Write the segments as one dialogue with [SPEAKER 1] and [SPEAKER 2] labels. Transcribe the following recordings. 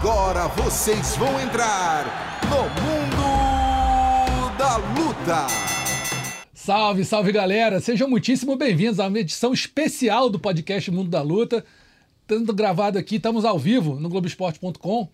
[SPEAKER 1] Agora vocês vão entrar no Mundo da Luta.
[SPEAKER 2] Salve, salve galera! Sejam muitíssimo bem-vindos a uma edição especial do podcast Mundo da Luta. Tendo gravado aqui, estamos ao vivo no Globoesporte.com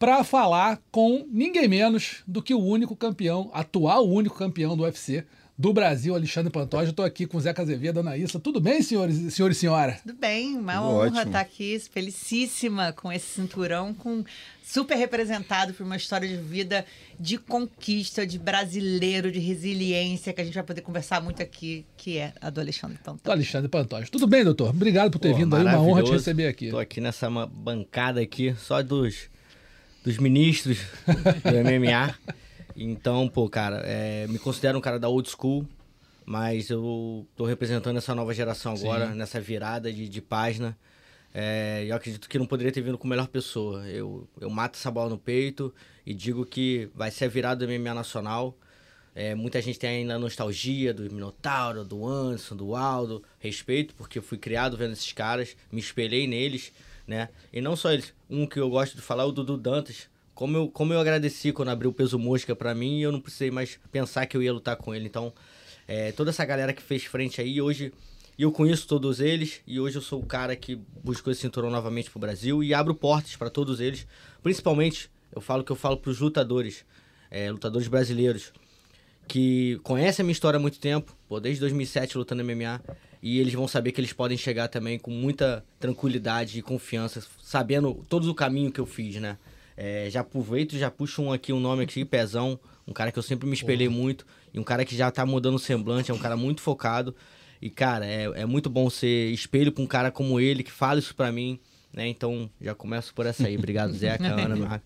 [SPEAKER 2] para falar com ninguém menos do que o único campeão, atual único campeão do UFC, do Brasil, Alexandre Pantoja. Estou aqui com o Zeca Azevedo, Anaísa. Tudo bem, senhores, senhor e senhora?
[SPEAKER 3] Tudo bem, uma
[SPEAKER 4] Tudo
[SPEAKER 3] honra
[SPEAKER 4] ótimo.
[SPEAKER 3] estar aqui, felicíssima com esse cinturão, com super representado por uma história de vida de conquista, de brasileiro, de resiliência, que a gente vai poder conversar muito aqui, que é a do Alexandre
[SPEAKER 2] Do
[SPEAKER 3] Pantoja.
[SPEAKER 2] Alexandre Pantoja. Tudo bem, doutor? Obrigado por ter
[SPEAKER 4] Pô,
[SPEAKER 2] vindo aí. Uma honra te receber aqui.
[SPEAKER 4] Tô aqui nessa bancada aqui, só dos, dos ministros do MMA. Então, pô, cara, é, me considero um cara da old school, mas eu tô representando essa nova geração agora,
[SPEAKER 2] Sim.
[SPEAKER 4] nessa virada de, de página. É, eu acredito que não poderia ter vindo com melhor pessoa. Eu, eu mato essa bola no peito e digo que vai ser a virada do MMA nacional. É, muita gente tem ainda a nostalgia do Minotauro, do Anderson, do Aldo. Respeito, porque eu fui criado vendo esses caras, me espelhei neles, né? E não só eles. Um que eu gosto de falar é o Dudu Dantas. Como eu, como eu agradeci quando abriu o peso mosca pra mim eu não precisei mais pensar que eu ia lutar com ele. Então, é, toda essa galera que fez frente aí, hoje eu conheço todos eles e hoje eu sou o cara que buscou esse cinturão novamente pro Brasil e abro portas para todos eles. Principalmente, eu falo que eu falo pros lutadores, é, lutadores brasileiros que conhecem a minha história há muito tempo, pô, desde 2007 lutando MMA, e eles vão saber que eles podem chegar também com muita tranquilidade e confiança, sabendo todo o caminho que eu fiz, né? É, já aproveito e já puxo um aqui, um nome aqui, Pezão, um cara que eu sempre me espelhei muito, e um cara que já tá mudando o semblante, é um cara muito focado, e cara, é, é muito bom ser espelho pra um cara como ele, que fala isso pra mim, né? Então, já começo por essa aí. Obrigado, Zeca, Ana, Marco.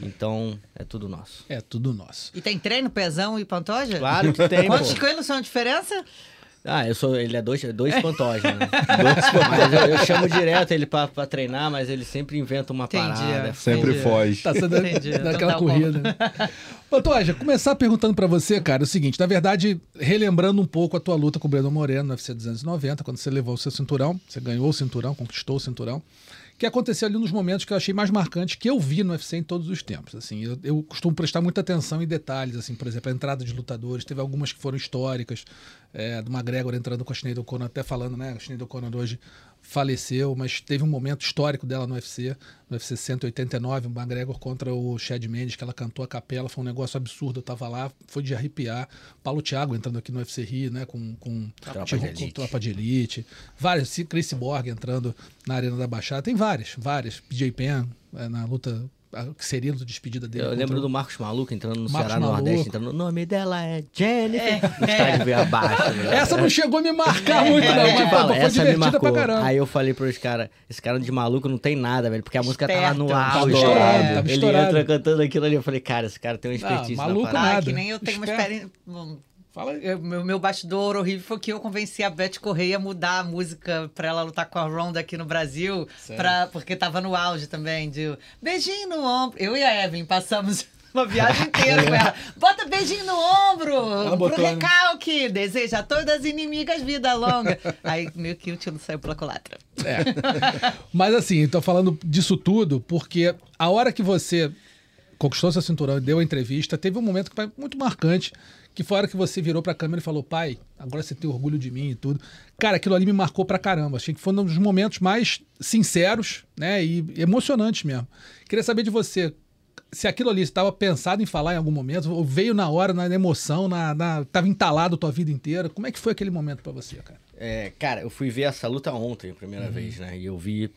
[SPEAKER 4] Então, é tudo nosso.
[SPEAKER 2] É tudo nosso.
[SPEAKER 3] E tem treino, pezão e pantoja?
[SPEAKER 4] Claro que tem, pô.
[SPEAKER 3] Quantos coelhos são a diferença?
[SPEAKER 4] Ah, eu sou. Ele é dois, dois pantojas, né? dois eu, eu chamo direto ele pra, pra treinar, mas ele sempre inventa uma
[SPEAKER 3] Entendi,
[SPEAKER 4] parada.
[SPEAKER 3] é.
[SPEAKER 4] Sempre
[SPEAKER 3] Entendi.
[SPEAKER 4] foge.
[SPEAKER 2] Tá sendo
[SPEAKER 3] Entendi, então
[SPEAKER 2] daquela
[SPEAKER 3] tá
[SPEAKER 2] corrida. Né? Pantoja, começar perguntando pra você, cara, é o seguinte: na verdade, relembrando um pouco a tua luta com o Breno Moreno no UFC 290, quando você levou o seu cinturão, você ganhou o cinturão, conquistou o cinturão. Que aconteceu ali nos momentos que eu achei mais marcantes que eu vi no UFC em todos os tempos. Assim, eu, eu costumo prestar muita atenção em detalhes, assim, por exemplo, a entrada de lutadores. Teve algumas que foram históricas, é, do McGregor entrando com a Sinead O'Connor, até falando, né? A Sinead O'Connor hoje faleceu, mas teve um momento histórico dela no UFC, no UFC 189, o McGregor contra o Chad Mendes, que ela cantou a capela, foi um negócio absurdo, eu tava lá, foi de arrepiar. Paulo Thiago entrando aqui no UFC Rio, né, com, com,
[SPEAKER 4] Tropa
[SPEAKER 2] tipo,
[SPEAKER 4] de
[SPEAKER 2] com
[SPEAKER 4] Elite.
[SPEAKER 2] Tropa de Elite, vários, Chris Borg entrando na Arena da Baixada, tem várias, várias, PJ Penn é, na luta, que seria a despedida dele.
[SPEAKER 4] Eu
[SPEAKER 2] contra
[SPEAKER 4] lembro do Marcos Maluco entrando no
[SPEAKER 2] Marcos
[SPEAKER 4] Ceará
[SPEAKER 2] Maluco.
[SPEAKER 4] Nordeste, entrando. O nome dela é Jennifer. O estádio veio abaixo. né?
[SPEAKER 2] Essa não chegou a me marcar muito,
[SPEAKER 4] Aí
[SPEAKER 2] não,
[SPEAKER 4] falo,
[SPEAKER 2] pô, foi
[SPEAKER 4] essa me marcou.
[SPEAKER 2] pra caramba.
[SPEAKER 4] Aí eu falei pros caras, esse cara de maluco não tem nada, velho, porque a música tá lá no auge. É. Ele entra cantando aquilo ali, eu falei, cara, esse cara tem uma expertise
[SPEAKER 2] maluco
[SPEAKER 4] na parada.
[SPEAKER 3] Ah,
[SPEAKER 2] nada.
[SPEAKER 3] que nem eu tenho uma experiência.
[SPEAKER 2] Fala aí.
[SPEAKER 3] eu- meu, meu bastidor horrível foi que eu convenci a Beth Correia a mudar a música pra ela lutar com a Ronda aqui no Brasil,
[SPEAKER 2] Sério?
[SPEAKER 3] pra, porque tava no auge também, de beijinho no ombro. Eu e a Evelyn passamos uma viagem inteira com ela. Bota beijinho no ombro, pro
[SPEAKER 2] botou, né?
[SPEAKER 3] recalque, deseja a todas as inimigas vida longa. Aí meio que o tiro saiu pela culatra.
[SPEAKER 2] É. Mas assim, tô falando disso tudo porque a hora que você conquistou seu cinturão e deu a entrevista, teve um momento que foi muito marcante, que foi a hora que você virou pra câmera e falou, pai, agora você tem orgulho de mim e tudo. Cara, aquilo ali me marcou pra caramba. Achei que foi um dos momentos mais sinceros, né, e emocionantes mesmo. Queria saber de você, se aquilo ali estava pensado em falar em algum momento, ou veio na hora, na emoção, na, na, tava entalado tua vida inteira. Como é que foi aquele momento pra você, cara?
[SPEAKER 4] É, cara, eu fui ver essa luta ontem, a
[SPEAKER 2] Uhum.
[SPEAKER 4] primeira vez, né? E eu vi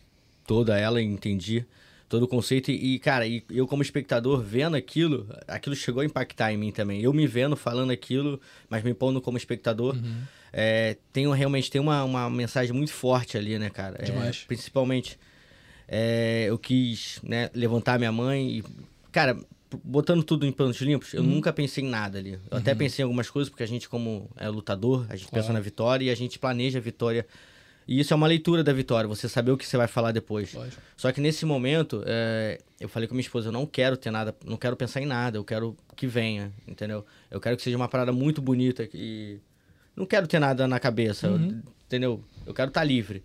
[SPEAKER 4] toda ela e entendi todo o conceito. E, cara, e eu como espectador vendo aquilo, aquilo chegou a impactar em mim também. Eu me vendo falando aquilo, mas me pondo como espectador.
[SPEAKER 2] Uhum.
[SPEAKER 4] É, tem um- realmente tem uma, uma mensagem muito forte ali, né, cara? É,
[SPEAKER 2] Demais.
[SPEAKER 4] principalmente, é, eu quis né, levantar minha mãe e, cara, botando tudo em panos limpos,
[SPEAKER 2] Uhum.
[SPEAKER 4] eu nunca pensei em nada ali. Eu até pensei em algumas coisas, porque a gente, como é lutador, a gente pensa na vitória e a gente planeja a vitória. E isso é uma leitura da vitória, você saber o que você vai falar depois.
[SPEAKER 2] Lógico.
[SPEAKER 4] Só que nesse momento, é, eu falei com minha esposa, eu não quero ter nada, não quero pensar em nada, eu quero que venha, entendeu? Eu quero que seja uma parada muito bonita e não quero ter nada na cabeça, eu- entendeu? Eu quero estar livre,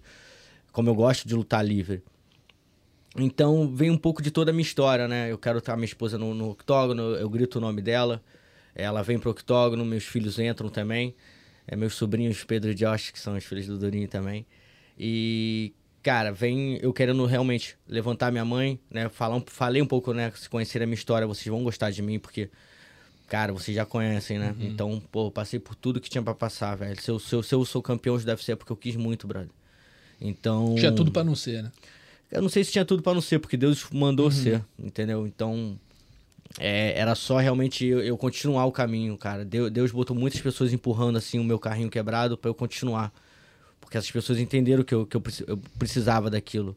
[SPEAKER 4] como eu gosto de lutar livre. Então vem um pouco de toda a minha história, né? Eu quero estar minha esposa no, no octógono, eu grito o nome dela, ela vem pro octógono, meus filhos entram também, é, meus sobrinhos Pedro e Josh, que são os filhos do Durinho também. E, cara, vem eu querendo realmente levantar minha mãe, né? Falar, um- falei um pouco, né? Se conhecer a minha história, vocês vão gostar de mim, porque, cara, vocês já conhecem, né? Então, pô, passei por tudo que tinha pra passar, velho. Se eu, se, eu, se eu sou campeão de UFC é porque eu quis muito, brother. Então.
[SPEAKER 2] Tinha tudo pra não ser, né?
[SPEAKER 4] Eu não sei se tinha tudo pra não ser, porque Deus mandou ser, entendeu? Então, é, era só realmente eu, eu continuar o caminho, cara. Deus, Deus botou muitas pessoas empurrando, assim, o meu carrinho quebrado pra eu continuar. Porque essas pessoas entenderam que eu, que eu, eu precisava daquilo.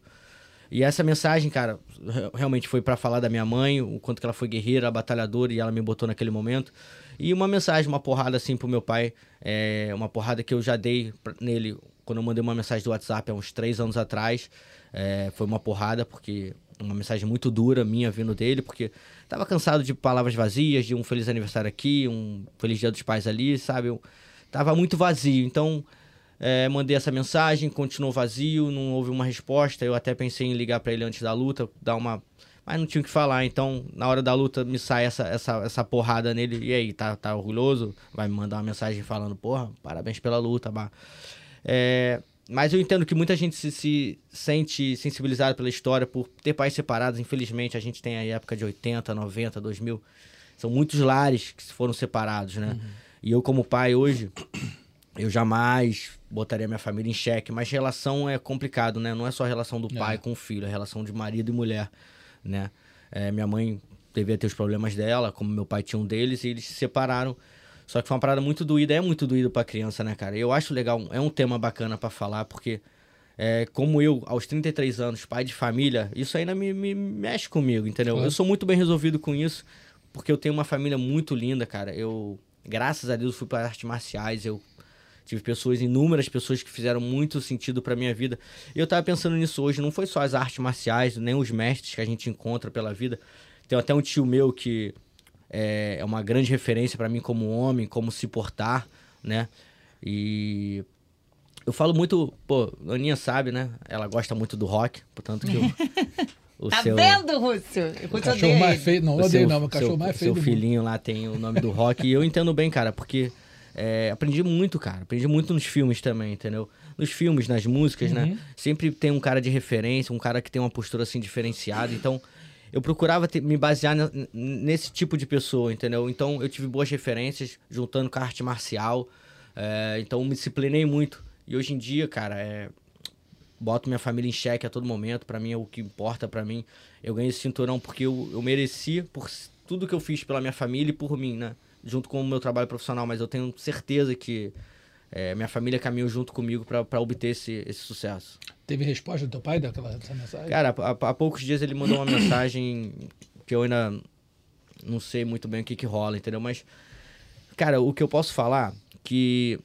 [SPEAKER 4] E essa mensagem, cara, re- realmente foi pra falar da minha mãe, o quanto que ela foi guerreira, batalhadora, e ela me botou naquele momento. E uma mensagem, uma porrada assim pro meu pai, é uma porrada que eu já dei nele quando eu mandei uma mensagem do WhatsApp há uns três anos atrás. É, foi uma porrada, porque uma mensagem muito dura minha vindo dele, porque tava cansado de palavras vazias, de um feliz aniversário aqui, um feliz dia dos pais ali, sabe? Eu tava muito vazio, então é, mandei essa mensagem, continuou vazio, não houve uma resposta. Eu até pensei em ligar pra ele antes da luta, dar uma. Mas não tinha o que falar, então na hora da luta me sai essa, essa, essa porrada nele. E aí, tá, tá orgulhoso? Vai me mandar uma mensagem falando, porra, parabéns pela luta, bah. É, mas eu entendo que muita gente se, se sente sensibilizada pela história por ter pais separados. Infelizmente, a gente tem a época de 80, 90, 2000. São muitos lares que foram separados, né? E eu, como pai, hoje, eu jamais botaria minha família em xeque. Mas relação é complicado, né? Não é só a relação do pai
[SPEAKER 2] É.
[SPEAKER 4] com o filho, é a relação de marido e mulher, né? É, minha mãe devia ter os problemas dela, como meu pai tinha um deles, e eles se separaram. Só que foi uma parada muito doída, é muito doído pra criança, né, cara? Eu acho legal, é um tema bacana pra falar, porque é, como eu, aos 33 anos, pai de família, isso ainda me, me mexe comigo, entendeu?
[SPEAKER 2] Claro.
[SPEAKER 4] Eu sou muito bem resolvido com isso, porque eu tenho uma família muito linda, cara. Eu, graças a Deus, fui para artes marciais, eu tive pessoas, inúmeras pessoas que fizeram muito sentido pra minha vida. E eu tava pensando nisso hoje, não foi só as artes marciais, nem os mestres que a gente encontra pela vida. Tem até um tio meu que é, é uma grande referência pra mim como homem, como se portar, né? E eu falo muito, pô, a Aninha sabe, né? Ela gosta muito do rock, portanto que o, o
[SPEAKER 3] Tá
[SPEAKER 4] seu
[SPEAKER 3] vendo, Rússio? O
[SPEAKER 2] O cachorro mais feio, não,
[SPEAKER 4] o
[SPEAKER 2] odeio
[SPEAKER 4] seu-
[SPEAKER 2] não, o cachorro
[SPEAKER 4] seu-
[SPEAKER 2] mais feio
[SPEAKER 4] Seu
[SPEAKER 2] mundo.
[SPEAKER 4] filhinho lá tem o nome do rock. e eu entendo bem, cara, porque é, aprendi muito, cara. Aprendi muito nos filmes também, entendeu? Nos filmes, nas músicas,
[SPEAKER 2] Uhum.
[SPEAKER 4] né? Sempre tem um cara de referência, um cara que tem uma postura assim diferenciada. Então, eu procurava ter- me basear ne- nesse tipo de pessoa, entendeu? Então, eu tive boas referências, juntando com a arte marcial. é, então, me disciplinei muito. E hoje em dia, cara, é, boto minha família em xeque a todo momento. Pra mim é o que importa pra mim. Eu ganhei esse cinturão porque eu, eu mereci por tudo que eu fiz pela minha família e por mim, né? Junto com o meu trabalho profissional. Mas eu tenho certeza que é, minha família caminhou junto comigo pra obter esse, esse sucesso.
[SPEAKER 2] Teve resposta do teu pai daquela dessa mensagem?
[SPEAKER 4] Cara, há, há poucos dias ele mandou uma mensagem que eu ainda não sei muito bem o que que rola, entendeu? Mas, cara, o que eu posso falar que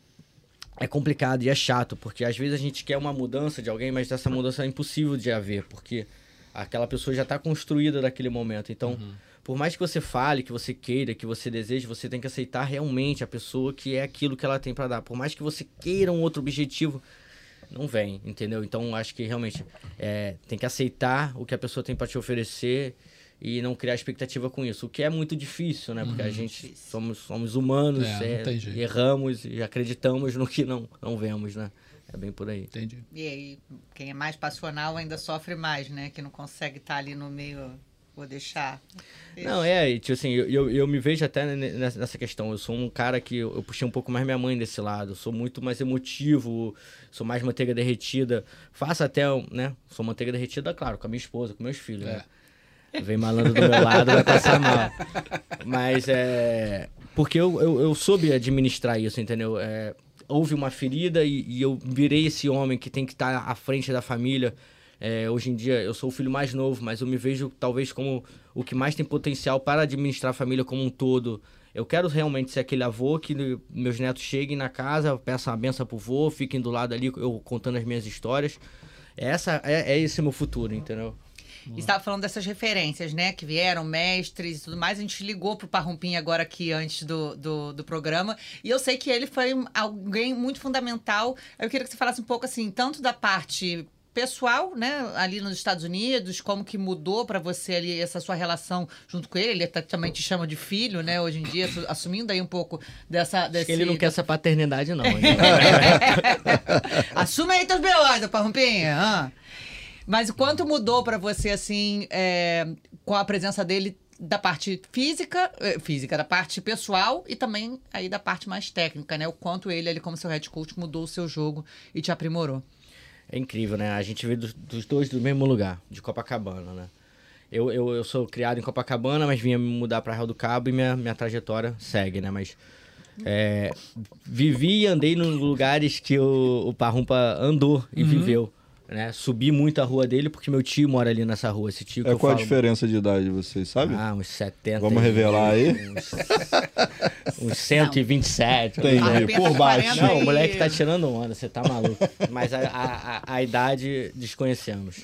[SPEAKER 4] é complicado e é chato, porque às vezes a gente quer uma mudança de alguém, mas essa mudança é impossível de haver, porque aquela pessoa já está construída daquele momento. Então, por mais que você fale, que você queira, que você deseje, você tem que aceitar realmente a pessoa que é aquilo que ela tem para dar. Por mais que você queira um outro objetivo, não vem, entendeu? Então acho que realmente é, tem que aceitar o que a pessoa tem para te oferecer e não criar expectativa com isso. O que é muito difícil, né? Porque a gente somos, somos humanos,
[SPEAKER 2] É, não
[SPEAKER 4] é, erramos e acreditamos no que não, não vemos, né? É bem por aí.
[SPEAKER 2] Entendi.
[SPEAKER 3] E aí, quem é mais passional ainda sofre mais, né? Que não consegue estar ali no meio, vou deixar.
[SPEAKER 4] Não, é, tipo assim, eu, eu, me vejo até ne- nessa questão. Eu sou um cara que eu, puxei um pouco mais minha mãe desse lado. Eu sou muito mais emotivo, sou mais manteiga derretida. Faço até, né? Sou manteiga derretida, claro, com a minha esposa, com meus filhos, né? Vem malandro do meu lado, vai passar mal. Mas é. Porque eu, eu, eu soube administrar isso, entendeu? É, houve uma ferida e, e eu virei esse homem que tem que estar à frente da família. É, hoje em dia eu sou o filho mais novo, mas eu me vejo talvez como o que mais tem potencial para administrar a família como um todo. Eu quero realmente ser aquele avô que meus netos cheguem na casa, peçam a benção pro vô, fiquem do lado ali, eu contando as minhas histórias. Essa é, é esse meu futuro, entendeu?
[SPEAKER 3] Estava falando dessas referências, né? Que vieram, mestres e tudo mais. A gente ligou pro Parrumpim agora aqui antes do, do, do programa. E eu sei que ele foi alguém muito fundamental. Eu queria que você falasse um pouco, assim, tanto da parte pessoal, né, ali nos Estados Unidos, como que mudou para você ali essa sua relação junto com ele? Ele também te chama de filho, né, hoje em dia, assumindo aí um pouco dessa... Desse...
[SPEAKER 4] Ele não quer essa paternidade, não.
[SPEAKER 3] Assume aí teus B.O., Parrumpinha. Ah. Mas o quanto mudou para você, assim, é, com a presença dele da parte física, eh, física, da parte pessoal e também aí da parte mais técnica, né? O quanto ele, ele como seu head coach, mudou o seu jogo e te aprimorou.
[SPEAKER 4] É incrível, né? A gente veio dos, dos dois do mesmo lugar, de Copacabana, né? Eu, eu, eu sou criado em Copacabana, mas vinha me mudar para Real do Cabo e minha, minha trajetória segue, né? Mas é, vivi e andei nos lugares que o, o Parrumpa andou e uhum. viveu né? Subi muito a rua dele porque meu tio mora ali nessa rua. Esse tio
[SPEAKER 5] é qual falo... a diferença de idade de vocês, sabe?
[SPEAKER 4] Ah, uns 70.
[SPEAKER 5] Vamos revelar aí?
[SPEAKER 4] Uns, uns 127.
[SPEAKER 5] Tem aí, por baixo.
[SPEAKER 4] Não, o moleque tá tirando onda, você tá maluco. Mas a, a, a idade desconhecemos.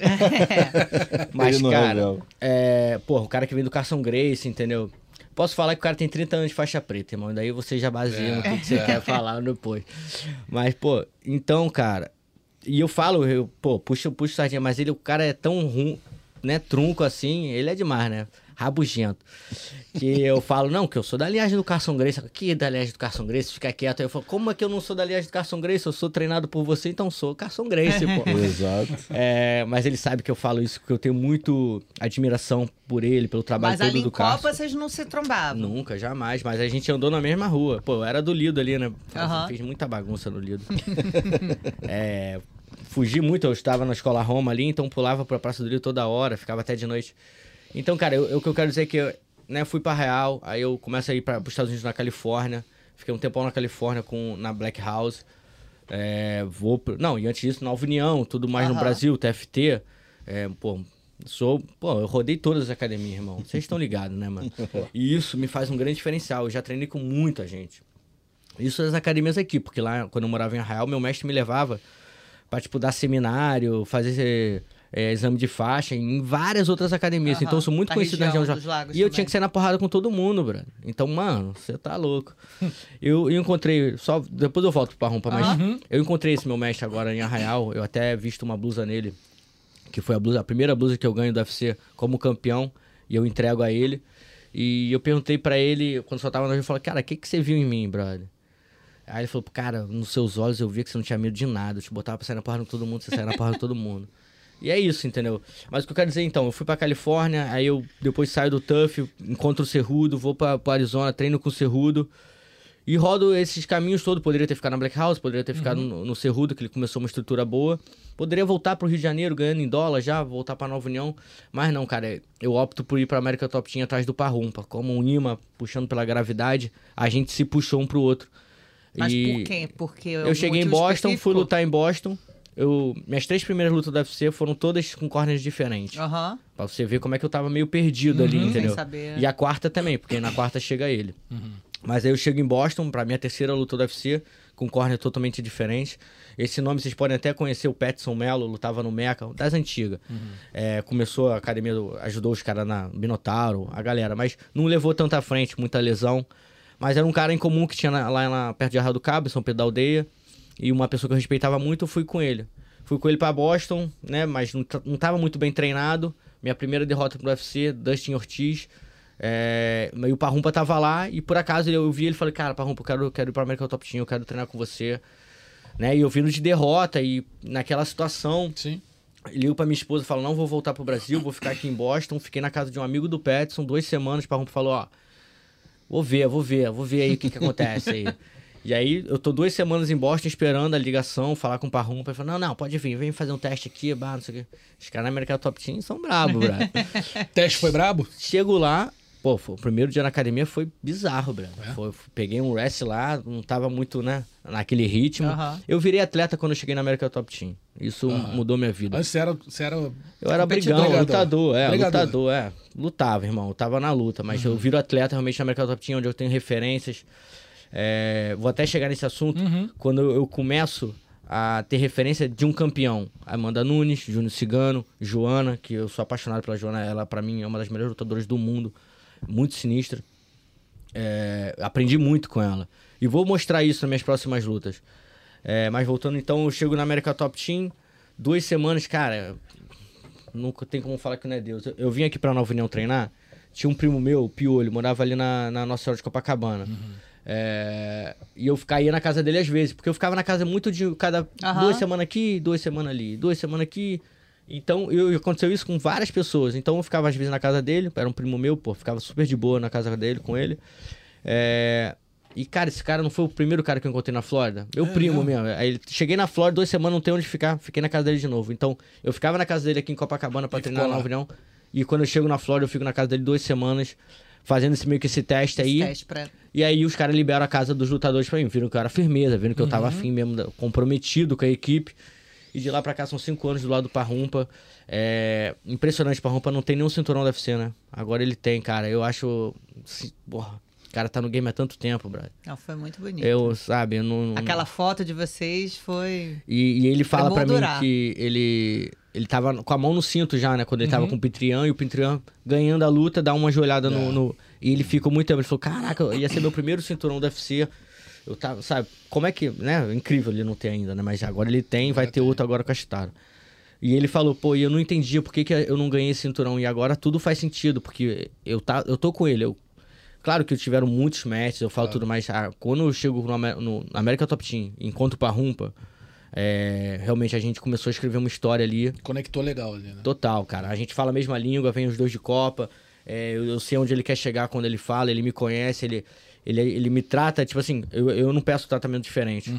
[SPEAKER 4] Mas, cara, é, porra, o cara que vem do Carson Grace, entendeu? Posso falar que o cara tem 30 anos de faixa preta, irmão. Daí você já baseia é. no que, que você é. quer falar depois. Mas, pô, então, cara, e eu falo, eu, pô, puxa, puxa sardinha, mas ele, o cara é tão ruim, né, trunco assim, ele é demais, né? Rabugento. Que eu falo, não, que eu sou da linhagem do Carson Grace. Que da linhagem do Carson Grace? Fica quieto. Aí eu falo, como é que eu não sou da linhagem do Carson Grace? Eu sou treinado por você, então sou Carson Grace, pô.
[SPEAKER 5] Exato.
[SPEAKER 4] É, mas ele sabe que eu falo isso, que eu tenho muito admiração por ele, pelo trabalho mas todo do Carson. Mas
[SPEAKER 3] ali Copa vocês não se trombavam?
[SPEAKER 4] Nunca, jamais. Mas a gente andou na mesma rua. Pô, eu era do Lido ali, né? Uhum. Fiz muita bagunça no Lido. é, fugi muito, eu estava na escola Roma ali, então pulava para a Praça do Rio toda hora, ficava até de noite. Então, cara, eu, o que eu quero dizer é que eu né, fui para Real, aí eu começo a ir para os Estados Unidos na Califórnia, fiquei um tempão na Califórnia com, na Black House. É, vou pro, não, e antes disso, Nova União, tudo mais uhum. no Brasil, TFT. É, pô, sou. Pô, eu rodei todas as academias, irmão. Vocês estão ligados, né, mano? E isso me faz um grande diferencial. Eu já treinei com muita gente. Isso as academias aqui, porque lá, quando eu morava em Arraial, meu mestre me levava para tipo, dar seminário, fazer é, exame de faixa em várias outras academias. Uhum. Então eu sou muito da conhecido na região. E eu também. tinha que sair na porrada com todo mundo, brother. Então, mano, você tá louco. eu, eu encontrei, só depois eu volto pra Rompa, mas uhum. eu encontrei esse meu mestre agora em Arraial. Eu até visto uma blusa nele, que foi a blusa, a primeira blusa que eu ganho do UFC como campeão, e eu entrego a ele. E eu perguntei para ele, quando só tava no eu falei, cara, o que, que você viu em mim, brother? Aí ele falou, cara, nos seus olhos eu via que você não tinha medo de nada. Eu te botava pra sair na porra de todo mundo, você saia na porra de todo mundo. E é isso, entendeu? Mas o que eu quero dizer então, eu fui pra Califórnia, aí eu depois saio do Tuff, encontro o Cerrudo, vou pra, pra Arizona, treino com o Cerrudo. E rodo esses caminhos todos. Poderia ter ficado na Black House, poderia ter ficado uhum. no, no Cerrudo, que ele começou uma estrutura boa. Poderia voltar pro Rio de Janeiro ganhando em dólar já, voltar pra Nova União. Mas não, cara, eu opto por ir pra América Top Team atrás do Parrumpa. Como um imã puxando pela gravidade, a gente se puxou um pro outro.
[SPEAKER 3] Mas e por quê? Porque
[SPEAKER 4] eu cheguei em Boston, específico? fui lutar em Boston. Eu, minhas três primeiras lutas do UFC foram todas com corners diferentes.
[SPEAKER 3] Uhum.
[SPEAKER 4] Pra você ver como é que eu tava meio perdido uhum, ali, entendeu? E a quarta também, porque na quarta chega ele. Uhum. Mas aí eu chego em Boston, pra minha terceira luta do UFC, com corner totalmente diferente. Esse nome vocês podem até conhecer, o Petson Mello, lutava no Meca, das antigas. Uhum. É, começou a academia, ajudou os caras na Minotauro, a galera, mas não levou tanta frente, muita lesão. Mas era um cara em comum que tinha lá, lá perto de Arra do Cabo, São Pedro da Aldeia. E uma pessoa que eu respeitava muito, eu fui com ele. Fui com ele para Boston, né? Mas não, não tava muito bem treinado. Minha primeira derrota pro UFC, Dustin Ortiz. É, e o Parrumpa tava lá e por acaso eu vi ele e falei, cara, Parrumpa, eu quero, quero ir pra American Top Team, eu quero treinar com você. Né? E eu vindo de derrota e naquela situação.
[SPEAKER 2] Sim.
[SPEAKER 4] Ligo pra minha esposa e falo, não vou voltar pro Brasil, vou ficar aqui em Boston. Fiquei na casa de um amigo do Petson, duas semanas. O Parrumpa falou, ó, Vou ver, vou ver, vou ver aí o que, que acontece aí. E aí, eu tô duas semanas em Boston esperando a ligação, falar com o Parrum, pra falar, não, não, pode vir, vem fazer um teste aqui, bah, não sei o quê. Os caras na América Top Team são brabos, bro.
[SPEAKER 2] teste foi brabo?
[SPEAKER 4] Chego lá, pô, foi, o primeiro dia na academia foi bizarro, bro. É? Foi, peguei um rest lá, não tava muito, né, naquele ritmo. Eu virei atleta quando eu cheguei na América Top Team. Isso mudou minha vida.
[SPEAKER 2] Mas você era, você era
[SPEAKER 4] Eu era brigão, lutador, é, brigador. lutador, é. Lutava, irmão, eu tava na luta, mas uhum. eu viro atleta realmente na América Top Team, onde eu tenho referências. É, vou até chegar nesse assunto. Uhum. Quando eu começo a ter referência de um campeão. Amanda Nunes, Júnior Cigano, Joana, que eu sou apaixonado pela Joana, ela para mim é uma das melhores lutadoras do mundo, muito sinistra. É, aprendi muito com ela. E vou mostrar isso nas minhas próximas lutas. É, mas voltando então, eu chego na América Top Team, duas semanas, cara, nunca tem como falar que não é Deus. Eu, eu vim aqui pra Nova União treinar, tinha um primo meu, o Piolho, morava ali na, na Nossa Senhora de Copacabana. É, e eu caía na casa dele às vezes, porque eu ficava na casa muito de cada
[SPEAKER 3] Aham.
[SPEAKER 4] duas semanas aqui, duas semanas ali, duas semanas aqui. Então, eu, aconteceu isso com várias pessoas. Então, eu ficava às vezes na casa dele, era um primo meu, pô, ficava super de boa na casa dele com ele. É, e, cara, esse cara não foi o primeiro cara que eu encontrei na Flórida. Meu primo mesmo. Aí, ele- cheguei na Flórida, duas semanas, não tem onde ficar. Fiquei na casa dele de novo. Então, eu ficava na casa dele aqui em Copacabana pra
[SPEAKER 2] E
[SPEAKER 4] treinar na União. E quando eu chego na Flórida, eu fico na casa dele duas semanas, fazendo esse meio que esse teste aí.
[SPEAKER 3] Esse teste pra-
[SPEAKER 4] E aí os caras liberam a casa dos lutadores pra mim. Viram que eu era firmeza, viram que eu tava afim mesmo, comprometido com a equipe. E de lá pra cá são cinco anos do lado do Parrumpa. É impressionante, Parrumpa não tem nenhum cinturão da UFC, né? Agora ele tem, cara. Eu acho. Porra, cara tá no game há tanto tempo, brother.
[SPEAKER 3] Não, foi muito bonito.
[SPEAKER 4] Eu, sabe, eu não. não-
[SPEAKER 3] Aquela foto de vocês foi.
[SPEAKER 4] E, e ele fala pra mim que ele. Ele tava com a mão no cinto já, né? Quando ele tava com o Pitrian e o Pitrian ganhando a luta, dá uma joelhada no, no- E ele ficou muito tempo. Ele falou: Caraca, ia ser meu primeiro cinturão do UFC. Eu tava, sabe? Como é que. Né? Incrível ele não ter ainda, né? Mas agora ele tem, vai ter outro agora com a Chitara. E ele falou, pô, e eu não entendia por que, que eu não ganhei esse cinturão. E agora tudo faz sentido, porque eu, tá, eu tô com ele. Eu, claro que tiveram muitos matches, eu falo tudo, mas ah, quando eu chego no, no América Top Team, encontro o Parrumpa, é, realmente a gente começou a escrever uma história ali
[SPEAKER 2] Conectou legal ali, né?
[SPEAKER 4] Total, cara. A gente fala a mesma língua, vem os dois de Copa. É, eu, eu sei onde ele quer chegar quando ele fala, ele me conhece, ele, ele, ele me trata, tipo assim, eu, eu não peço tratamento diferente.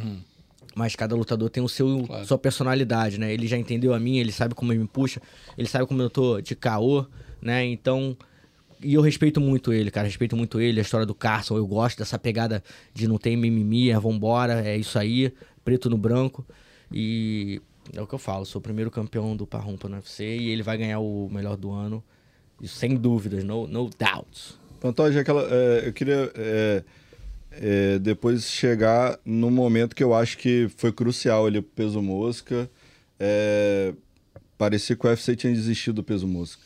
[SPEAKER 4] Mas cada lutador tem o seu
[SPEAKER 2] Claro.
[SPEAKER 4] sua personalidade, né? Ele já entendeu a minha, ele sabe como ele me puxa, ele sabe como eu tô de caô, né? Então. E eu respeito muito ele, cara. Respeito muito ele, a história do Carson. Eu gosto dessa pegada de não tem mimimi, é vambora, é isso aí, preto no branco. E é o que eu falo, sou o primeiro campeão do Parrumpa no UFC e ele vai ganhar o melhor do ano. Isso sem dúvidas, no, no doubts.
[SPEAKER 5] Pantoja, aquela, é, eu queria é, é, depois chegar no momento que eu acho que foi crucial pro peso mosca. É, parecia que o UFC tinha desistido do peso mosca.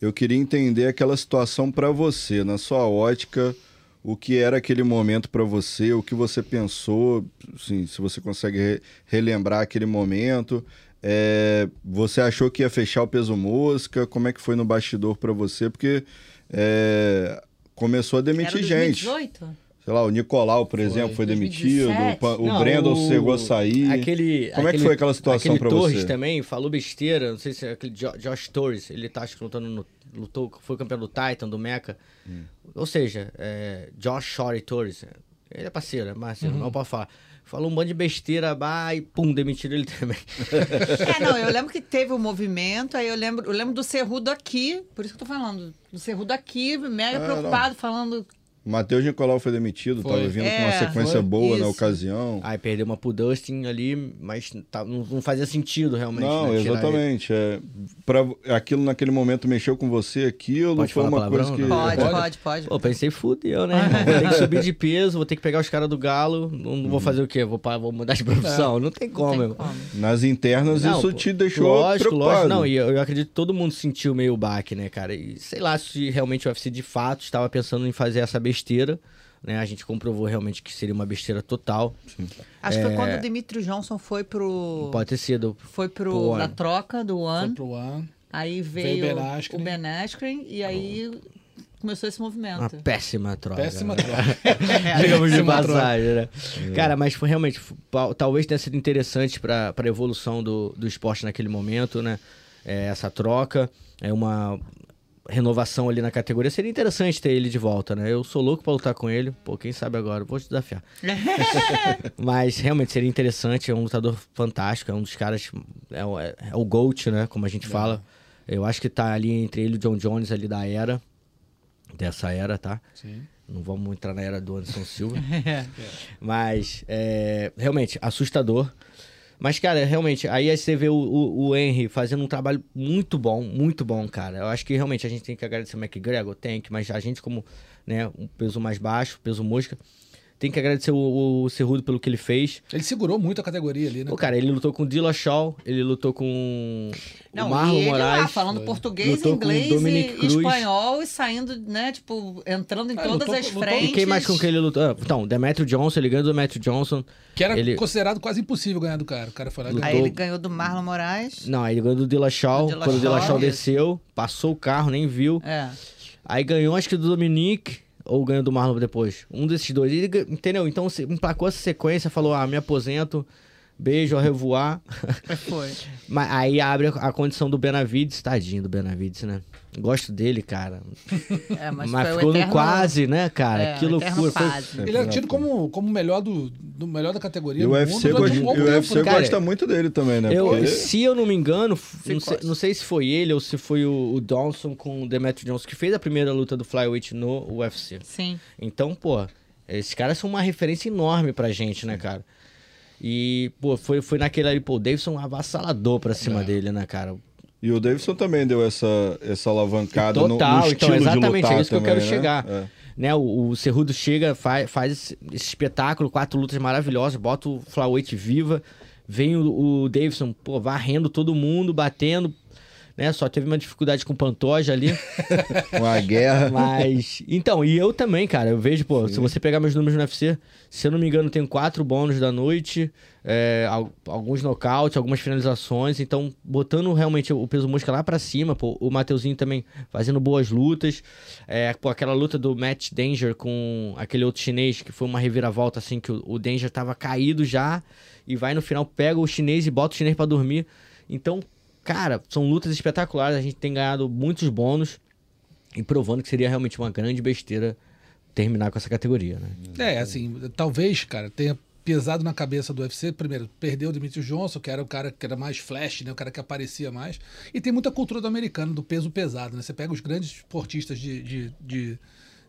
[SPEAKER 5] Eu queria entender aquela situação para você, na sua ótica, o que era aquele momento para você, o que você pensou, assim, se você consegue re- relembrar aquele momento. É, você achou que ia fechar o peso mosca? Como é que foi no bastidor para você? Porque é, começou a demitir gente.
[SPEAKER 3] 2018?
[SPEAKER 5] Sei lá, o Nicolau, por exemplo, foi demitido.
[SPEAKER 3] 2017.
[SPEAKER 5] O, Pa- o
[SPEAKER 4] Não,
[SPEAKER 5] Brandon
[SPEAKER 4] o-
[SPEAKER 5] chegou a sair.
[SPEAKER 4] Aquele,
[SPEAKER 5] Como é que
[SPEAKER 4] aquele-
[SPEAKER 5] foi aquela situação
[SPEAKER 4] aquele
[SPEAKER 5] pra
[SPEAKER 4] Torres
[SPEAKER 5] você?
[SPEAKER 4] também falou besteira. Não sei se é aquele Jo- Josh Torres. Ele tá acho que lutando no. Lutou, foi campeão do Titan, do Mecha.
[SPEAKER 5] Hum.
[SPEAKER 4] Ou seja, é, Josh Shorty Torres. Ele é parceiro, é parceiro,
[SPEAKER 5] Uhum.
[SPEAKER 4] não pode falar. Falou um monte de besteira, bah, e pum, demitiram ele também.
[SPEAKER 3] É, não, eu lembro que teve o movimento, aí eu lembro, eu lembro do Cerrudo aqui, por isso que eu tô falando, do Cerrudo aqui, mega
[SPEAKER 5] Ah,
[SPEAKER 3] preocupado, falando.
[SPEAKER 5] O Matheus Nicolau foi demitido,
[SPEAKER 2] Foi.
[SPEAKER 5] tava vindo com uma
[SPEAKER 3] É,
[SPEAKER 5] sequência
[SPEAKER 3] foi.
[SPEAKER 5] boa na
[SPEAKER 3] Isso.
[SPEAKER 5] ocasião.
[SPEAKER 4] Aí perdeu uma pro Dustin ali, mas tá- não, não fazia sentido realmente.
[SPEAKER 5] Não,
[SPEAKER 4] né,
[SPEAKER 5] exatamente. É, pra, aquilo naquele momento mexeu com você, aquilo
[SPEAKER 4] Pode
[SPEAKER 5] foi uma
[SPEAKER 4] palavrão,
[SPEAKER 5] coisa que.
[SPEAKER 4] não?
[SPEAKER 3] Pode,
[SPEAKER 2] Pode?
[SPEAKER 3] pode, pode.
[SPEAKER 4] Pô, pensei, fudeu, né? Vou ter que subir de peso, vou ter que pegar os caras do galo. Não, não vou fazer o quê? Vou, vou mudar de profissão? Não tem
[SPEAKER 3] Não
[SPEAKER 4] como,
[SPEAKER 3] tem
[SPEAKER 4] irmão.
[SPEAKER 3] como.
[SPEAKER 5] Nas internas,
[SPEAKER 4] Não,
[SPEAKER 5] isso
[SPEAKER 4] pô,
[SPEAKER 5] te deixou
[SPEAKER 4] lógico,
[SPEAKER 5] preocupado.
[SPEAKER 4] lógico. Não, e eu, eu acredito que todo mundo sentiu meio baque, né, cara? E sei lá se realmente o UFC de fato estava pensando em fazer essa besteira. Né? A gente comprovou realmente que seria uma besteira total.
[SPEAKER 3] Acho que foi
[SPEAKER 4] É.
[SPEAKER 3] quando o Dimitri Johnson foi pro.
[SPEAKER 4] Pode ter sido.
[SPEAKER 3] Foi pro.
[SPEAKER 4] Pro
[SPEAKER 3] na troca do
[SPEAKER 2] Foi
[SPEAKER 3] One.
[SPEAKER 2] pro One.
[SPEAKER 3] Aí
[SPEAKER 2] Veio
[SPEAKER 3] veio, o Ben Askren e aí começou esse
[SPEAKER 4] Uma
[SPEAKER 3] movimento.
[SPEAKER 4] péssima troca.
[SPEAKER 2] Péssima
[SPEAKER 4] né?
[SPEAKER 2] troca.
[SPEAKER 4] Digamos de
[SPEAKER 2] Péssima troca.
[SPEAKER 4] passagem, né? Cara, mas foi realmente, talvez tenha sido interessante para a evolução do, do esporte naquele momento, né? É, essa troca, é uma renovação ali na categoria. Seria interessante ter ele de volta, né? Eu sou louco pra lutar com ele. Pô, quem sabe agora? Vou te desafiar. Mas realmente seria interessante. É um lutador fantástico. É um dos caras. É, o- é- é o GOAT, né? Como a gente fala. Eu acho que tá ali entre ele e o John Jones ali da era. Dessa era, tá?
[SPEAKER 2] Sim.
[SPEAKER 4] Não vamos entrar na era do Anderson Silva. Mas, é, realmente, assustador. Mas, cara, realmente, aí você vê o, o, o Henry fazendo um trabalho muito bom, muito bom, cara. Eu acho que realmente a gente tem que agradecer o McGregor, tem que, mas a gente, como né, um peso mais baixo, peso mosca, Tem que agradecer o, o Cerrudo pelo que ele fez.
[SPEAKER 2] Ele segurou muito a categoria ali, né?
[SPEAKER 4] Pô, cara, ele lutou com o Dillashaw, ele lutou com
[SPEAKER 3] Não,
[SPEAKER 4] o Marlon
[SPEAKER 3] e ele
[SPEAKER 4] Moraes.
[SPEAKER 3] lá, falando português, inglês e
[SPEAKER 4] Cruz.
[SPEAKER 3] espanhol e saindo, né, tipo, entrando em
[SPEAKER 2] Ah,
[SPEAKER 3] todas
[SPEAKER 2] lutou-
[SPEAKER 3] as
[SPEAKER 2] lutou-
[SPEAKER 3] frentes.
[SPEAKER 4] E quem mais com quem ele lutou? Ah, Então, Demetrio Johnson, ele ganhou do Demetrio Johnson.
[SPEAKER 2] Que era
[SPEAKER 4] Ele-
[SPEAKER 2] considerado quase impossível ganhar do cara. O cara foi lá
[SPEAKER 4] Lutou-
[SPEAKER 3] Aí ele ganhou do Marlon Moraes.
[SPEAKER 4] Não, aí ele ganhou do Dillashaw.
[SPEAKER 3] Dillashaw,
[SPEAKER 4] Quando o Dillashaw desceu, passou o carro, nem viu.
[SPEAKER 3] É.
[SPEAKER 4] Aí ganhou, acho que do Dominique, ou ganhou do Marlon depois. Um desses dois. Ele, entendeu? Então, se- emplacou essa sequência, falou, ah, me aposento, beijo, au revoar.
[SPEAKER 3] Foi.
[SPEAKER 4] Mas aí abre a, a condição do Benavides, tadinho do Benavides, né? Gosto dele, cara.
[SPEAKER 3] É, mas,
[SPEAKER 4] Mas, ficou no
[SPEAKER 3] eterno-
[SPEAKER 4] quase, né, cara?
[SPEAKER 3] É,
[SPEAKER 4] que loucura. Foi-
[SPEAKER 3] quase.
[SPEAKER 2] Ele é tido como, como o melhor do, do melhor da categoria.
[SPEAKER 5] E o UFC,
[SPEAKER 2] mundo
[SPEAKER 5] gosta,
[SPEAKER 2] um
[SPEAKER 5] e o
[SPEAKER 2] tempo,
[SPEAKER 5] UFC
[SPEAKER 2] né?
[SPEAKER 4] Cara,
[SPEAKER 5] gosta muito dele também, né?
[SPEAKER 4] Eu,
[SPEAKER 5] Porque
[SPEAKER 4] se eu não me engano, não sei, não sei se foi ele ou se foi o, o Dawson com o Demetrio Johnson que fez a primeira luta do Flyweight no UFC.
[SPEAKER 3] Sim.
[SPEAKER 4] Então, pô, esses caras são uma referência enorme pra gente, né, cara? E, pô, foi, foi naquele ali, pô, o Davidson avassalador pra cima
[SPEAKER 2] É.
[SPEAKER 4] dele, né, cara?
[SPEAKER 5] E o Davidson também deu essa, essa alavancada no, no
[SPEAKER 4] Total,
[SPEAKER 5] estilo
[SPEAKER 4] então, exatamente, é isso que eu
[SPEAKER 5] também,
[SPEAKER 4] quero
[SPEAKER 5] né?
[SPEAKER 4] chegar.
[SPEAKER 5] É.
[SPEAKER 4] Né, o, o Cerrudo chega, faz, faz esse, espetáculo, quatro lutas maravilhosas, bota o Flyweight viva, vem o, o Davidson, pô, varrendo todo mundo, batendo, né, só teve uma dificuldade com o Pantoja ali,
[SPEAKER 5] Uma guerra.
[SPEAKER 4] mas... Então, e eu também, cara, eu vejo, pô, se você pegar meus números no UFC, se eu não me engano, tem quatro bônus da noite, é, al- alguns nocautes, algumas finalizações, então, botando realmente o peso mosca lá pra cima, pô, o Mateuzinho também fazendo boas lutas, é, pô, aquela luta do Matt Danger com aquele outro chinês, que foi uma reviravolta, assim, que o, o Danger tava caído já, e vai no final, pega o chinês e bota o chinês pra dormir, então... Cara, são lutas espetaculares, a gente tem ganhado muitos bônus e provando que seria realmente uma grande besteira terminar com essa categoria, né?
[SPEAKER 2] É, assim, talvez, cara, tenha pesado na cabeça do UFC. Primeiro, perdeu o Demetrius Johnson, que era o cara que era mais flash, né? O cara que aparecia mais. E tem muita cultura do americano, do peso pesado, né? Você pega os grandes esportistas de, de, de,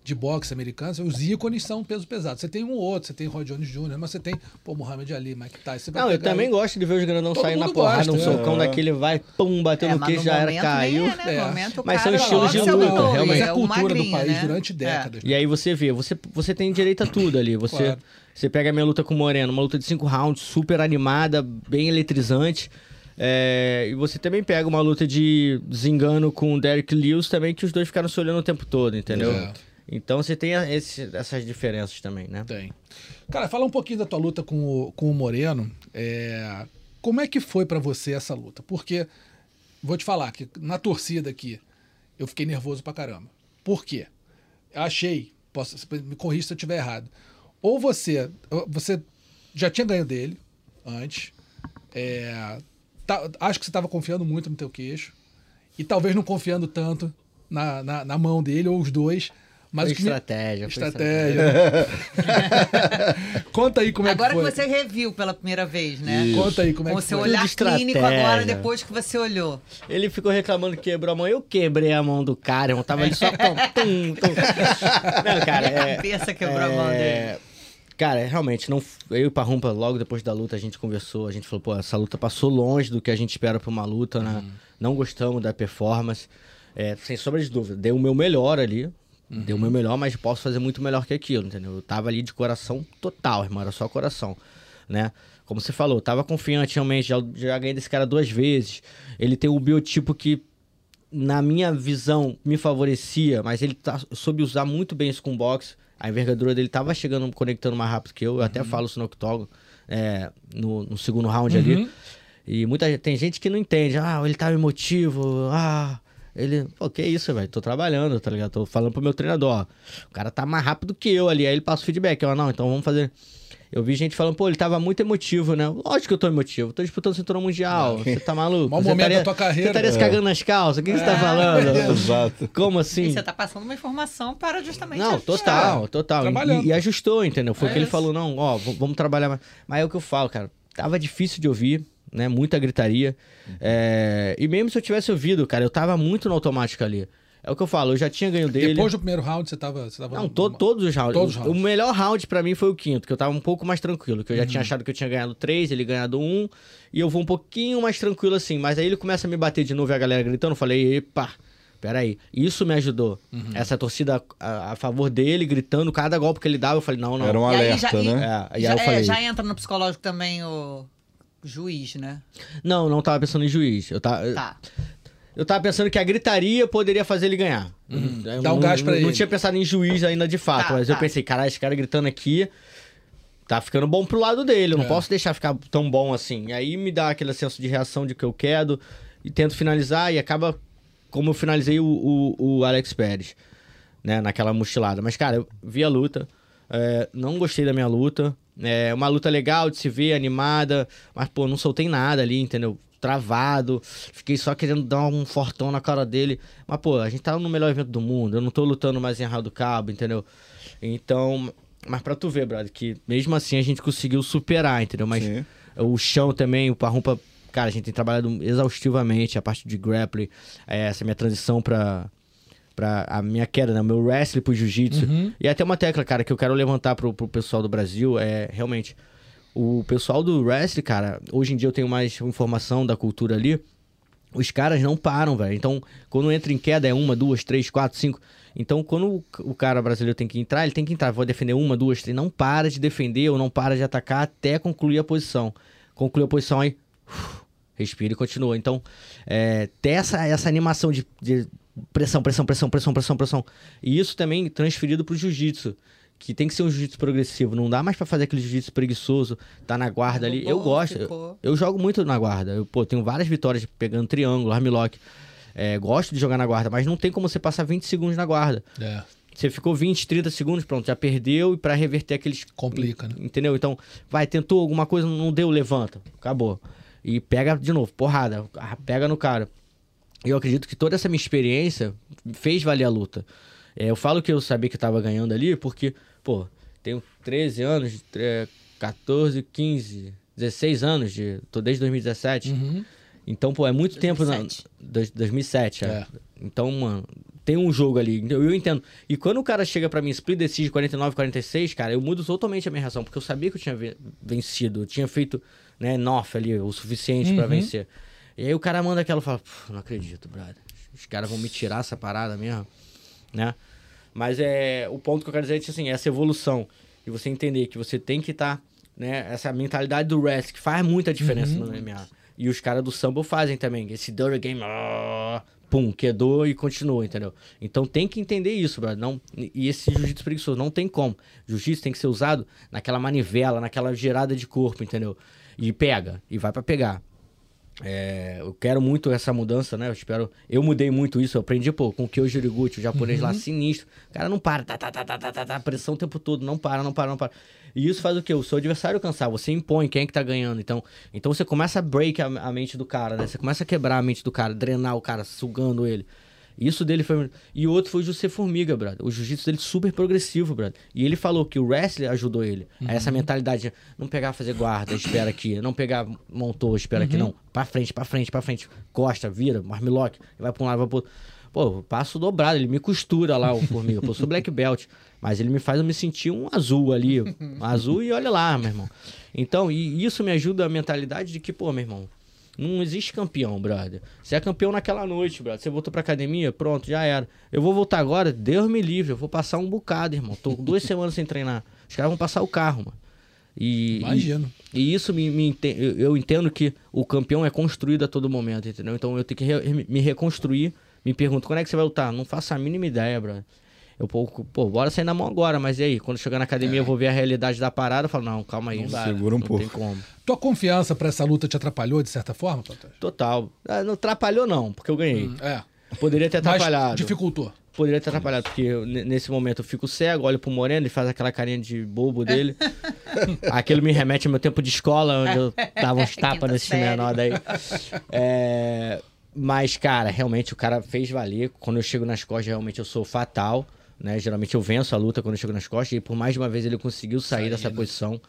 [SPEAKER 2] de boxe americanos, os ícones são peso pesado. Você tem um ou outro, você tem Roy Jones Jr., mas você tem, pô, Muhammad Ali, Mike Tyson. Você vai
[SPEAKER 4] Não, eu também
[SPEAKER 2] aí-
[SPEAKER 4] gosto de ver os grandão
[SPEAKER 2] Todo
[SPEAKER 4] saindo na porrada,
[SPEAKER 2] gosta,
[SPEAKER 4] um
[SPEAKER 2] é.
[SPEAKER 4] socão daquele vai, pum, bateu
[SPEAKER 3] É,
[SPEAKER 4] no
[SPEAKER 3] no
[SPEAKER 4] já era,
[SPEAKER 3] momento
[SPEAKER 4] caiu.
[SPEAKER 3] Nem é, né?
[SPEAKER 2] É.
[SPEAKER 3] No momento,
[SPEAKER 4] Mas
[SPEAKER 3] cara
[SPEAKER 4] são estilos de luta,
[SPEAKER 3] do-
[SPEAKER 4] realmente.
[SPEAKER 3] É
[SPEAKER 2] é a cultura do
[SPEAKER 3] magrinho,
[SPEAKER 2] país
[SPEAKER 3] né?
[SPEAKER 2] durante
[SPEAKER 3] É.
[SPEAKER 2] décadas. né?
[SPEAKER 4] E aí você vê, você, você tem direito a tudo ali. Você,
[SPEAKER 2] Claro.
[SPEAKER 4] Você pega a minha luta com o Moreno, uma luta de cinco rounds, super animada, bem eletrizante. É, e você também pega uma luta de desengano com o Derek Lewis também, que os dois ficaram se olhando o tempo todo, entendeu?
[SPEAKER 2] Exato.
[SPEAKER 4] Então você tem esse- essas diferenças também, né?
[SPEAKER 2] Tem. Cara, fala um pouquinho da tua luta com o, com o Moreno. É, como é que foi pra você essa luta? Porque, vou te falar que na torcida aqui, eu fiquei nervoso pra caramba. Por quê? Eu achei, posso, me corrija se eu estiver errado. Ou você, você já tinha ganho dele antes, é, tá- acho que você estava confiando muito no teu queixo, e talvez não confiando tanto na, na, na mão dele, ou os dois. Mas
[SPEAKER 4] Foi
[SPEAKER 2] o que me-
[SPEAKER 4] estratégia, foi
[SPEAKER 2] Estratégia. Conta aí como é
[SPEAKER 3] Agora
[SPEAKER 2] que
[SPEAKER 3] que
[SPEAKER 2] foi.
[SPEAKER 3] você reviu pela primeira vez, né?
[SPEAKER 2] Conta aí como é
[SPEAKER 3] Com
[SPEAKER 2] que
[SPEAKER 3] o seu
[SPEAKER 2] foi.
[SPEAKER 3] olhar clínico
[SPEAKER 4] estratégia.
[SPEAKER 3] agora, depois que você olhou.
[SPEAKER 4] Ele ficou reclamando que quebrou a mão. Eu quebrei a mão do cara, irmão. Tava ali só. Tum, tum, tum. Não, cara, é.
[SPEAKER 3] cabeça quebrou a mão dele.
[SPEAKER 4] Cara, realmente, não, eu e o Parrumpa, logo depois da luta, a gente conversou, a gente falou, pô, essa luta passou longe do que a gente espera pra uma luta, né? Não gostamos da performance. É, sem sombra de dúvida, dei o meu melhor ali. Dei o meu melhor, mas posso fazer muito melhor que aquilo, entendeu? Eu tava ali de coração total, irmão, era só coração, né? Como você falou, eu tava confiante realmente, já, já ganhei desse cara duas vezes. Ele tem o biotipo que na minha visão, me favorecia, mas ele tá, soube usar muito bem isso com boxe. A envergadura dele tava chegando, conectando mais rápido que eu. Eu até falo isso no octógono, é, no, no segundo round ali. E muita tem gente que não entende. Ah, ele tava emotivo. Ah, ele... Pô, que isso, velho? Tô trabalhando, tá ligado? Tô falando pro meu treinador, ó. O cara tá mais rápido que eu ali. Aí ele passa o feedback. Eu, não, então vamos fazer... Eu vi gente falando, pô, ele tava muito emotivo, né? Lógico que eu tô emotivo. Tô disputando o cinturão mundial. Você tá maluco?
[SPEAKER 2] Maior
[SPEAKER 4] Você
[SPEAKER 2] momento
[SPEAKER 4] estaria-
[SPEAKER 2] da tua carreira.
[SPEAKER 4] Você estaria se cagando nas calças? O que, que você tá falando?
[SPEAKER 5] Exato.
[SPEAKER 4] Como
[SPEAKER 3] E
[SPEAKER 4] assim?
[SPEAKER 3] você tá passando uma informação para justamente
[SPEAKER 4] Não,
[SPEAKER 3] ajustar.
[SPEAKER 4] total, total. E, e ajustou, entendeu? Foi o
[SPEAKER 3] É
[SPEAKER 4] que ele
[SPEAKER 3] isso.
[SPEAKER 4] falou, não, ó, vamos trabalhar mais. Mas é o que eu falo, cara. Tava difícil de ouvir, né? Muita gritaria. É, E mesmo se eu tivesse ouvido, cara, eu tava muito no automático ali. É o que eu falo, eu já tinha ganho dele.
[SPEAKER 2] Depois do primeiro round, você tava. Você tava
[SPEAKER 4] Não, to- todos os rounds.
[SPEAKER 2] Todos os
[SPEAKER 4] O-
[SPEAKER 2] rounds.
[SPEAKER 4] O melhor round pra mim foi o quinto, que eu tava um pouco mais tranquilo. Que eu já tinha achado que eu tinha ganhado três, ele ganhado um. E eu vou um pouquinho mais tranquilo assim. Mas aí ele começa a me bater de novo e a galera gritando. Eu falei, epa, peraí. Isso me ajudou.
[SPEAKER 2] Uhum.
[SPEAKER 4] Essa torcida a, a favor dele, gritando cada golpe que ele dava, eu falei, não, não.
[SPEAKER 5] Era um alerta,
[SPEAKER 3] já-
[SPEAKER 5] né?
[SPEAKER 4] É, e
[SPEAKER 3] já,
[SPEAKER 4] aí eu
[SPEAKER 3] é,
[SPEAKER 4] falei,
[SPEAKER 3] já entra no psicológico também o juiz, né?
[SPEAKER 4] não, não tava pensando em juiz. Eu tava,
[SPEAKER 3] Tá.
[SPEAKER 4] Eu tava pensando que a gritaria poderia fazer ele ganhar. Eu
[SPEAKER 2] Uhum. Dá um
[SPEAKER 4] não-
[SPEAKER 2] gás pra
[SPEAKER 4] não,
[SPEAKER 2] ele.
[SPEAKER 4] Não tinha pensado em juiz ainda de fato,
[SPEAKER 3] Tá,
[SPEAKER 4] mas eu
[SPEAKER 3] tá.
[SPEAKER 4] pensei, caralho, esse cara gritando aqui tá ficando bom pro lado dele. Eu não
[SPEAKER 2] É.
[SPEAKER 4] posso deixar ficar tão bom assim. E aí me dá aquele senso de reação de que eu quero e tento finalizar e acaba como eu finalizei o, o, o Alex Pérez, né, naquela mochilada. Mas, cara, eu vi a luta, é, não gostei da minha luta. É uma luta legal de se ver, animada, mas, pô, não soltei nada ali, entendeu? Travado, fiquei só querendo dar um fortão na cara dele. Mas, pô, a gente tá no melhor evento do mundo, eu não tô lutando mais em do Cabo, entendeu? Então, mas pra tu ver, brother, que mesmo assim a gente conseguiu superar, entendeu? Mas
[SPEAKER 5] Sim.
[SPEAKER 4] o chão também, o Parrumpa, cara, a gente tem trabalhado exaustivamente a parte de grappling, é, essa minha transição pra, pra a minha queda, né? O meu wrestling pro jiu-jitsu. E até uma tecla, cara, que eu quero levantar pro, pro pessoal do Brasil é realmente o pessoal do wrestling, cara, hoje em dia eu tenho mais informação da cultura ali. Os caras não param, velho. Então, quando entra em queda é uma, duas, três, quatro, cinco. Então, quando o, cara brasileiro tem que entrar, ele tem que entrar. Vou defender uma, duas, três. Não para de defender ou não para de atacar até concluir a posição. Concluir a posição aí, respira e continua. Então, é, ter essa, essa animação de, de pressão, pressão, pressão, pressão, pressão, pressão. E isso também transferido pro jiu-jitsu. Que tem que ser um jiu-jitsu progressivo. Não dá mais pra fazer aquele jiu-jitsu preguiçoso, tá na guarda ali. Eu gosto.
[SPEAKER 3] ficou.
[SPEAKER 4] Eu jogo muito na guarda. Eu, pô, tenho várias vitórias pegando triângulo, armlock. É, gosto de jogar na guarda, mas não tem como você passar 20 segundos na guarda.
[SPEAKER 2] É,
[SPEAKER 4] Você ficou 20, 30 segundos, pronto, já perdeu e pra reverter aqueles.
[SPEAKER 2] complica, né?
[SPEAKER 4] Entendeu? Então, vai, tentou alguma coisa, não deu, levanta. Acabou. E pega de novo, porrada. ah, Pega no cara. Eu acredito que toda essa minha experiência fez valer a luta. É, eu falo que eu sabia que eu tava ganhando ali porque, pô, tenho 13 anos, é, 14, 15, 16 anos, de, tô desde 2017.
[SPEAKER 2] Uhum.
[SPEAKER 4] Então, pô, é muito tempo. Na,
[SPEAKER 3] 2007.
[SPEAKER 4] dois- 2007, é.
[SPEAKER 2] É.
[SPEAKER 4] Então, mano, tem um jogo ali. Eu, eu entendo. E quando o cara chega pra mim, split decision 49, 46, cara, eu mudo totalmente a minha reação, porque eu sabia que eu tinha ve- vencido. Eu tinha feito, né, enough ali, o suficiente pra
[SPEAKER 2] Uhum.
[SPEAKER 4] vencer. E aí o cara manda aquela e fala, "Pô, não acredito, brother. Os caras vão me tirar essa parada mesmo, né? Mas é o ponto que eu quero dizer é que, assim, essa evolução. E você entender que você tem que estar, né? Essa mentalidade do que faz muita diferença no MMA. E os caras do samba fazem também. Esse dirty game, ah, pum, quedou e continua, entendeu? Então tem que entender isso, brother. Não, e esse jiu-jitsu preguiçoso, não tem como. Jiu-jitsu tem que ser usado naquela manivela, naquela girada de corpo, entendeu? E pega, e vai pra pegar. É, eu quero muito essa mudança, né? Eu espero. Eu mudei muito isso. Eu aprendi, pô, com o Kyo Juriguchi, o japonês lá sinistro. O cara não para, tá, tá, tá, tá, tá, tá, tá, pressão o tempo todo, não para, não para, não para. E isso faz o quê? O seu adversário cansar, você impõe quem é que tá ganhando. Então, então você começa a break a, a mente do cara, né? Você começa a quebrar a mente do cara, drenar o cara, sugando ele. Isso dele foi. E o outro foi o José Formiga, brother. O jiu-jitsu dele super progressivo, brother. E ele falou que o wrestling ajudou ele. A essa mentalidade de não pegar, fazer guarda, espera aqui. Não pegar, montou, espera aqui, não. Pra frente, pra frente, pra frente. Costa, vira, marmilock. Vai pra um lado, vai pro outro. Pô, eu passo dobrado, ele me costura lá, o Formiga. Pô, eu sou black belt. Mas ele me faz eu me sentir um azul ali. Um azul e olha lá, meu irmão. Então, e isso me ajuda a mentalidade de que, pô, meu irmão, não existe campeão, brother. Você é campeão naquela noite, brother. Você voltou pra academia, pronto, já era. Eu vou voltar agora, Deus me livre. Eu vou passar um bocado, irmão. Tô duas semanas sem treinar. Os caras vão passar o carro, mano. E,
[SPEAKER 2] Imagino.
[SPEAKER 4] E, e isso me, me eu, eu entendo que o campeão é construído a todo momento, entendeu? Então eu tenho que re- me reconstruir. Me pergunto, quando é que você vai lutar? Não faço a mínima ideia, brother. Eu, pô, pô, bora sair na mão agora, mas e aí? Quando chegar na academia eu vou ver a realidade da parada, eu falo, não, calma aí.
[SPEAKER 2] Não dá,
[SPEAKER 5] Segura um
[SPEAKER 4] não
[SPEAKER 5] pouco.
[SPEAKER 4] tem como.
[SPEAKER 2] Tua confiança pra essa luta te atrapalhou de certa forma, Pantoja?
[SPEAKER 4] Total. Ah, Não atrapalhou, não, porque eu ganhei.
[SPEAKER 2] É.
[SPEAKER 4] Poderia ter
[SPEAKER 2] Mas
[SPEAKER 4] atrapalhado.
[SPEAKER 2] dificultou.
[SPEAKER 4] Poderia ter atrapalhado, porque eu, ne- nesse momento eu fico cego, olho pro Moreno, ele faz aquela carinha de bobo dele. Aquilo me remete ao meu tempo de escola, onde eu dava uns tapas
[SPEAKER 3] Quinta
[SPEAKER 4] nesse menor daí. É, mas, cara, realmente o cara fez valer. Quando eu chego nas costas, realmente eu sou fatal. Né? Geralmente eu venço a luta quando eu chego nas costas. E por mais de uma vez ele conseguiu sair, dessa posição.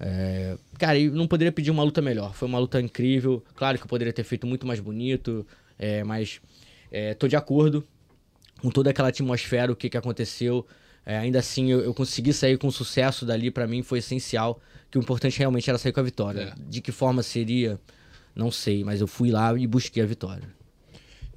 [SPEAKER 4] É, cara, e não poderia pedir uma luta melhor. Foi uma luta incrível. Claro que eu poderia ter feito muito mais bonito, é, mas é, tô de acordo com toda aquela atmosfera, o que, que aconteceu. É, ainda assim, eu, eu consegui sair com sucesso dali, pra mim foi essencial. Que o importante realmente era sair com a vitória.
[SPEAKER 2] É.
[SPEAKER 4] De que forma seria, não sei, mas eu fui lá e busquei a vitória.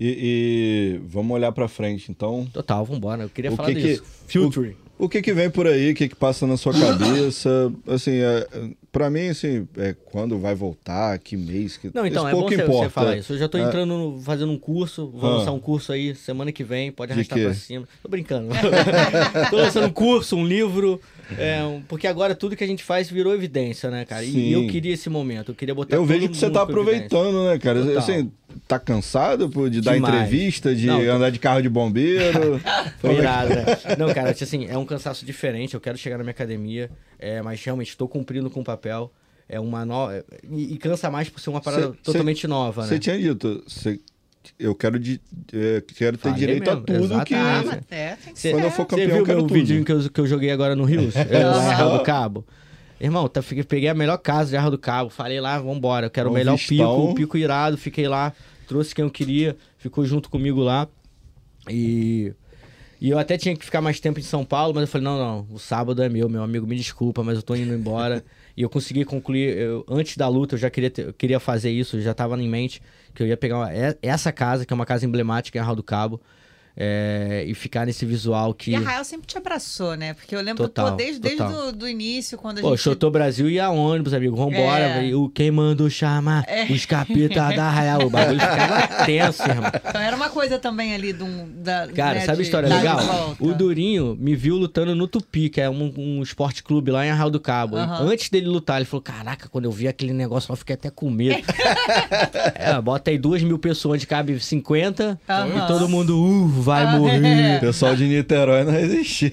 [SPEAKER 5] E, e vamos olhar pra frente, então.
[SPEAKER 4] Total, vambora. Eu queria
[SPEAKER 5] O
[SPEAKER 4] falar
[SPEAKER 5] que que-
[SPEAKER 4] disso. Filtering.
[SPEAKER 5] O que que vem por aí? O que que passa na sua cabeça? Assim, é, para mim, assim, é quando vai voltar, que mês, que
[SPEAKER 4] Não, então,
[SPEAKER 5] isso
[SPEAKER 4] é bom
[SPEAKER 5] pouco
[SPEAKER 4] você,
[SPEAKER 5] importa.
[SPEAKER 4] você falar isso. Eu já tô
[SPEAKER 5] É.
[SPEAKER 4] entrando, no- fazendo um curso, vou
[SPEAKER 5] Ah.
[SPEAKER 4] lançar um curso aí semana que vem, pode
[SPEAKER 5] De
[SPEAKER 4] arrastar pra cima. Tô brincando. tô lançando um curso, um livro, é, porque agora tudo que a gente faz virou evidência, né, cara? E
[SPEAKER 5] Sim.
[SPEAKER 4] eu queria esse momento, eu queria botar
[SPEAKER 5] Eu vejo que você tá aproveitando, né, cara?
[SPEAKER 4] Total.
[SPEAKER 5] Assim, tá cansado pô, de dar
[SPEAKER 4] Demais.
[SPEAKER 5] entrevista, de
[SPEAKER 4] Não, tô-
[SPEAKER 5] andar de carro de bombeiro?
[SPEAKER 4] Foi irado, né? Não, cara, assim, é um cansaço diferente. Eu quero chegar na minha academia, é, mas realmente estou cumprindo com o papel. É uma nova. E, e cansa mais por ser uma parada
[SPEAKER 5] Cê-
[SPEAKER 4] totalmente nova,
[SPEAKER 5] Você
[SPEAKER 4] né?
[SPEAKER 5] tinha dito, você- eu quero, de, é, quero ter
[SPEAKER 4] Falei
[SPEAKER 5] direito
[SPEAKER 4] mesmo,
[SPEAKER 5] a tudo que...
[SPEAKER 4] exatamente.
[SPEAKER 3] Ah, é, que
[SPEAKER 4] Cê-.
[SPEAKER 5] Quando eu for
[SPEAKER 4] Você
[SPEAKER 5] campeão,
[SPEAKER 4] viu
[SPEAKER 5] eu quero
[SPEAKER 4] meu
[SPEAKER 5] tudo.
[SPEAKER 4] vidinho que eu, que eu joguei agora no? É, em Arraial do Cabo. Irmão, tá, fiquei- peguei a melhor casa de Arraial do Cabo. Falei lá, vambora. Eu quero o melhor
[SPEAKER 5] vistão.
[SPEAKER 4] pico, o pico irado. Fiquei lá, trouxe quem eu queria, ficou junto comigo lá. E, e eu até tinha que ficar mais tempo em São Paulo, mas eu falei, não, não, o sábado é meu, meu amigo, me desculpa, mas eu tô indo embora. e eu consegui concluir, eu- antes da luta, eu já queria, ter- eu queria fazer isso, já tava em mente que eu ia pegar uma- essa casa, que é uma casa emblemática em Arraial do Cabo, é, e ficar nesse visual que...
[SPEAKER 3] E a Rael sempre te abraçou, né? Porque eu lembro,
[SPEAKER 4] Total,
[SPEAKER 3] pô, desde, desde
[SPEAKER 4] total.
[SPEAKER 3] do, do início, quando a
[SPEAKER 4] Pô,
[SPEAKER 3] gente...
[SPEAKER 4] Chotou Brasil e a ônibus, amigo. Vambora,
[SPEAKER 3] É.
[SPEAKER 4] velho. O quem mandou chamar os capeta da Arraial. O bagulho ficava tenso, irmão.
[SPEAKER 3] Então era uma coisa também ali de um... Da,
[SPEAKER 4] Cara,
[SPEAKER 3] né,
[SPEAKER 4] sabe a história legal? O Durinho me viu lutando no Tupi, que é um, um esporte clube lá em Arraial do Cabo.
[SPEAKER 3] Aham.
[SPEAKER 4] Antes dele lutar, ele falou: Caraca, quando eu vi aquele negócio lá, eu fiquei até com medo. é, bota aí duas mil pessoas onde cabe 50
[SPEAKER 3] Aham.
[SPEAKER 4] e todo mundo, uh, vai
[SPEAKER 3] Ah,
[SPEAKER 4] morrer.
[SPEAKER 3] é.
[SPEAKER 5] O pessoal de Niterói não resistia.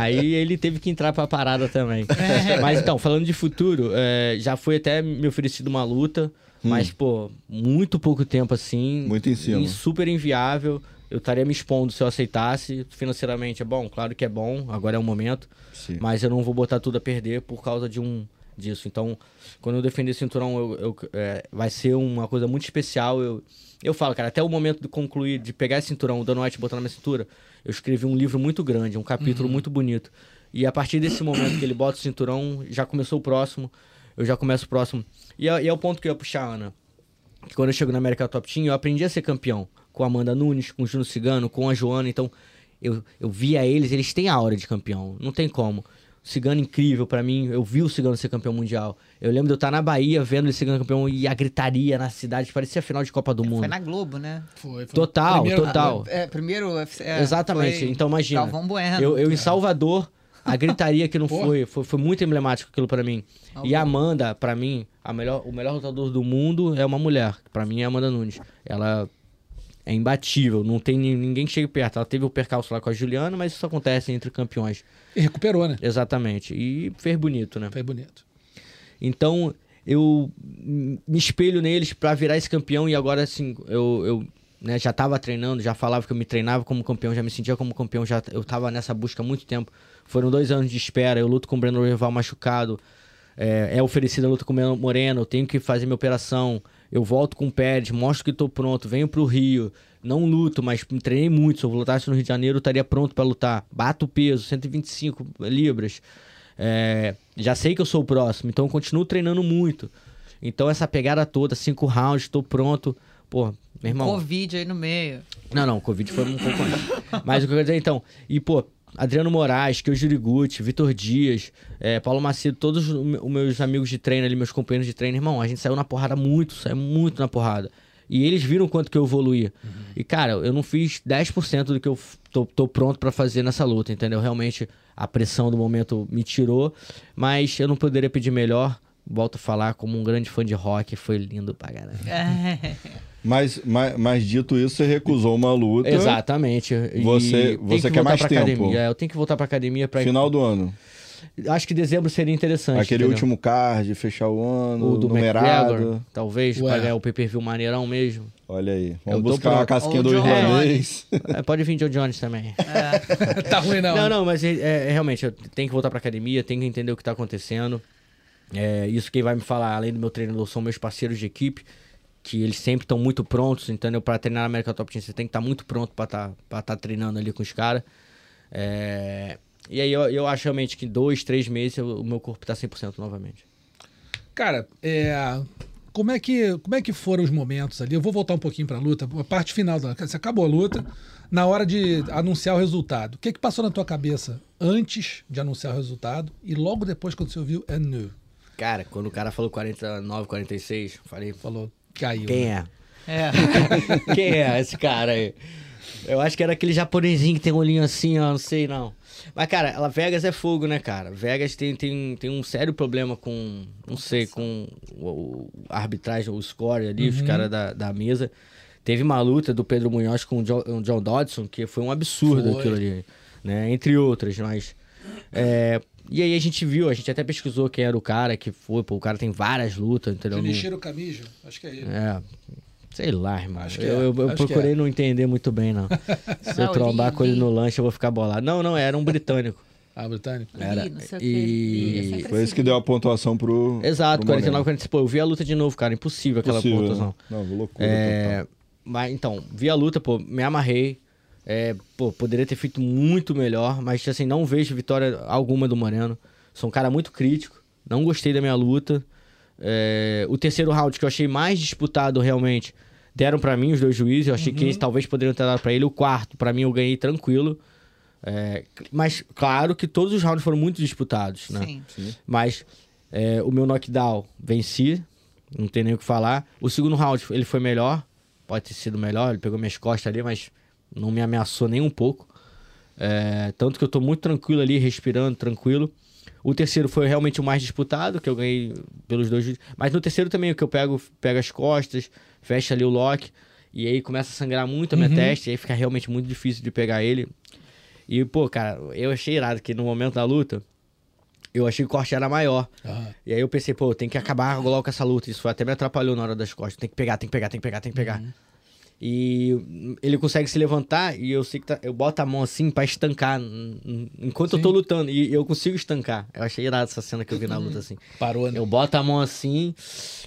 [SPEAKER 4] Aí ele teve que entrar pra parada também. Mas então, falando de futuro, é, já foi até me oferecido uma luta, mas, pô, muito pouco tempo assim.
[SPEAKER 5] Muito em cima.
[SPEAKER 4] E super inviável. Eu estaria me expondo se eu aceitasse. Financeiramente é bom, claro que é bom, agora é o momento.
[SPEAKER 5] Sim.
[SPEAKER 4] Mas eu não vou botar tudo a perder por causa de um disso. Então, quando eu defender cinturão, eu, eu- é, vai ser uma coisa muito especial. Eu, eu falo, cara, até o momento de concluir, de pegar esse cinturão, o Dana White botar na minha cintura, eu escrevi um livro muito grande, um capítulo muito bonito. E a partir desse momento que ele bota o cinturão, já começou o próximo, eu já começo o próximo. E é, e é o ponto que eu ia puxar, Ana. Que quando eu chego na América Top Team, eu aprendi a ser campeão. Com a Amanda Nunes, com o Juno Cigano, com a Joana. Então, eu, eu via eles, eles têm a aura de campeão. Não tem como. Cigano incrível pra mim. Eu vi o Cigano ser campeão mundial. Eu lembro de eu estar na Bahia vendo ele Cigano campeão e a gritaria na cidade parecia a final de Copa do Mundo.
[SPEAKER 3] Foi na Globo, né?
[SPEAKER 2] Foi, foi.
[SPEAKER 4] Total,
[SPEAKER 2] Primeiro-
[SPEAKER 4] total.
[SPEAKER 3] É, primeiro... É,
[SPEAKER 4] Exatamente.
[SPEAKER 3] foi
[SPEAKER 4] Então imagina.
[SPEAKER 3] Galvão Bueno.
[SPEAKER 4] Eu, eu em Salvador, a gritaria que não foi, foi, foi muito emblemático aquilo pra mim. E a Amanda, pra mim, a melhor, o melhor lutador do mundo é uma mulher. Pra mim é a Amanda Nunes. Ela é imbatível, não tem ni- ninguém que chegue perto. Ela teve o percalço lá com a Juliana, mas isso acontece entre campeões.
[SPEAKER 2] E recuperou, né?
[SPEAKER 4] Exatamente. E fez bonito, né?
[SPEAKER 2] Foi bonito.
[SPEAKER 4] Então, eu me espelho neles pra virar esse campeão e agora, assim, eu, eu né, já tava treinando, já falava que eu me treinava como campeão, já me sentia como campeão, já eu tava nessa busca há muito tempo. Foram dois anos de espera, eu luto com o Breno Rival machucado, é, é oferecida a luta com o Moreno, eu tenho que fazer minha operação, eu volto com o Pérez, mostro que tô pronto, venho pro Rio, não luto, mas treinei muito, se eu lutasse no Rio de Janeiro, eu estaria pronto pra lutar. Bato o peso, 125 libras. É, já sei que eu sou o próximo, então eu continuo treinando muito. Então essa pegada toda, cinco rounds, tô pronto. Pô, meu irmão.
[SPEAKER 3] Covid aí no meio.
[SPEAKER 4] Não, não, o Covid foi um pouco antes. Mas o que eu quero dizer então, e pô, Adriano Moraes, Kyo Juriguchi, Vitor Dias, é, Paulo Macedo, todos os me- os meus amigos de treino ali, meus companheiros de treino, irmão, a gente saiu na porrada muito, saiu muito na porrada. E eles viram o quanto que eu evoluí. E, cara, eu não fiz 10% do que eu tô, tô pronto pra fazer nessa luta, entendeu? Realmente, a pressão do momento me tirou, mas eu não poderia pedir melhor. Volto a falar, como um grande fã de rock, foi lindo pra caramba.
[SPEAKER 3] É.
[SPEAKER 5] Mas, mas, mas dito isso, você recusou uma luta.
[SPEAKER 4] Exatamente. E
[SPEAKER 5] Você- você
[SPEAKER 4] que
[SPEAKER 5] quer
[SPEAKER 4] voltar
[SPEAKER 5] mais
[SPEAKER 4] pra
[SPEAKER 5] tempo.
[SPEAKER 4] Academia. É, eu tenho que voltar pra academia pra.
[SPEAKER 5] Final do ano.
[SPEAKER 4] Acho que dezembro seria interessante.
[SPEAKER 5] Aquele
[SPEAKER 4] entendeu?
[SPEAKER 5] último card, fechar o ano,
[SPEAKER 4] O do
[SPEAKER 5] numerado.
[SPEAKER 4] McGregor, talvez,
[SPEAKER 2] Ué.
[SPEAKER 4] pra ganhar o pay-per-view maneirão mesmo.
[SPEAKER 5] Olha aí.
[SPEAKER 4] Eu
[SPEAKER 5] Vamos
[SPEAKER 4] tô
[SPEAKER 5] buscar uma casquinha do irlandês.
[SPEAKER 4] É, pode vir Joe Jones também.
[SPEAKER 2] tá ruim, não.
[SPEAKER 4] Não, não, mas é, é, realmente, eu tenho que voltar pra academia, tenho que entender o que tá acontecendo. É, isso quem vai me falar, além do meu treinador, são meus parceiros de equipe, que eles sempre estão muito prontos, entendeu? Pra treinar na América Top Team, você tem que estar muito pronto pra estar pra tá treinando ali com os caras. É, e aí eu, eu acho realmente que dois, três meses eu- o meu corpo tá 100% novamente.
[SPEAKER 2] Cara, é, como é que, como é que foram os momentos ali? Eu vou voltar um pouquinho para a luta, a parte final da, você acabou a luta, na hora de anunciar o resultado. O que é que passou na tua cabeça antes de anunciar o resultado e logo depois quando você ouviu é no?
[SPEAKER 4] Cara, quando o cara falou 49, 46, falei,
[SPEAKER 2] Falou, caiu.
[SPEAKER 4] quem
[SPEAKER 2] né?
[SPEAKER 4] é?
[SPEAKER 3] É.
[SPEAKER 4] Quem é esse cara aí? Eu acho que era aquele japonesinho que tem um olhinho assim, ó, não sei não. Mas, cara, ela, Vegas é fogo, né, cara? Vegas tem, tem, tem um sério problema com, não sei, com o, o arbitragem, o score ali, os caras da, da mesa. Teve uma luta do Pedro Munhoz com o John, o John Dodson, que foi um absurdo
[SPEAKER 2] Foi.
[SPEAKER 4] aquilo ali, né? Entre outras, mas... é, e aí a gente viu, a gente até pesquisou quem era o cara que foi, pô, o cara tem várias lutas, entendeu?
[SPEAKER 2] Junichiro Camijo, acho que é ele.
[SPEAKER 4] é. Sei lá, irmão.
[SPEAKER 2] Acho que
[SPEAKER 4] eu,
[SPEAKER 2] é,
[SPEAKER 4] eu- eu
[SPEAKER 2] acho que
[SPEAKER 4] procurei
[SPEAKER 2] é.
[SPEAKER 4] não entender muito bem, não. Se eu trombar com ele no lanche, eu vou ficar bolado. Não, não, era um britânico.
[SPEAKER 2] Ah, britânico.
[SPEAKER 4] Era.
[SPEAKER 3] Ih, não sei o
[SPEAKER 4] E-.
[SPEAKER 3] Ih, é
[SPEAKER 5] Foi esse que
[SPEAKER 3] assim.
[SPEAKER 5] deu a pontuação pro.
[SPEAKER 4] Exato,
[SPEAKER 5] pro
[SPEAKER 4] 49,
[SPEAKER 5] Moreno.
[SPEAKER 4] 46. Pô, eu vi a luta de novo, cara. Impossível aquela
[SPEAKER 5] Possível,
[SPEAKER 4] pontuação.
[SPEAKER 5] Não, loucura.
[SPEAKER 4] É, mas então, vi a luta, pô, me amarrei. É, pô, poderia ter feito muito melhor, mas assim, não vejo vitória alguma do Moreno. Sou um cara muito crítico, não gostei da minha luta. É, o terceiro round que eu achei mais disputado realmente, deram pra mim os dois juízes. Eu achei que esse talvez poderiam ter dado pra ele. O quarto, pra mim, eu ganhei tranquilo. É, mas claro que todos os rounds foram muito disputados, né?
[SPEAKER 3] Sim.
[SPEAKER 4] Mas é, o meu knockdown venci, não tem nem o que falar. O segundo round ele foi melhor, pode ter sido melhor, ele pegou minhas costas ali, mas não me ameaçou nem um pouco. É, tanto que eu tô muito tranquilo ali, respirando, tranquilo. O terceiro foi realmente o mais disputado, que eu ganhei pelos dois. Mas no terceiro também, o que eu pego, pego as costas, fecha ali o lock, e aí começa a sangrar muito a minha testa, e aí fica realmente muito difícil de pegar ele. E, pô, cara, eu achei irado que no momento da luta, eu achei que o corte era maior.
[SPEAKER 2] Ah,
[SPEAKER 4] E aí eu pensei, pô, tem que acabar logo com essa luta. Isso até me atrapalhou na hora das costas. Tem que pegar, tem que pegar, tem que pegar, tem que pegar. E ele consegue se levantar e eu sei que tá- eu boto a mão assim pra estancar enquanto eu tô lutando. E eu consigo estancar. Eu achei irado essa cena que eu vi na luta assim.
[SPEAKER 2] parou, né?
[SPEAKER 4] Eu boto a mão assim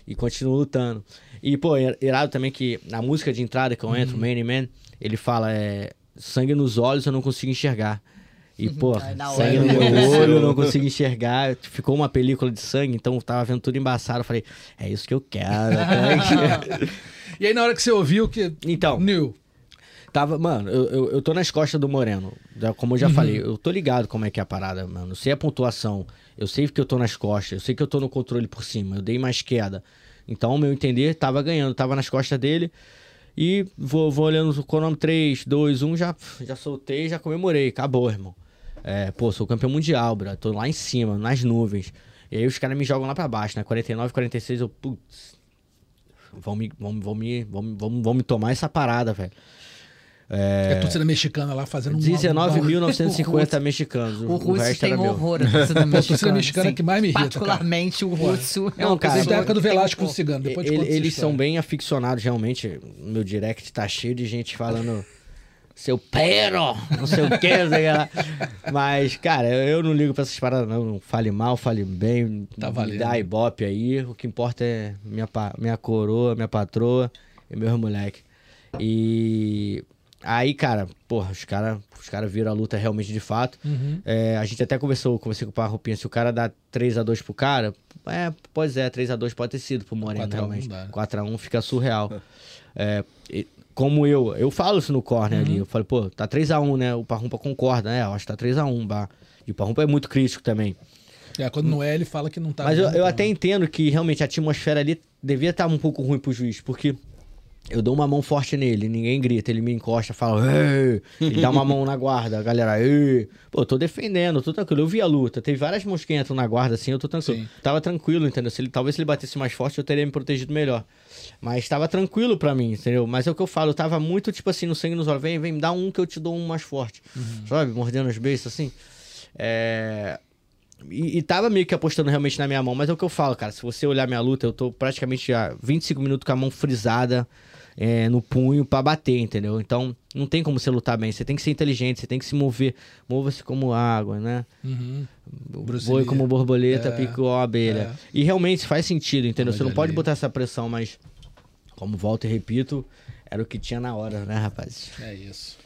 [SPEAKER 4] e continuo lutando. E, pô, ir- irado também que na música de entrada que eu entro, Man Man, ele fala, é. Sangue nos olhos eu não consigo enxergar. E, pô,
[SPEAKER 3] Ai, na
[SPEAKER 4] sangue no meu
[SPEAKER 5] Aconteceu.
[SPEAKER 4] olho eu não consigo enxergar. Ficou uma película de sangue, então eu tava vendo tudo embaçado. Eu falei, é isso que eu quero.
[SPEAKER 2] E aí na hora que você ouviu que...
[SPEAKER 4] então,
[SPEAKER 2] New.
[SPEAKER 4] Tava, mano, eu, eu, eu tô nas costas do Moreno. Como eu já falei, eu tô ligado como é que é a parada, mano. Eu sei a pontuação. Eu sei que eu tô nas costas. Eu sei que eu tô no controle por cima. Eu dei mais queda. Então, ao meu entender, tava ganhando. Tava nas costas dele. E vou, vou olhando o cronômetro 3, 2, 1, já, já soltei, já comemorei. Acabou, irmão. É, pô, sou campeão mundial, bro. Tô lá em cima, nas nuvens. E aí os caras me jogam lá pra baixo, né? 49, 46, eu, putz. Vão me, vão, vão me, vão, me- vão, vão me tomar essa parada, velho.
[SPEAKER 2] É, a torcida mexicana lá fazendo um...
[SPEAKER 4] 19.950 mexicanos.
[SPEAKER 3] O russo
[SPEAKER 4] resto
[SPEAKER 3] tem horror à torcida mexicana.
[SPEAKER 2] mexicana
[SPEAKER 3] sim.
[SPEAKER 2] que mais me irrita,
[SPEAKER 3] Particularmente o russo. é
[SPEAKER 4] Não,
[SPEAKER 3] uma
[SPEAKER 4] cara,
[SPEAKER 2] Desde a época do Velasco
[SPEAKER 3] horror.
[SPEAKER 2] Cigano. Depois
[SPEAKER 4] Ele-
[SPEAKER 2] essa
[SPEAKER 4] eles são bem aficionados, realmente. O meu direct tá cheio de gente falando. Seu pero, não sei o que. Mas, cara, eu não ligo pra essas paradas, não. Fale mal, fale bem.
[SPEAKER 2] Tá valendo.
[SPEAKER 4] Dá ibope aí. O que importa é minha, minha coroa, minha patroa e meus moleque. E aí, cara, porra, os caras os cara viram a luta realmente de fato.
[SPEAKER 2] Uhum.
[SPEAKER 4] É, a gente até conversou, conversei com o Parrupinha, se o cara dá 3x2 pro cara, é, pois é, 3x2 pode ter sido pro Moreno,
[SPEAKER 2] 4 a 1
[SPEAKER 4] realmente.
[SPEAKER 2] dá, né?
[SPEAKER 4] 4x1 fica surreal. É, e- como eu, eu falo isso no corner
[SPEAKER 2] Uhum.
[SPEAKER 4] ali, eu falei, pô, tá 3x1, né? O Parrumpa concorda, né? Eu acho que tá 3x1, bah. E o Parrumpa é muito crítico também.
[SPEAKER 2] É, quando não é, ele fala que não tá...
[SPEAKER 4] Mas eu, eu
[SPEAKER 2] tá
[SPEAKER 4] até entendo que realmente a atmosfera ali devia estar um pouco ruim pro juiz, porque eu dou uma mão forte nele, ninguém grita, ele me encosta, fala, ei, e dá uma mão na guarda, a galera, ei. Pô, eu tô defendendo, tô tranquilo. Eu vi a luta, teve várias mosquinhas entrando na guarda assim, eu tô tranquilo.
[SPEAKER 2] Sim.
[SPEAKER 4] Tava tranquilo, entendeu? Se ele, talvez se ele batesse mais forte, eu teria me protegido melhor. Mas tava tranquilo pra mim, entendeu? Mas é o que eu falo, eu tava muito, tipo assim, no sangue nos olhos, vem, vem, me dá um que eu te dou um mais forte. Sabe? Mordendo os beijos, assim. É. E, e tava meio que apostando realmente na minha mão, mas é o que eu falo, cara. Se você olhar minha luta, eu tô praticamente há 25 minutos com a mão frisada é, no punho pra bater, entendeu? Então não tem como você lutar bem. Você tem que ser inteligente, você tem que se mover. Mova-se como água, né?
[SPEAKER 2] Uhum. Lee.
[SPEAKER 4] como borboleta,
[SPEAKER 2] É,
[SPEAKER 4] igual a abelha.
[SPEAKER 2] é.
[SPEAKER 4] E realmente faz sentido, entendeu?
[SPEAKER 2] Olha
[SPEAKER 4] Você não pode
[SPEAKER 2] ali.
[SPEAKER 4] botar essa pressão, mas como volto e repito, era o que tinha na hora, né, rapaz?
[SPEAKER 2] É isso.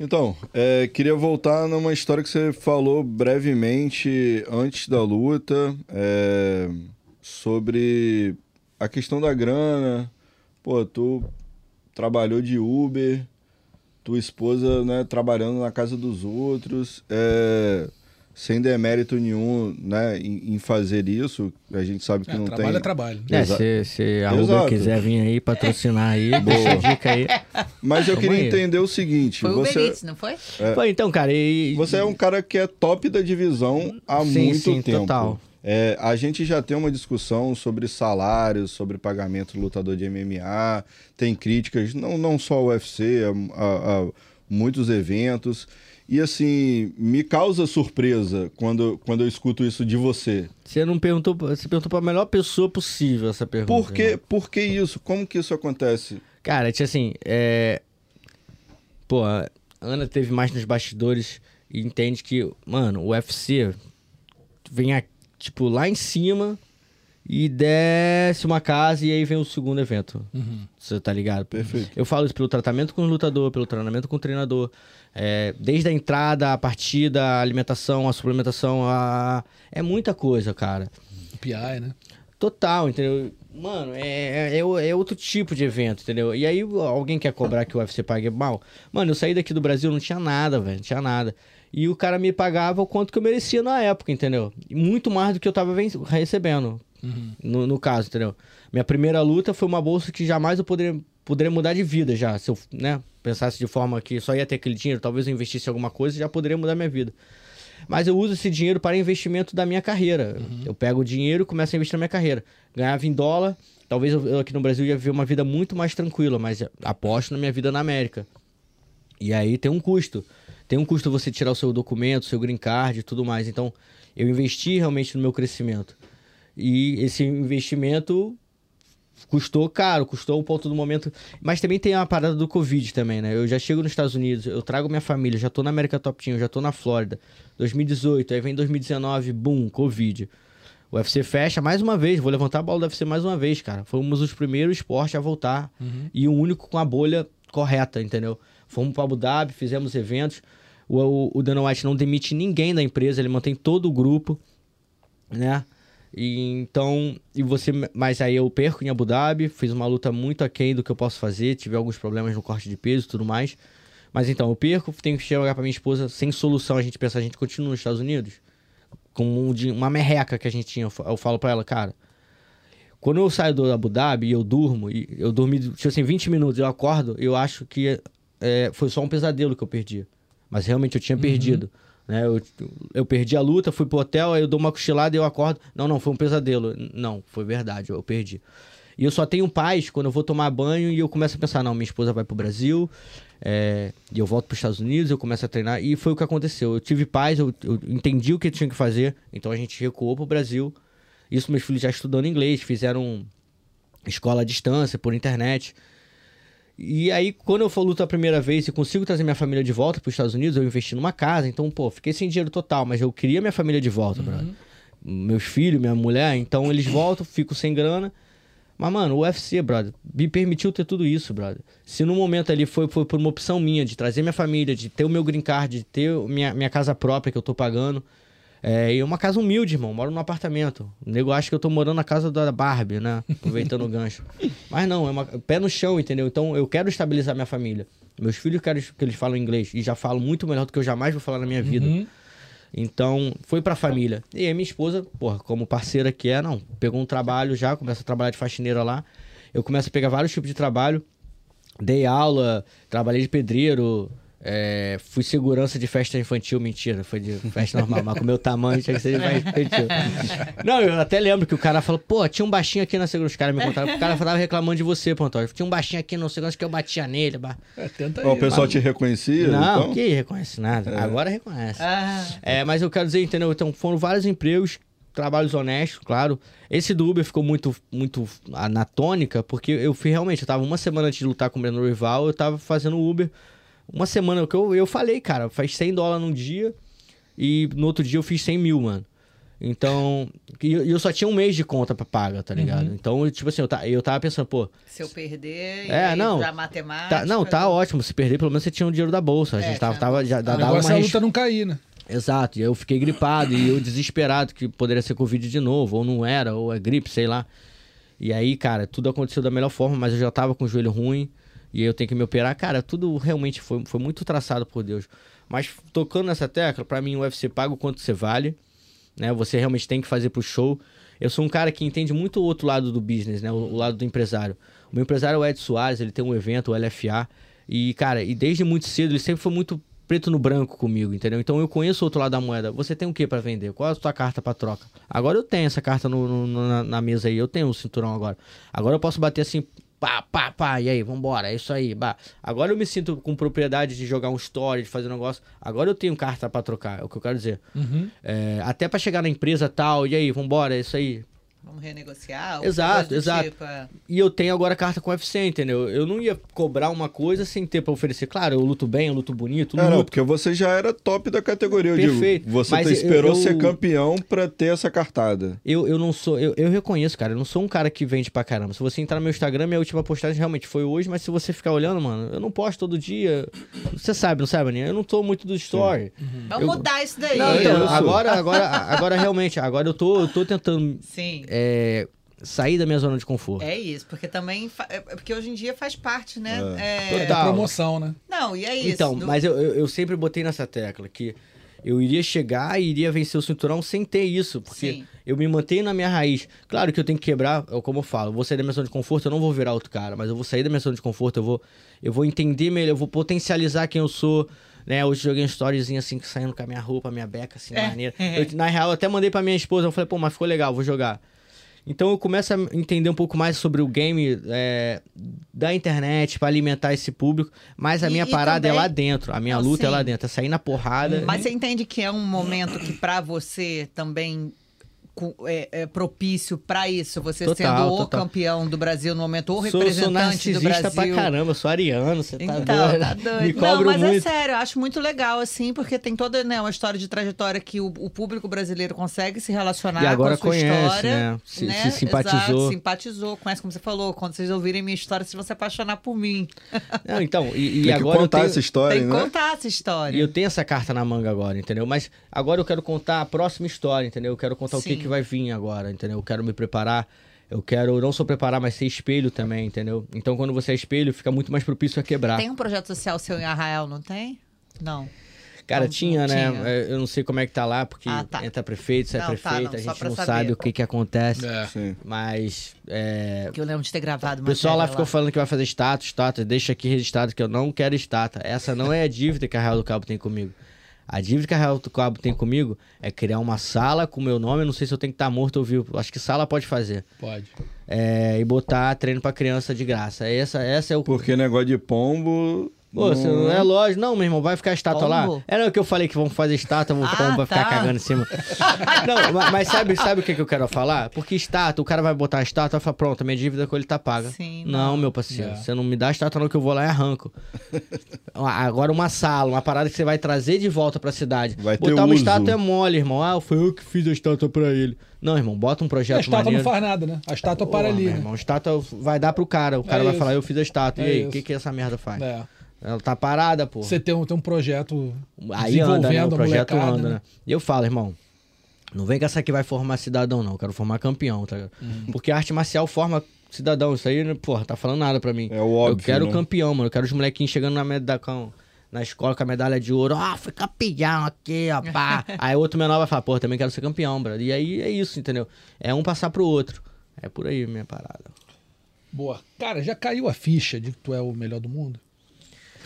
[SPEAKER 5] Então, é, queria voltar numa história que você falou brevemente antes da luta, é, sobre a questão da grana, pô, tu trabalhou de Uber, tua esposa, né, trabalhando na casa dos outros, é, sem demérito nenhum, né, em, em fazer isso, a gente sabe que
[SPEAKER 2] É,
[SPEAKER 5] não
[SPEAKER 2] trabalho
[SPEAKER 5] tem...
[SPEAKER 2] é trabalho.
[SPEAKER 4] É,
[SPEAKER 5] Exa-
[SPEAKER 4] se, se a Uber
[SPEAKER 5] Exato.
[SPEAKER 4] quiser vir aí patrocinar aí, deixa a dica aí.
[SPEAKER 5] Mas eu queria
[SPEAKER 4] aí.
[SPEAKER 5] entender o seguinte,
[SPEAKER 3] Foi o Uber
[SPEAKER 5] você,
[SPEAKER 3] Eats, não foi?
[SPEAKER 4] Pô, então, cara, e...
[SPEAKER 5] você é um cara que é top da divisão há
[SPEAKER 4] Sim,
[SPEAKER 5] muito
[SPEAKER 4] sim,
[SPEAKER 5] tempo.
[SPEAKER 4] total.
[SPEAKER 5] É, a gente já tem uma discussão sobre salários, sobre pagamento do lutador de MMA, tem críticas, não, não só ao UFC, a, a- a muitos eventos. E assim, me causa surpresa quando, quando eu escuto isso de você.
[SPEAKER 4] Você não perguntou, você perguntou pra melhor pessoa possível essa pergunta.
[SPEAKER 5] Por que,
[SPEAKER 4] irmão.
[SPEAKER 5] por que isso? Como que isso acontece?
[SPEAKER 4] Cara, tinha assim, é... Pô, a Ana teve mais nos bastidores e entende que, mano, o UFC vem, a- tipo, lá em cima e desce uma casa e aí vem o segundo evento. Você tá ligado?
[SPEAKER 5] Perfeito.
[SPEAKER 4] Eu falo isso pelo tratamento com o lutador, pelo treinamento com o treinador. É, desde a entrada, a partida, a alimentação, a suplementação, a... é muita coisa, cara.
[SPEAKER 2] O PI, né?
[SPEAKER 4] Total, entendeu? Mano, é, é, é outro tipo de evento, entendeu? E aí alguém quer cobrar que o UFC pague mal? Mano, eu saí daqui do Brasil, não tinha nada, velho, não tinha nada. E o cara me pagava o quanto que eu merecia na época, entendeu? Muito mais do que eu tava recebendo, no, no caso, entendeu? Minha primeira luta foi uma bolsa que jamais eu poderia, poderia mudar de vida já. Se eu, né, pensasse de forma que só ia ter aquele dinheiro, talvez eu investisse em alguma coisa, já poderia mudar minha vida. Mas eu uso esse dinheiro para investimento da minha carreira. Eu pego o dinheiro e começo a investir na minha carreira. Ganhava em dólar, talvez eu, eu aqui no Brasil ia viver uma vida muito mais tranquila, mas aposto na minha vida na América. E aí tem um custo. Tem um custo você tirar o seu documento, seu green card e tudo mais. Então, eu investi realmente no meu crescimento. E esse investimento custou caro, custou um ponto do momento. Mas também tem a parada do Covid também, né? Eu já chego nos Estados Unidos, eu trago minha família, já tô na América Top Team, já tô na Flórida. 2018, aí vem 2019, boom, Covid. O UFC fecha mais uma vez, vou levantar a bola do UFC mais uma vez, cara. Fomos os primeiros esportes a voltar e o único com a bolha correta, entendeu? Fomos para Abu Dhabi, fizemos eventos. O, o, o Dana White não demite ninguém da empresa, ele mantém todo o grupo, né? E, então, e você, mas aí eu perco em Abu Dhabi, fiz uma luta muito aquém do que eu posso fazer, tive alguns problemas no corte de peso e tudo mais. Mas então, eu perco, tenho que chegar pra minha esposa sem solução, a gente pensa, a gente continua nos Estados Unidos? Com um uma merreca que a gente tinha, eu fa- eu falo pra ela, cara, quando eu saio do Abu Dhabi e eu durmo, e eu dormi, tipo assim, 20 minutos, eu acordo, eu acho que é, foi só um pesadelo que eu perdi. Mas realmente eu tinha perdido. Né? Eu, eu perdi a luta, fui pro hotel, aí eu dou uma cochilada e eu acordo. Não, não, foi um pesadelo. Não, foi verdade, eu perdi. E eu só tenho paz quando eu vou tomar banho e eu começo a pensar, não, minha esposa vai pro Brasil, é, e eu volto pros Estados Unidos, eu começo a treinar. E foi o que aconteceu. Eu tive paz, eu, eu entendi o que eu tinha que fazer, então a gente recuou pro Brasil. Isso meus filhos já estudando inglês, fizeram escola à distância, por internet. E aí, quando eu for luta a primeira vez e consigo trazer minha família de volta para os Estados Unidos, eu investi numa casa, então, pô, fiquei sem dinheiro total, mas eu queria minha família de volta, brother. Meus filhos, minha mulher, então eles voltam, fico sem grana. Mas, mano, o UFC, brother, me permitiu ter tudo isso, brother. Se no momento ali foi, foi por uma opção minha de trazer minha família, de ter o meu green card, de ter minha, minha casa própria que eu tô pagando. É, e uma casa humilde, irmão. Moro num apartamento. O nego acha que eu tô morando na casa da Barbie, né? Aproveitando o gancho. Mas não, é uma, pé no chão, entendeu? Então eu quero estabilizar minha família. Meus filhos querem que eles falam inglês. E já falam muito melhor do que eu jamais vou falar na minha vida. Então, foi pra família. E aí minha esposa, porra, como parceira que é, não, pegou um trabalho já, começa a trabalhar de faxineira lá. Eu começo a pegar vários tipos de trabalho. Dei aula, trabalhei de pedreiro, é, fui segurança de festa infantil, mentira, foi de festa normal, mas com o meu tamanho tinha que ser de festa infantil. Não, eu até lembro que o cara falou, pô, tinha um baixinho aqui na segurança, os caras me contaram, o cara tava reclamando de você, Antônio, tinha um baixinho aqui no segurança que eu batia nele, bah.
[SPEAKER 2] É, tenta aí.
[SPEAKER 5] O pessoal te reconhecia?
[SPEAKER 4] Não,
[SPEAKER 5] então?
[SPEAKER 4] que reconhece nada, agora reconhece.
[SPEAKER 3] Ah,
[SPEAKER 4] É, mas eu quero dizer, entendeu? Então foram vários empregos, trabalhos honestos, claro. Esse do Uber ficou muito, muito na tônica, porque eu fui realmente, eu tava uma semana antes de lutar com o Breno Rival, eu tava fazendo Uber. Uma semana, que eu, eu falei, cara, faz 100 dólares num dia e no outro dia eu fiz 100 mil, mano. Então, e eu, eu só tinha um mês de conta pra paga, tá ligado? Então, tipo assim, eu, ta- eu tava pensando, pô,
[SPEAKER 3] se eu perder,
[SPEAKER 4] É, não.
[SPEAKER 3] já matemática.
[SPEAKER 4] tá, não, tá ótimo, se perder, pelo menos você tinha o dinheiro da bolsa. A
[SPEAKER 3] É,
[SPEAKER 4] gente tava,
[SPEAKER 3] tinha
[SPEAKER 4] tava já
[SPEAKER 2] O
[SPEAKER 4] dava uma
[SPEAKER 2] negócio é a
[SPEAKER 4] res-
[SPEAKER 2] luta não cair, né?
[SPEAKER 4] Exato, e eu fiquei gripado e eu desesperado que poderia ser Covid de novo, ou não era, ou é gripe, sei lá. E aí, cara, tudo aconteceu da melhor forma, mas eu já tava com o joelho ruim e eu tenho que me operar. Cara, tudo realmente foi, foi muito traçado por Deus. Mas tocando nessa tecla, pra mim o UFC paga o quanto você vale, né? Você realmente tem que fazer pro show. Eu sou um cara que entende muito o outro lado do business, né? O, o lado do empresário. O meu empresário é o Ed Soares, ele tem um evento, o LFA. E, cara, e desde muito cedo ele sempre foi muito preto no branco comigo, entendeu? Então eu conheço o outro lado da moeda. Você tem o que para vender? Qual é a sua carta para troca? Agora eu tenho essa carta no, no, na, na, mesa aí, eu tenho o um cinturão agora. Agora eu posso bater assim, pá, pá, pá, e aí, vambora, é isso aí, bah. Agora eu me sinto com propriedade de jogar um story, de fazer um negócio. Agora eu tenho carta para trocar, é o que eu quero dizer.
[SPEAKER 2] Uhum.
[SPEAKER 4] É, até para chegar na empresa tal, e aí, vambora, é isso aí.
[SPEAKER 3] Vamos renegociar?
[SPEAKER 4] Exato, exato. Tipo, é... E eu tenho agora carta com UFC, entendeu? Eu não ia cobrar uma coisa sem ter pra oferecer. Claro, eu luto bem, eu luto bonito.
[SPEAKER 5] Não, não, porque você já era top da categoria. Perfeito. Digo, você te esperou eu, eu, ser campeão pra ter essa cartada.
[SPEAKER 4] Eu, eu não sou. Eu, eu reconheço, cara. Eu não sou um cara que vende pra caramba. Se você entrar no meu Instagram, minha última postagem realmente foi hoje, mas se você ficar olhando, mano, eu não posto todo dia. Você sabe, não sabe, Aninha? Eu não tô muito do story.
[SPEAKER 3] Uhum. Vamos mudar isso daí.
[SPEAKER 4] Não, então, agora, agora, agora realmente, agora eu tô, eu tô tentando.
[SPEAKER 3] Sim.
[SPEAKER 4] É, sair da minha zona de conforto.
[SPEAKER 3] É isso, porque também. É porque hoje em dia faz parte, né?
[SPEAKER 2] É, é... Total. promoção, né?
[SPEAKER 3] Não, e é isso.
[SPEAKER 4] Então, do... mas eu, eu, eu, sempre botei nessa tecla que eu iria chegar e iria vencer o cinturão sem ter isso, porque Sim. eu me mantenho na minha raiz. Claro que eu tenho que quebrar, como eu falo, eu vou sair da minha zona de conforto, eu não vou virar outro cara, mas eu vou sair da minha zona de conforto, eu vou, eu vou entender melhor, eu vou potencializar quem eu sou. Né, hoje joguei um storyzinho assim, saindo com a minha roupa, a minha beca, assim, é. maneira. Eu, na real, eu até mandei pra minha esposa, eu falei, pô, mas ficou legal, vou jogar. Então eu começo a entender um pouco mais sobre o game é, da internet para alimentar esse público, mas a minha e, parada e também... é lá dentro, a minha Não, luta sim. é lá dentro, é sair na porrada.
[SPEAKER 3] Mas você entende que é um momento que para você também é, é, propício para isso? Você total, sendo o campeão do Brasil no momento, ou representante sou, sou do Brasil.
[SPEAKER 4] pra caramba, sou ariano, você tá então,
[SPEAKER 3] doido. Tá doido. Me Não, mas é muito. é sério, eu acho muito legal, assim, porque tem toda né, uma história de trajetória que o, o público brasileiro consegue se relacionar
[SPEAKER 4] e agora
[SPEAKER 3] com a sua
[SPEAKER 4] conhece,
[SPEAKER 3] história.
[SPEAKER 4] Né? Se, né? se simpatizou.
[SPEAKER 3] Exato, simpatizou, conhece, como você falou, quando vocês ouvirem minha história, vocês vão se apaixonar por mim.
[SPEAKER 4] Não, então, e, e
[SPEAKER 5] tem
[SPEAKER 4] agora.
[SPEAKER 5] Que contar
[SPEAKER 4] tenho...
[SPEAKER 5] essa história,
[SPEAKER 3] tem
[SPEAKER 5] que
[SPEAKER 3] né? contar essa história.
[SPEAKER 4] E eu tenho essa carta na manga agora, entendeu? Mas agora eu quero contar a próxima história, entendeu? Eu quero contar Sim. o que, que vai vir agora entendeu? Eu quero me preparar. Eu quero não só preparar, mas ser espelho também, entendeu? Então, quando você é espelho, fica muito mais propício a quebrar.
[SPEAKER 3] Tem um projeto social seu em Arrael, não tem? Não.
[SPEAKER 4] Cara, não, tinha, não né? Tinha. Eu não sei como é que tá lá, porque ah, tá. entra prefeito, sai não, prefeito, tá, a gente não saber. sabe o que que acontece. É. Mas. É...
[SPEAKER 3] Que eu lembro de ter gravado
[SPEAKER 4] O pessoal lá ficou falando que vai fazer status, status, deixa aqui registrado que eu não quero estátua. Essa não é a dívida que a Real do Cabo tem comigo. A dívida que a Real do Cabo tem comigo é criar uma sala com meu nome. não sei se eu tenho que estar tá morto ou vivo. Acho que sala pode fazer.
[SPEAKER 2] Pode.
[SPEAKER 4] É, e botar treino pra criança de graça. Essa, essa é o.
[SPEAKER 5] Porque negócio de pombo
[SPEAKER 4] Pô, você não é lógico. Não, meu irmão, vai ficar a estátua Como? lá. Era o que eu falei que vamos fazer estátua, vamos ah, vai ficar tá. cagando em cima. não, mas, mas, sabe, sabe o que, que eu quero falar? Porque estátua, o cara vai botar a estátua e fala, pronto, a minha dívida com ele tá paga. Sim, não, não meu parceiro, é. você não me dá a estátua não que eu vou lá e arranco. Agora uma sala, uma parada que você vai trazer de volta pra cidade.
[SPEAKER 5] Vai
[SPEAKER 4] botar
[SPEAKER 5] ter
[SPEAKER 4] uma
[SPEAKER 5] uso.
[SPEAKER 4] estátua é mole, irmão. Ah, foi eu que fiz a estátua pra ele. Não, irmão, bota um projeto A
[SPEAKER 2] estátua
[SPEAKER 4] maneiro.
[SPEAKER 2] não faz nada, né? A estátua para ali.
[SPEAKER 4] Né? irmão, a estátua vai dar pro cara. O cara é vai isso. falar, eu fiz a estátua. É e aí, o que, que essa merda faz? É. Ela tá parada, pô.
[SPEAKER 2] Você tem um, tem um projeto.
[SPEAKER 4] Aí anda, né? O projeto anda, né? E eu falo, irmão, não vem que essa aqui vai formar cidadão, não. Eu quero formar campeão, tá? Uhum. Porque a arte marcial forma cidadão. Isso aí, porra, tá falando nada pra mim.
[SPEAKER 5] É o óbvio.
[SPEAKER 4] Eu quero
[SPEAKER 5] né?
[SPEAKER 4] campeão, mano. Eu quero os molequinhos chegando na medalha. Na escola com a medalha de ouro, ah, fui campeão aqui, ó, pá. aí outro menor vai falar, pô, também quero ser campeão, brother. E aí é isso, entendeu? É um passar pro outro. É por aí minha parada.
[SPEAKER 2] Boa. Cara, já caiu a ficha de que tu é o melhor do mundo?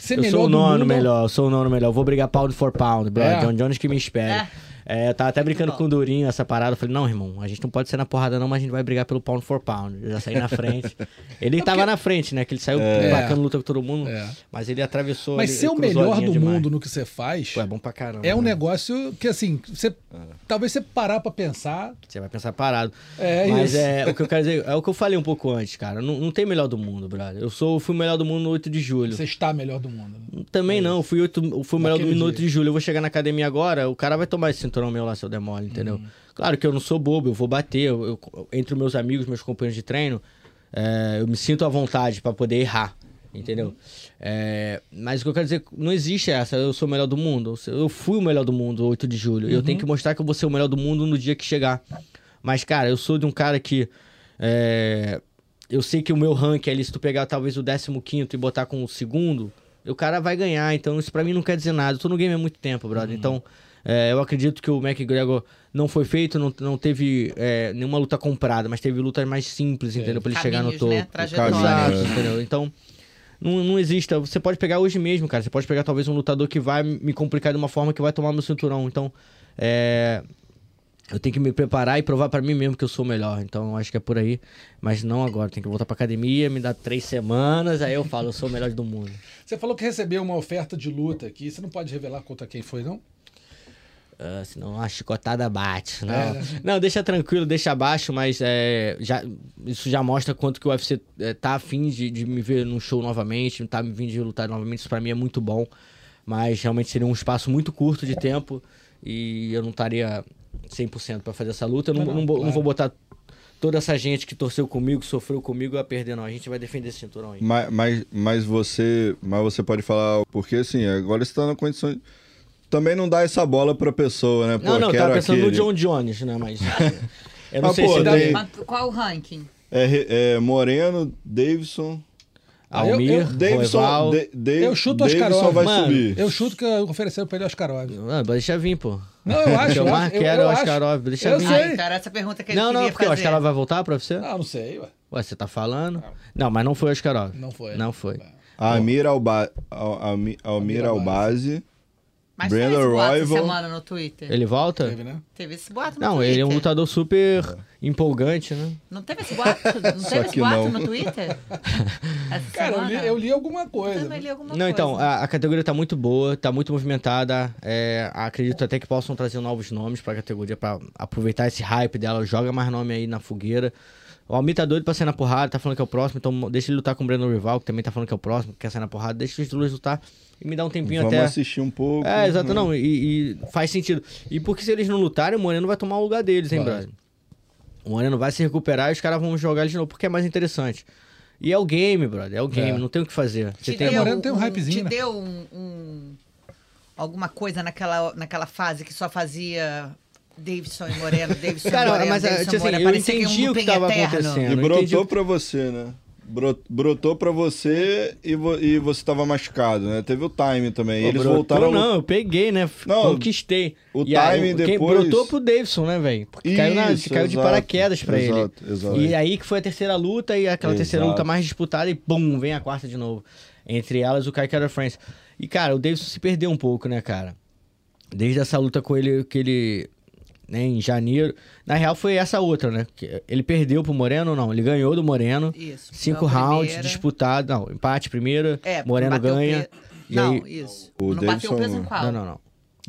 [SPEAKER 4] Ser eu sou o nono melhor, eu sou o nono melhor. Eu vou brigar pound for pound, brother. É. John Jones que me espere. É. É, eu tava até brincando com o Durinho essa parada. Eu falei, não, irmão, a gente não pode ser na porrada, não, mas a gente vai brigar pelo pound for pound. Eu já saí na frente. Ele é tava na frente, né? Que ele saiu é. bacana luta com todo mundo. É. Mas ele atravessou.
[SPEAKER 2] Mas
[SPEAKER 4] ele,
[SPEAKER 2] ser o melhor do demais. mundo no que você faz.
[SPEAKER 4] Pô, é bom pra caramba.
[SPEAKER 2] É um né? negócio que, assim, você. É. Talvez você parar pra pensar.
[SPEAKER 4] Você vai pensar parado.
[SPEAKER 2] É,
[SPEAKER 4] mas
[SPEAKER 2] isso.
[SPEAKER 4] é o que eu quero dizer, é o que eu falei um pouco antes, cara. Não, não tem melhor do mundo, brother. Eu sou, fui o melhor do mundo no 8 de julho.
[SPEAKER 2] Você está melhor do mundo.
[SPEAKER 4] Né? Também não, eu fui, 8, fui o melhor do mundo no 8 de julho. Eu vou chegar na academia agora, o cara vai tomar esse cinturão meu lá, seu demônio entendeu? Uhum. Claro que eu não sou bobo, eu vou bater. Eu, eu, entre meus amigos, meus companheiros de treino, é, eu me sinto à vontade para poder errar, entendeu? Uhum. É, mas o que eu quero dizer, não existe essa, eu sou o melhor do mundo. Eu fui o melhor do mundo 8 de julho. Uhum. Eu tenho que mostrar que eu vou ser o melhor do mundo no dia que chegar. Mas, cara, eu sou de um cara que É, eu sei que o meu ranking ali, se tu pegar talvez o 15 e botar com o segundo, o cara vai ganhar. Então isso pra mim não quer dizer nada. Eu tô no game há muito tempo, brother. Então é, eu acredito que o McGregor não foi feito, não, não teve é, nenhuma luta comprada, mas teve lutas mais simples, entendeu? Pra ele chegar no
[SPEAKER 3] Caminhos,
[SPEAKER 4] topo.
[SPEAKER 3] né? Trajetória.
[SPEAKER 4] Exato,
[SPEAKER 5] É.
[SPEAKER 4] entendeu? Então. Não, não existe. Você pode pegar hoje mesmo, cara. Você pode pegar talvez um lutador que vai me complicar de uma forma que vai tomar meu cinturão. Então, é, eu tenho que me preparar e provar pra mim mesmo que eu sou o melhor. Então, eu acho que é por aí. Mas não agora. Tem que voltar pra academia, me dar três semanas, aí eu falo, eu sou o melhor do mundo.
[SPEAKER 2] Você falou que recebeu uma oferta de luta aqui. Você não pode revelar contra quem foi, não?
[SPEAKER 4] Ah, senão a chicotada bate. Não,
[SPEAKER 2] É,
[SPEAKER 4] não deixa tranquilo, deixa abaixo, mas é, já, isso já mostra quanto que o UFC é, tá afim de, de me ver num show novamente, tá me vindo de lutar novamente. Isso pra mim é muito bom. Mas realmente seria um espaço muito curto de tempo e eu não estaria 100% pra fazer essa luta. Eu não,
[SPEAKER 2] Não,
[SPEAKER 4] não, vou- não
[SPEAKER 2] claro.
[SPEAKER 4] vou botar toda essa gente que torceu comigo, sofreu comigo a perder, não. A gente vai defender esse cinturão aí.
[SPEAKER 5] Mas, mas, mas você mas você pode falar porque assim agora você tá na condição de... também não dá essa bola pra pessoa né Pô,
[SPEAKER 4] não, não, eu
[SPEAKER 5] quero
[SPEAKER 4] tava pensando no
[SPEAKER 5] aquele.
[SPEAKER 4] John Jones, né? Mas. eu não
[SPEAKER 5] Mas,
[SPEAKER 4] sei
[SPEAKER 5] pô,
[SPEAKER 4] se
[SPEAKER 3] Mas qual o ranking?
[SPEAKER 5] é, é Moreno Davidson
[SPEAKER 2] Eu-
[SPEAKER 4] Almir,
[SPEAKER 2] eu-
[SPEAKER 5] Davidson
[SPEAKER 4] Royval.
[SPEAKER 5] Da- Da-
[SPEAKER 2] Eu chuto
[SPEAKER 5] Davidson vai
[SPEAKER 4] Mano,
[SPEAKER 5] subir
[SPEAKER 2] Eu chuto que ofereceram pra ele Askarov.
[SPEAKER 4] Ah, deixa vir, pô.
[SPEAKER 2] Não, eu acho.
[SPEAKER 4] eu
[SPEAKER 2] eu
[SPEAKER 4] mais
[SPEAKER 2] acho, eu-
[SPEAKER 4] quero
[SPEAKER 2] eu
[SPEAKER 4] o
[SPEAKER 2] acho.
[SPEAKER 4] Askarov, deixa
[SPEAKER 2] Eu
[SPEAKER 4] vir.
[SPEAKER 2] sei.
[SPEAKER 3] Ai, cara, essa pergunta que ele
[SPEAKER 4] Não, não, porque eu
[SPEAKER 3] fazer.
[SPEAKER 4] acho que ela vai voltar pra você?
[SPEAKER 2] Não, não sei, ué.
[SPEAKER 4] Ué, você tá falando? Não, mas não foi o Askarov.
[SPEAKER 2] Não foi.
[SPEAKER 4] Não foi.
[SPEAKER 5] Amir Alba Al- Almi- Almir Albazi
[SPEAKER 3] Mas
[SPEAKER 5] Brandon
[SPEAKER 3] teve esse boato semana no Twitter.
[SPEAKER 4] Ele volta?
[SPEAKER 2] Teve, né?
[SPEAKER 3] Teve esse boato no
[SPEAKER 4] Não,
[SPEAKER 3] Twitter.
[SPEAKER 4] ele é um lutador super empolgante, né?
[SPEAKER 3] Não teve esse boato? Não
[SPEAKER 5] Só
[SPEAKER 3] teve esse boato
[SPEAKER 5] não.
[SPEAKER 3] no Twitter? Essa
[SPEAKER 2] Cara, eu li, eu li alguma
[SPEAKER 3] Eu
[SPEAKER 2] coisa.
[SPEAKER 3] também li alguma
[SPEAKER 4] Não,
[SPEAKER 3] coisa.
[SPEAKER 4] então, a, a categoria tá muito boa, tá muito movimentada. é, acredito até que possam trazer novos nomes pra categoria, pra aproveitar esse hype dela. Joga mais nome aí na fogueira. O Almir tá doido pra sair na porrada, tá falando que é o próximo, então deixa ele lutar com o Breno Rival, que também tá falando que é o próximo, que quer sair na porrada. Deixa os dois lutar e me dá um tempinho
[SPEAKER 5] vamos
[SPEAKER 4] até.
[SPEAKER 5] assistir um pouco
[SPEAKER 4] É, exato,
[SPEAKER 5] né?
[SPEAKER 4] não, e, e faz sentido. E porque se eles não lutarem, o Moreno vai tomar o lugar deles, hein,
[SPEAKER 2] Vai.
[SPEAKER 4] brother? O Moreno vai se recuperar e os caras vão jogar ele de novo, porque é mais interessante. E é o game, brother, é o game,
[SPEAKER 2] É.
[SPEAKER 4] não tem o que fazer. Você
[SPEAKER 3] Te
[SPEAKER 4] tem
[SPEAKER 2] o
[SPEAKER 3] deu,
[SPEAKER 2] Moreno tem um hypezinho,
[SPEAKER 3] te
[SPEAKER 2] né?
[SPEAKER 3] deu um, um- alguma coisa naquela, naquela fase que só fazia Davidson e Moreno, Davidson e
[SPEAKER 4] Cara,
[SPEAKER 3] Moreno,
[SPEAKER 4] mas
[SPEAKER 3] Davidson
[SPEAKER 4] tipo
[SPEAKER 3] e
[SPEAKER 4] assim,
[SPEAKER 3] Moreno.
[SPEAKER 4] eu
[SPEAKER 3] Parecia que
[SPEAKER 4] entendi
[SPEAKER 3] um
[SPEAKER 4] o que
[SPEAKER 3] looping
[SPEAKER 4] tava
[SPEAKER 3] eterno.
[SPEAKER 4] acontecendo.
[SPEAKER 5] E brotou
[SPEAKER 4] entendi.
[SPEAKER 5] pra você, né? Bro- Brotou pra você e, vo- e você tava machucado, né? Teve o time também.
[SPEAKER 4] Pô,
[SPEAKER 5] Eles
[SPEAKER 4] brotou,
[SPEAKER 5] voltaram.
[SPEAKER 4] Não, eu peguei, né?
[SPEAKER 5] Não,
[SPEAKER 4] Conquistei.
[SPEAKER 5] o
[SPEAKER 4] E Quem
[SPEAKER 5] depois-
[SPEAKER 4] brotou pro Davidson, né, velho? Porque caiu, na, caiu de paraquedas pra ele.
[SPEAKER 5] Exato.
[SPEAKER 4] E aí que foi a terceira luta e aquela terceira
[SPEAKER 5] Exato.
[SPEAKER 4] luta mais disputada e pum, vem a quarta de novo. Entre elas o Kai Kara France. E cara, o Davidson se perdeu um pouco, né, cara? Desde essa luta com ele que ele né, em janeiro. Na real foi essa outra, né? Que Ele perdeu pro Moreno, não, ele ganhou do Moreno.
[SPEAKER 3] Isso.
[SPEAKER 4] Cinco
[SPEAKER 3] a
[SPEAKER 4] rounds
[SPEAKER 3] primeira-
[SPEAKER 4] disputados, não, empate primeiro,
[SPEAKER 3] É,
[SPEAKER 4] Moreno ganha.
[SPEAKER 3] pe-
[SPEAKER 4] E
[SPEAKER 3] Não,
[SPEAKER 4] aí,
[SPEAKER 3] isso.
[SPEAKER 5] o
[SPEAKER 3] não bateu o
[SPEAKER 5] Davidson-
[SPEAKER 3] peso em qual?
[SPEAKER 4] não, não, não.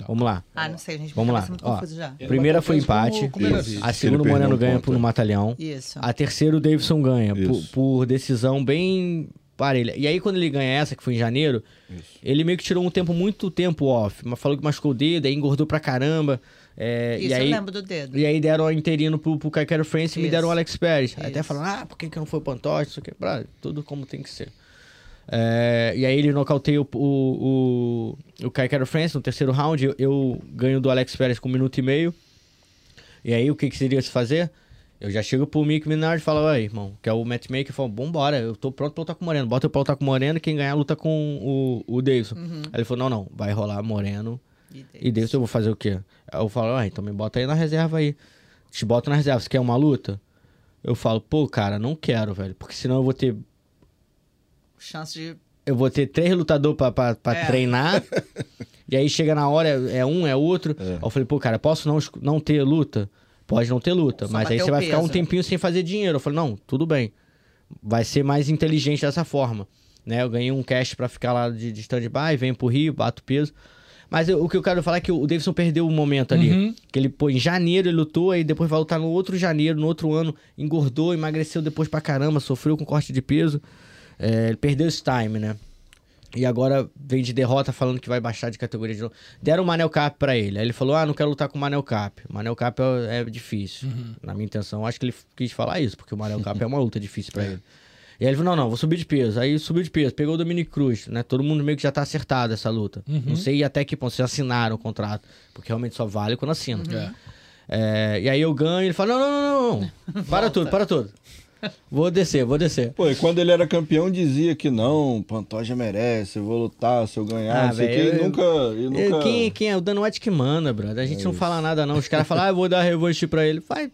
[SPEAKER 4] Vamos lá.
[SPEAKER 3] Ah, não sei, gente.
[SPEAKER 4] Vamos lá,
[SPEAKER 3] muito
[SPEAKER 4] ó.
[SPEAKER 3] já.
[SPEAKER 2] Ele
[SPEAKER 4] Primeira foi
[SPEAKER 2] como-
[SPEAKER 4] empate.
[SPEAKER 2] como
[SPEAKER 5] Isso.
[SPEAKER 2] avisa.
[SPEAKER 4] A segunda o Moreno
[SPEAKER 5] um
[SPEAKER 4] ganha
[SPEAKER 5] ponto,
[SPEAKER 4] por no
[SPEAKER 5] é.
[SPEAKER 4] Matalhão.
[SPEAKER 3] Isso.
[SPEAKER 4] A terceira o Davidson ganha por,
[SPEAKER 5] Isso.
[SPEAKER 4] por decisão bem parelha. E aí quando ele ganha essa, que foi em janeiro, ele meio que tirou um tempo, muito tempo off. Mas falou que machucou o dedo, aí engordou pra caramba. É,
[SPEAKER 3] Isso
[SPEAKER 4] e aí,
[SPEAKER 3] eu lembro do dedo.
[SPEAKER 4] E aí deram o interino pro, pro Kaikaro France e me deram o Alex Pérez. Até falaram, ah, por que, que não foi o Pantoja, isso aqui. Brother, tudo como tem que ser. É, e aí ele nocauteia o, o, o, o Kaikaro France no terceiro round. Eu, eu ganho do Alex Pérez com um minuto e meio. E aí o que, que seria se fazer? Eu já chego pro Mick Minard e falo, aí, irmão, que é o matchmaker, e falo, vambora, eu tô pronto pra lutar com o Moreno. Bota eu pra lutar com o Moreno e quem ganhar luta com o, o Davidson. Aí ele falou, não, não, vai rolar Moreno
[SPEAKER 3] E
[SPEAKER 4] e Davidson eu vou fazer o quê? Aí eu falo, ah, então me bota aí na reserva aí. Te bota na reserva, você quer uma luta? Eu falo, pô, cara, não quero, velho. Porque senão eu vou ter.
[SPEAKER 3] Chance de.
[SPEAKER 4] Eu vou ter três lutadores pra, pra, pra
[SPEAKER 3] É.
[SPEAKER 4] treinar. e aí chega na hora, é um, é outro. Aí eu falei, pô, cara, posso não, não ter luta? Pode não ter luta.
[SPEAKER 3] Só
[SPEAKER 4] mas aí você vai ficar um
[SPEAKER 3] peso.
[SPEAKER 4] tempinho sem fazer dinheiro. Eu falei, não, tudo bem. Vai ser mais inteligente dessa forma. Né? Eu ganhei um cash pra ficar lá de, de stand-by, venho pro Rio, bato peso. Mas eu- o que eu quero falar é que o Davidson perdeu o momento ali.
[SPEAKER 2] Uhum.
[SPEAKER 4] Que ele, pô, em janeiro ele lutou, aí depois vai lutar no outro janeiro, no outro ano, engordou, emagreceu depois pra caramba, sofreu com corte de peso. É, ele perdeu esse time, né? E agora vem de derrota falando que vai baixar de categoria de novo. Deram o Manel Cap pra ele. Aí ele falou: Ah, não quero lutar com o Manel Cap. O Manel Cap é, é difícil. Na minha intenção, acho que ele quis falar isso, porque o Manel Cap é uma luta difícil pra ele. E aí ele falou: Não, não, vou subir de peso. Aí subiu de peso, pegou o Dominic Cruz, né? Todo mundo meio que já tá acertado essa luta. Não sei até que ponto vocês assinaram o contrato, porque realmente só vale quando assina.
[SPEAKER 2] É.
[SPEAKER 4] É, e aí eu ganho, ele fala: Não, não, não, não, não. Para tudo, para tudo. Vou descer, vou descer.
[SPEAKER 5] Pô, e quando ele era campeão dizia que não, Pantoja merece, eu vou lutar, se eu ganhar,
[SPEAKER 4] Ah,
[SPEAKER 5] não sei o que, e
[SPEAKER 4] eu-
[SPEAKER 5] nunca... E nunca...
[SPEAKER 4] Quem, quem é? O Dan White que manda, brother. A gente não fala nada, não. Os caras falam, ah, eu vou dar revanche pra ele. Vai.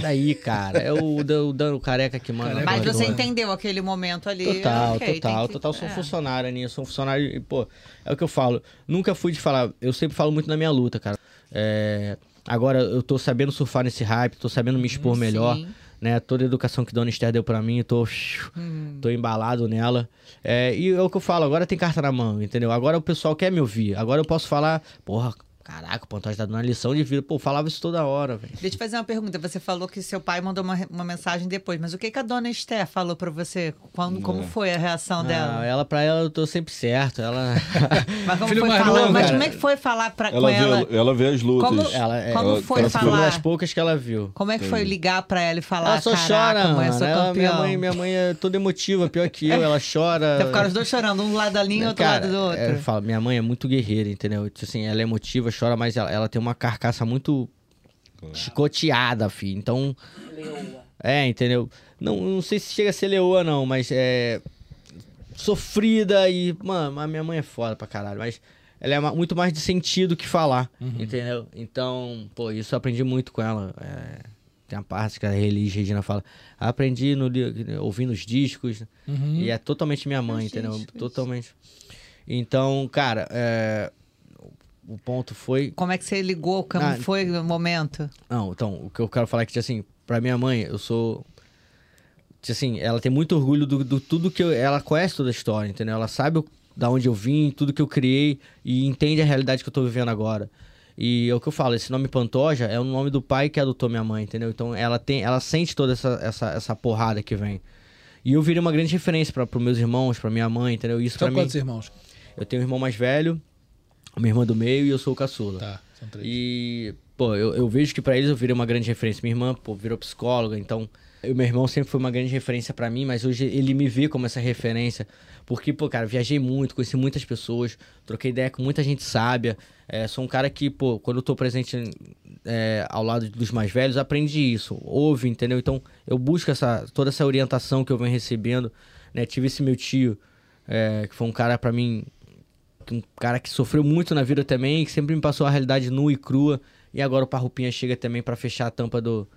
[SPEAKER 4] Daí, cara. É o, o Dan o careca que manda.
[SPEAKER 3] Mas você entendeu aquele momento ali.
[SPEAKER 4] Total,
[SPEAKER 3] ok,
[SPEAKER 4] total,
[SPEAKER 3] que-
[SPEAKER 4] total. Sou um
[SPEAKER 3] é.
[SPEAKER 4] funcionário, Aninha. Sou um funcionário e, pô, é o que eu falo. Nunca fui de falar. Eu sempre falo muito na minha luta, cara. É, agora eu tô sabendo surfar nesse hype, tô sabendo me expor melhor.
[SPEAKER 3] sim.
[SPEAKER 4] Né? Toda a educação que Dona Esther deu pra mim, tô, tô embalado nela. É, e é o que eu falo, agora tem carta na mão, entendeu? Agora o pessoal quer me ouvir. Agora eu posso falar, porra, caraca, o Pantoja tá dando uma lição de vida. Pô, falava isso toda hora, velho.
[SPEAKER 3] Deixa eu te fazer uma pergunta. Você falou que seu pai mandou uma, uma mensagem depois, mas o que, que a dona Esther falou pra você? Quando, como foi a reação
[SPEAKER 4] Ah,
[SPEAKER 3] dela?
[SPEAKER 4] ela, pra ela, eu tô sempre certo. Ela.
[SPEAKER 3] Mas como
[SPEAKER 2] Filho
[SPEAKER 3] foi falar?
[SPEAKER 2] novo,
[SPEAKER 3] mas
[SPEAKER 4] cara.
[SPEAKER 3] como é que foi falar pra,
[SPEAKER 5] Ela
[SPEAKER 3] com
[SPEAKER 5] vê,
[SPEAKER 3] ela?
[SPEAKER 5] ela vê as lutas.
[SPEAKER 3] Como-
[SPEAKER 4] ela é,
[SPEAKER 3] Como
[SPEAKER 4] ela-
[SPEAKER 3] foi
[SPEAKER 4] ela foi uma
[SPEAKER 3] falar?
[SPEAKER 4] das poucas que ela viu.
[SPEAKER 3] Como é que foi ligar pra ela e falar?
[SPEAKER 4] Ela só
[SPEAKER 3] Caraca,
[SPEAKER 4] chora,
[SPEAKER 3] mãe, sou
[SPEAKER 4] Ela- minha, mãe, minha mãe é toda emotiva, pior que eu, ela chora.
[SPEAKER 3] Então ficaram os dois chorando, um lado da linha e outro
[SPEAKER 4] Cara,
[SPEAKER 3] lado do outro.
[SPEAKER 4] é, eu falo, minha mãe é muito guerreira, entendeu? Tipo Assim, ela é emotiva, chora, mas ela, ela tem uma carcaça muito chicoteada, filho. Então. É, entendeu? Não, não sei se chega a ser leoa, não, mas é. Sofrida e. Mano, a minha mãe é foda pra caralho, mas ela é muito mais de sentido que falar, entendeu? Então, pô, isso eu aprendi muito com ela. É, tem a parte que a Elis Regina fala. Aprendi no, ouvindo os discos.
[SPEAKER 2] Uhum.
[SPEAKER 4] E é totalmente minha mãe, entendeu? Totalmente. Então, cara, é, o ponto foi.
[SPEAKER 3] Como é que você ligou? Como
[SPEAKER 4] Ah,
[SPEAKER 3] foi o momento?
[SPEAKER 4] Não, então, o que eu quero falar é que, tipo assim, pra minha mãe, eu sou. tipo Assim, ela tem muito orgulho do, do tudo que eu. Ela conhece toda a história, entendeu? Ela sabe o- da onde eu vim, tudo que eu criei e entende a realidade que eu tô vivendo agora. E é o que eu falo, esse nome Pantoja é o nome do pai que adotou minha mãe, entendeu? Então ela tem, ela sente toda essa, essa, essa porrada que vem. E eu virei uma grande referência para os meus irmãos, pra minha mãe, entendeu? Isso
[SPEAKER 2] São
[SPEAKER 4] pra mim.
[SPEAKER 2] quantos irmãos?
[SPEAKER 4] Eu tenho um irmão mais velho, uma irmã do meio e eu sou o caçula.
[SPEAKER 2] Tá, são três.
[SPEAKER 4] E, pô, eu, eu vejo que pra eles eu virei uma grande referência. Minha irmã, pô, virou psicóloga, então. Meu irmão sempre foi uma grande referência pra mim, mas hoje ele me vê como essa referência. Porque, pô, cara, viajei muito, conheci muitas pessoas, troquei ideia com muita gente sábia. É, sou um cara que, pô, quando eu tô presente é, ao lado dos mais velhos, aprendi isso. Ouve, entendeu? Então, eu busco essa, toda essa orientação que eu venho recebendo. Né? Tive esse meu tio, é, que foi um cara pra mim um cara que sofreu muito na vida também, que sempre me passou a realidade nua e crua. E agora o Parrupinha chega também pra fechar a tampa do,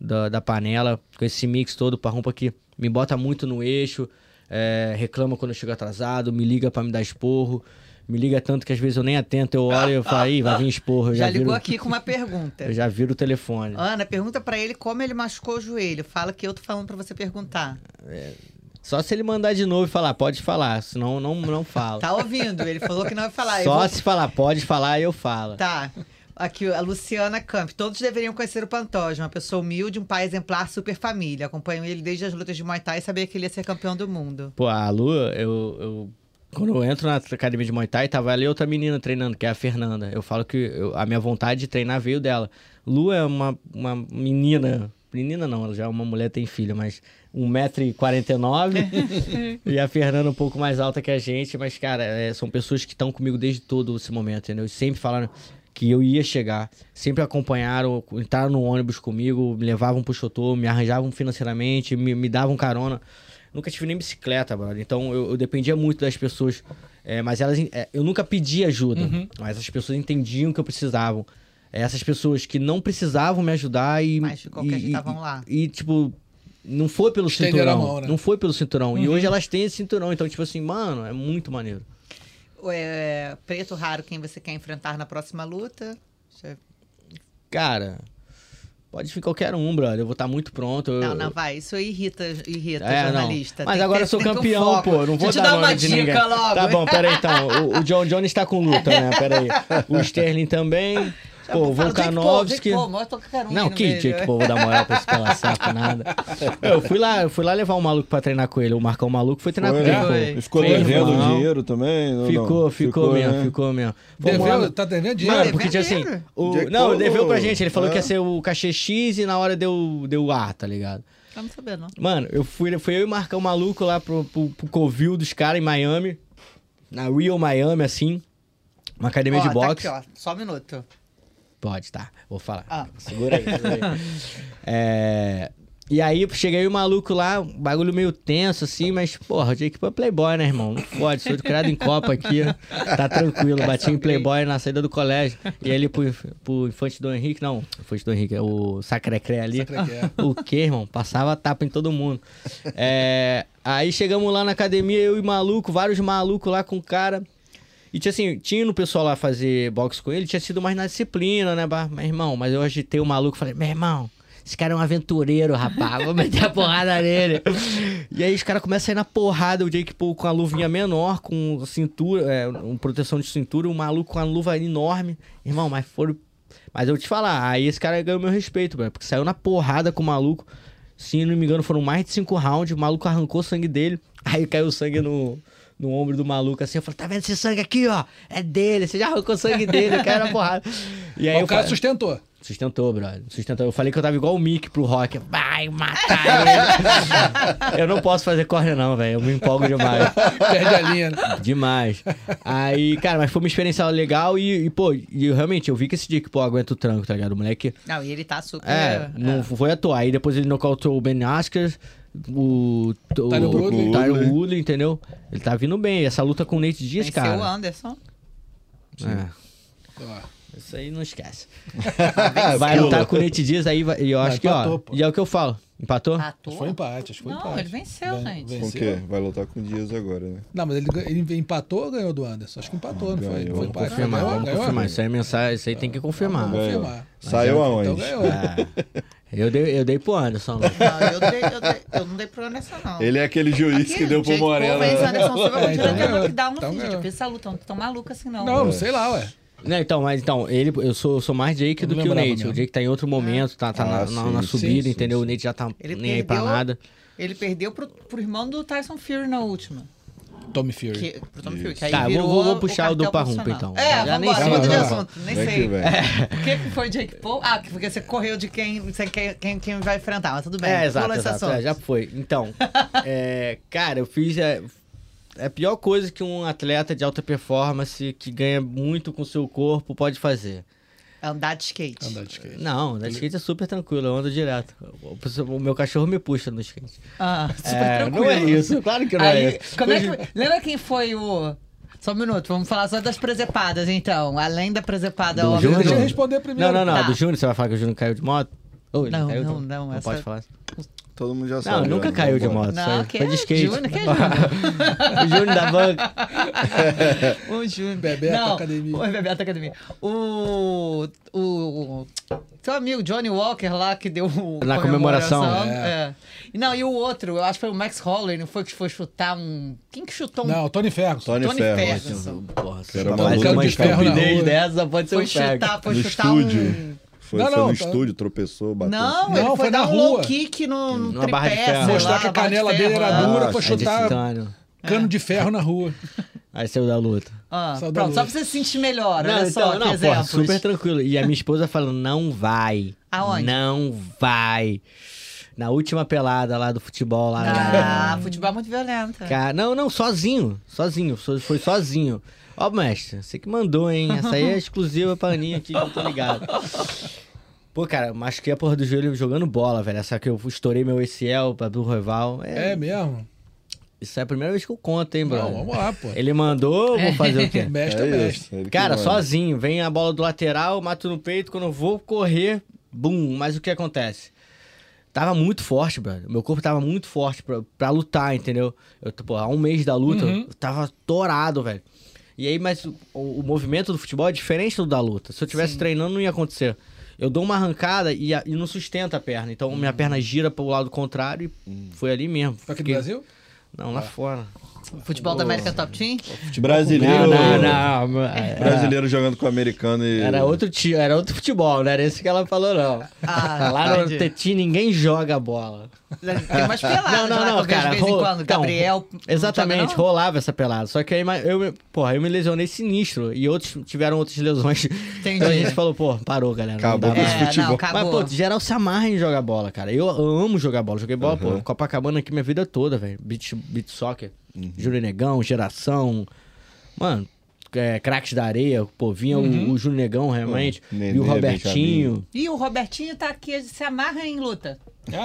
[SPEAKER 4] da, da panela, com esse mix todo, o Parrumpa que me bota muito no eixo, é, reclama quando eu chego atrasado, me liga pra me dar esporro, me liga tanto que às vezes eu nem atento, eu olho e eu falo, Ih, vai vir esporro.
[SPEAKER 3] Já,
[SPEAKER 4] já,
[SPEAKER 3] ligou
[SPEAKER 4] viro,
[SPEAKER 3] aqui com uma pergunta.
[SPEAKER 4] Eu já viro o telefone.
[SPEAKER 3] Ana, pergunta pra ele como ele machucou o joelho. Fala que eu tô falando pra você perguntar.
[SPEAKER 4] Só se ele mandar de novo e falar, pode falar, senão não, não fala.
[SPEAKER 3] Tá ouvindo? Ele falou que não vai falar.
[SPEAKER 4] Só
[SPEAKER 3] vou-
[SPEAKER 4] se falar, pode falar, eu falo.
[SPEAKER 3] Tá. Aqui, a Luciana Camp. Todos deveriam conhecer o Pantoja, uma pessoa humilde, um pai exemplar, super família. Acompanho ele desde as lutas de Muay Thai e sabia que ele ia ser campeão do mundo.
[SPEAKER 4] Pô, a Lu, eu, eu- Quando eu entro na academia de Muay Thai, tava ali outra menina treinando, que é a Fernanda. Eu falo que eu- a minha vontade de treinar veio dela. Lu é uma, uma menina. Menina não, ela já é uma mulher, tem filha, mas 1,49m. e a Fernanda um pouco mais alta que a gente. Mas, cara, é, são pessoas que estão comigo desde todo esse momento, entendeu? E sempre falaram que eu ia chegar. Sempre acompanharam, entraram no ônibus comigo, me levavam pro Chotô, me arranjavam financeiramente, me, me davam carona. Nunca tive nem bicicleta, brother. Então eu, eu dependia muito das pessoas. é, mas elas. é, eu nunca pedi ajuda. Mas as pessoas entendiam que eu precisavam. É, essas pessoas que não precisavam me ajudar e.
[SPEAKER 3] Mas de qualquer
[SPEAKER 4] e-
[SPEAKER 3] jeito
[SPEAKER 4] e-
[SPEAKER 3] estavam lá.
[SPEAKER 4] E, tipo, não foi pelo
[SPEAKER 2] Estenderam a
[SPEAKER 4] cinturão.
[SPEAKER 2] mão, né?
[SPEAKER 4] Não foi pelo cinturão. E hoje elas têm esse cinturão. Então, tipo assim, mano, é muito maneiro.
[SPEAKER 3] É, preto raro, quem você quer enfrentar na próxima luta? Você-
[SPEAKER 4] Cara, pode vir qualquer um, brother. Eu vou estar muito pronto. eu-
[SPEAKER 3] Não, não, vai. Isso irrita, irrita
[SPEAKER 4] É, não.
[SPEAKER 3] jornalista.
[SPEAKER 4] Mas
[SPEAKER 3] Tem
[SPEAKER 4] agora
[SPEAKER 3] ter-
[SPEAKER 4] eu sou
[SPEAKER 3] um
[SPEAKER 4] campeão,
[SPEAKER 3] foco.
[SPEAKER 4] pô. Não vou
[SPEAKER 3] Deixa eu te
[SPEAKER 4] dar
[SPEAKER 3] dar uma dica
[SPEAKER 4] ninguém.
[SPEAKER 3] logo.
[SPEAKER 4] Tá bom, peraí então. O, o John Jones tá com luta, né? Peraí. O Sterling também. Pô, o Volkanovski.
[SPEAKER 3] Mostra qualquer um
[SPEAKER 4] Não, que. Jake Paul, vou dar moral pra esse pela saco, nada. Eu fui lá, eu fui lá levar um maluco pra treinar com ele. O Marcão Maluco foi treinar
[SPEAKER 5] Foi,
[SPEAKER 4] com ele.
[SPEAKER 5] né?
[SPEAKER 3] Foi.
[SPEAKER 5] Ficou
[SPEAKER 4] Meu
[SPEAKER 5] devendo
[SPEAKER 4] irmão.
[SPEAKER 5] dinheiro também? ou
[SPEAKER 4] Ficou,
[SPEAKER 5] não?
[SPEAKER 4] ficou, mesmo,
[SPEAKER 5] né?
[SPEAKER 4] ficou mesmo. Vamos
[SPEAKER 2] Deveu,
[SPEAKER 4] lá.
[SPEAKER 2] tá devendo dinheiro.
[SPEAKER 4] Mano, porque tinha assim.
[SPEAKER 3] Devendo?
[SPEAKER 4] O, não,
[SPEAKER 5] Paul,
[SPEAKER 4] deveu pra gente. Ele falou
[SPEAKER 5] é.
[SPEAKER 4] que ia ser o cachê X e na hora deu, deu A, tá ligado?
[SPEAKER 3] Eu não sabia, não.
[SPEAKER 4] Mano, eu fui, fui eu e Marcão maluco lá pro, pro, pro Covil dos caras em Miami. Na Real Miami, assim. Uma academia
[SPEAKER 3] Ó,
[SPEAKER 4] de
[SPEAKER 3] tá
[SPEAKER 4] boxe.
[SPEAKER 3] aqui, ó. Só um minuto.
[SPEAKER 4] Pode, tá. Vou falar.
[SPEAKER 3] Ah.
[SPEAKER 4] Segura aí, segura aí. É, E aí, cheguei o maluco lá, um bagulho meio tenso, assim, mas, porra, o Jake Paul é playboy, né, irmão? Não pode, sou criado em Copa aqui, tá tranquilo. Bati em playboy na saída do colégio. E ele pro, pro Infante do Henrique, não, Infante do Henrique, é o Sacrecré ali.
[SPEAKER 2] Sacré-Cré.
[SPEAKER 4] O quê, irmão? Passava tapa em todo mundo. É, aí chegamos lá na academia, eu e maluco, vários malucos lá com o cara. E tinha assim, tinha no pessoal lá fazer boxe com ele, tinha sido mais na disciplina, né? Meu irmão, mas eu agitei o maluco e falei, meu irmão, esse cara é um aventureiro, rapaz, vou meter a porrada nele. E aí os caras começam a sair na porrada, o Jake Paul com a luvinha menor, com cintura, é, um proteção de cintura, o maluco com a luva enorme. Irmão, mas foram. Mas eu vou te falar, aí esse cara ganhou meu respeito, velho, porque saiu na porrada com o maluco. Se não me engano, foram mais de cinco rounds, o maluco arrancou o sangue dele, aí caiu o sangue no, no ombro do maluco, assim, eu falei, tá vendo esse sangue aqui, ó? É dele, você já arrancou o sangue dele, caiu na porrada. E aí
[SPEAKER 2] o cara
[SPEAKER 4] falei,
[SPEAKER 2] sustentou.
[SPEAKER 4] Sustentou, brother. Sustentou. Eu falei que eu tava igual o Mickey pro Rock. Vai matar ele. eu não posso fazer corre, não, velho. Eu me empolgo demais.
[SPEAKER 2] Perde a linha. né?
[SPEAKER 4] Demais. Aí, cara, mas foi uma experiência legal e, e, pô, e realmente, eu vi que esse dia que, pô, aguenta o tranco, tá ligado? O moleque.
[SPEAKER 3] Não, e ele tá super.
[SPEAKER 4] É, não foi à toa. Aí depois ele nocautou o Ben Askren, o, o
[SPEAKER 2] Tyron Woodley.
[SPEAKER 4] o Tyron Woodley, entendeu? Ele tá vindo bem. Essa luta com o Nate Dias,
[SPEAKER 3] Venceu o
[SPEAKER 4] cara.
[SPEAKER 3] Anderson.
[SPEAKER 4] É,
[SPEAKER 2] Ó,
[SPEAKER 4] isso aí não esquece. Vai lutar com o Nate Dias aí, vai- e eu acho que,
[SPEAKER 2] empatou,
[SPEAKER 4] ó.
[SPEAKER 2] pô.
[SPEAKER 4] E é o que eu falo. Empatou?
[SPEAKER 2] Acho que foi empate, acho que foi
[SPEAKER 3] Não,
[SPEAKER 2] empate.
[SPEAKER 3] ele venceu,
[SPEAKER 2] Ven-
[SPEAKER 3] gente.
[SPEAKER 5] Com o quê? Vai lutar com o Dias agora, né?
[SPEAKER 2] Não, mas ele, ele empatou ou ganhou do Anderson? Acho que empatou, não foi?
[SPEAKER 5] Ganhou.
[SPEAKER 2] Não foi
[SPEAKER 5] Vamos
[SPEAKER 2] empate.
[SPEAKER 4] Confirmar,
[SPEAKER 2] Ganhou?
[SPEAKER 4] vamos
[SPEAKER 2] Ganhou?
[SPEAKER 4] confirmar. Isso aí é mensagem, isso aí tem que confirmar.
[SPEAKER 2] Vamos
[SPEAKER 5] Ganhou.
[SPEAKER 2] confirmar.
[SPEAKER 5] Saiu aonde?
[SPEAKER 2] Então ganhou.
[SPEAKER 4] É. Eu, dei, eu dei pro Anderson. né?
[SPEAKER 3] Não, eu, dei, eu, dei, eu não dei pro Anderson, não.
[SPEAKER 5] Ele é aquele juiz
[SPEAKER 3] Aqui,
[SPEAKER 5] que deu pro Moreno. né?
[SPEAKER 3] Anderson Silva
[SPEAKER 2] É, então
[SPEAKER 3] direito a
[SPEAKER 2] ganhou.
[SPEAKER 3] knockdown no
[SPEAKER 2] Então
[SPEAKER 3] vídeo.
[SPEAKER 2] ganhou.
[SPEAKER 3] Eu fiz essa luta, não tô tão maluca assim, não.
[SPEAKER 2] Não, sei lá, ué.
[SPEAKER 4] Não, então, mas então, ele, eu sou, sou mais Jake
[SPEAKER 2] Eu
[SPEAKER 4] do que o Nate.
[SPEAKER 2] mesmo.
[SPEAKER 4] O Jake tá em outro momento, tá, tá
[SPEAKER 5] Ah,
[SPEAKER 4] na, na- na
[SPEAKER 5] sim,
[SPEAKER 4] subida,
[SPEAKER 5] sim,
[SPEAKER 4] entendeu?
[SPEAKER 5] sim,
[SPEAKER 4] O Nate já tá
[SPEAKER 3] Ele
[SPEAKER 4] nem aí pra
[SPEAKER 3] perdeu-
[SPEAKER 4] nada.
[SPEAKER 3] Ele perdeu pro, pro irmão do Tyson Fury na última.
[SPEAKER 2] Tommy Fury.
[SPEAKER 3] Que, pro Tom Fury, que aí
[SPEAKER 4] Tá, vou-
[SPEAKER 3] virou
[SPEAKER 4] vou- vou puxar o do Parrumpa, então.
[SPEAKER 3] É,
[SPEAKER 4] Já nem sei.
[SPEAKER 3] de assunto. Nem sei. O que, foi Jake Paul? Ah, porque você correu de quem, você quem, quem vai enfrentar, mas tudo bem.
[SPEAKER 4] É, exato, exato.
[SPEAKER 3] assunto.
[SPEAKER 4] É, já foi. Então, é, cara, eu fiz. É, é a pior coisa que um atleta de alta performance que ganha muito com o seu corpo pode fazer.
[SPEAKER 3] Andar de skate.
[SPEAKER 2] Andar de skate.
[SPEAKER 4] Não, na skate é super tranquilo, eu ando direto. O, meu cachorro me puxa no skate.
[SPEAKER 3] Ah, super
[SPEAKER 4] É,
[SPEAKER 3] tranquilo.
[SPEAKER 4] não é isso, claro que não é
[SPEAKER 3] Aí,
[SPEAKER 4] isso.
[SPEAKER 3] como é que foi? Lembra quem foi o... Só um minuto, vamos falar só das presepadas, então. Além da presepada,
[SPEAKER 4] Do
[SPEAKER 3] óbvio.
[SPEAKER 4] Júnior?
[SPEAKER 2] Deixa eu responder primeiro.
[SPEAKER 4] Não, não, não.
[SPEAKER 3] Tá.
[SPEAKER 4] Do Júnior, você vai falar que o Júnior caiu de moto? Ele
[SPEAKER 3] Não,
[SPEAKER 4] caiu de-
[SPEAKER 3] não, não,
[SPEAKER 4] Não
[SPEAKER 3] essa-
[SPEAKER 4] pode falar.
[SPEAKER 5] Todo mundo já
[SPEAKER 4] Não,
[SPEAKER 5] sabe.
[SPEAKER 4] nunca
[SPEAKER 5] né?
[SPEAKER 4] caiu de moto.
[SPEAKER 3] Não,
[SPEAKER 4] foi,
[SPEAKER 3] que
[SPEAKER 4] foi
[SPEAKER 3] é
[SPEAKER 4] de skate.
[SPEAKER 3] Júnior, que é Júnior.
[SPEAKER 4] o Júnior da banca.
[SPEAKER 3] O Júnior.
[SPEAKER 2] Bebeto
[SPEAKER 3] Não,
[SPEAKER 2] Academia.
[SPEAKER 3] O Bebeto Academia. O, o, o seu amigo Johnny Walker lá que deu o-
[SPEAKER 4] Na comemoração.
[SPEAKER 3] É. E Não, e o outro, eu acho que foi o Max Holloway, não foi que foi chutar um... Quem que chutou um...
[SPEAKER 2] Não, Tony Ferguson.
[SPEAKER 5] Tony,
[SPEAKER 3] Tony
[SPEAKER 5] Ferro.
[SPEAKER 3] Ferguson.
[SPEAKER 4] Porra,
[SPEAKER 5] era
[SPEAKER 4] tá
[SPEAKER 5] uma
[SPEAKER 4] fazendo
[SPEAKER 5] luta
[SPEAKER 2] de ferro na
[SPEAKER 4] estupidez
[SPEAKER 2] rua.
[SPEAKER 4] dessa, pode ser
[SPEAKER 3] Foi
[SPEAKER 4] um ferro.
[SPEAKER 3] chutar, foi
[SPEAKER 5] No
[SPEAKER 3] chutar
[SPEAKER 5] estúdio.
[SPEAKER 3] um...
[SPEAKER 5] Foi,
[SPEAKER 2] Não,
[SPEAKER 5] foi
[SPEAKER 2] não,
[SPEAKER 5] no
[SPEAKER 2] tá-
[SPEAKER 5] estúdio, tropeçou, bateu.
[SPEAKER 3] Não,
[SPEAKER 2] Não,
[SPEAKER 3] ele
[SPEAKER 2] foi
[SPEAKER 3] foi
[SPEAKER 2] na
[SPEAKER 3] dar um
[SPEAKER 2] rua.
[SPEAKER 3] low kick no, no
[SPEAKER 4] Numa barra de
[SPEAKER 3] tripé,
[SPEAKER 4] ferro.
[SPEAKER 2] Mostrar
[SPEAKER 3] lá,
[SPEAKER 2] que a
[SPEAKER 3] barra de
[SPEAKER 2] canela dele era
[SPEAKER 3] é.
[SPEAKER 2] dura pra
[SPEAKER 5] é de
[SPEAKER 2] chutar cano de ferro na rua.
[SPEAKER 4] Aí saiu da luta.
[SPEAKER 3] Ah,
[SPEAKER 2] Só da
[SPEAKER 3] pronto,
[SPEAKER 2] luta.
[SPEAKER 3] só pra você se sentir melhor,
[SPEAKER 4] Não,
[SPEAKER 3] olha
[SPEAKER 4] então,
[SPEAKER 3] só,
[SPEAKER 4] não, porra, super tranquilo. E a minha esposa falando, não vai.
[SPEAKER 3] Aonde?
[SPEAKER 4] Não vai. Na última pelada lá do futebol lá.
[SPEAKER 3] Ah, futebol é muito violento.
[SPEAKER 4] Cara, não, não, sozinho. Sozinho. so- Foi sozinho. Ó, mestre, você que mandou, hein? Essa aí é exclusiva pra Aninha aqui, que eu tô ligado. Pô, cara, machuquei a porra do joelho jogando bola, velho. Essa que eu estourei meu ACL pra do rival. É,
[SPEAKER 2] É mesmo?
[SPEAKER 4] Isso é a primeira vez que eu conto, hein, bro?
[SPEAKER 2] Não, vamos lá, pô.
[SPEAKER 4] Ele mandou, eu vou fazer o quê?
[SPEAKER 2] Mestre é,
[SPEAKER 5] É
[SPEAKER 2] mestre.
[SPEAKER 5] isso.
[SPEAKER 4] Cara, sozinho, vem a bola do lateral, mato no peito, quando eu vou correr, bum, mas o que acontece? Tava muito forte, brother. Meu corpo tava muito forte pra, pra lutar, entendeu? Eu, pô, há um mês da luta,
[SPEAKER 2] Uhum.
[SPEAKER 4] eu tava torado, velho. E aí, mas o, o movimento do futebol é diferente do da luta. Se eu tivesse treinando, não ia acontecer. Eu dou uma arrancada e, a- e não sustenta a perna. Então, minha perna gira pro lado contrário e foi ali mesmo.
[SPEAKER 2] Foi aqui no Brasil?
[SPEAKER 4] Não, lá fora.
[SPEAKER 3] Futebol da América Top Team?
[SPEAKER 5] Brasileiro.
[SPEAKER 4] Não, não, não. é-
[SPEAKER 5] Brasileiro jogando com o americano e.
[SPEAKER 4] Era outro, ti- era outro futebol, não era esse que ela falou, não.
[SPEAKER 3] Ah,
[SPEAKER 4] Lá no
[SPEAKER 3] entendi.
[SPEAKER 4] Teti ninguém joga bola.
[SPEAKER 3] Tem umas peladas
[SPEAKER 4] Não, não, não, cara.
[SPEAKER 3] De vez em quando,
[SPEAKER 4] então,
[SPEAKER 3] Gabriel... não
[SPEAKER 4] Exatamente,
[SPEAKER 3] joga, não?
[SPEAKER 4] rolava essa pelada. Só que aí, mas eu, porra, eu me lesionei sinistro. E outros tiveram outras lesões. Então a gente falou, pô, parou, galera. não
[SPEAKER 5] Acabou
[SPEAKER 4] dá
[SPEAKER 5] com
[SPEAKER 4] mais.
[SPEAKER 5] esse
[SPEAKER 3] É,
[SPEAKER 5] futebol.
[SPEAKER 3] não,
[SPEAKER 4] Mas,
[SPEAKER 3] acabou.
[SPEAKER 4] pô, geral se amarra em jogar bola, cara. Eu, amo jogar bola. Joguei bola, pô, Copacabana aqui minha vida toda, velho. Beach, beach soccer. Júlio Negão, geração. Mano, é, craques da areia. Pô, vinha o, o Júlio Negão, realmente.
[SPEAKER 5] Nenê,
[SPEAKER 4] e o Robertinho.
[SPEAKER 3] E o Robertinho tá aqui, se amarra em luta.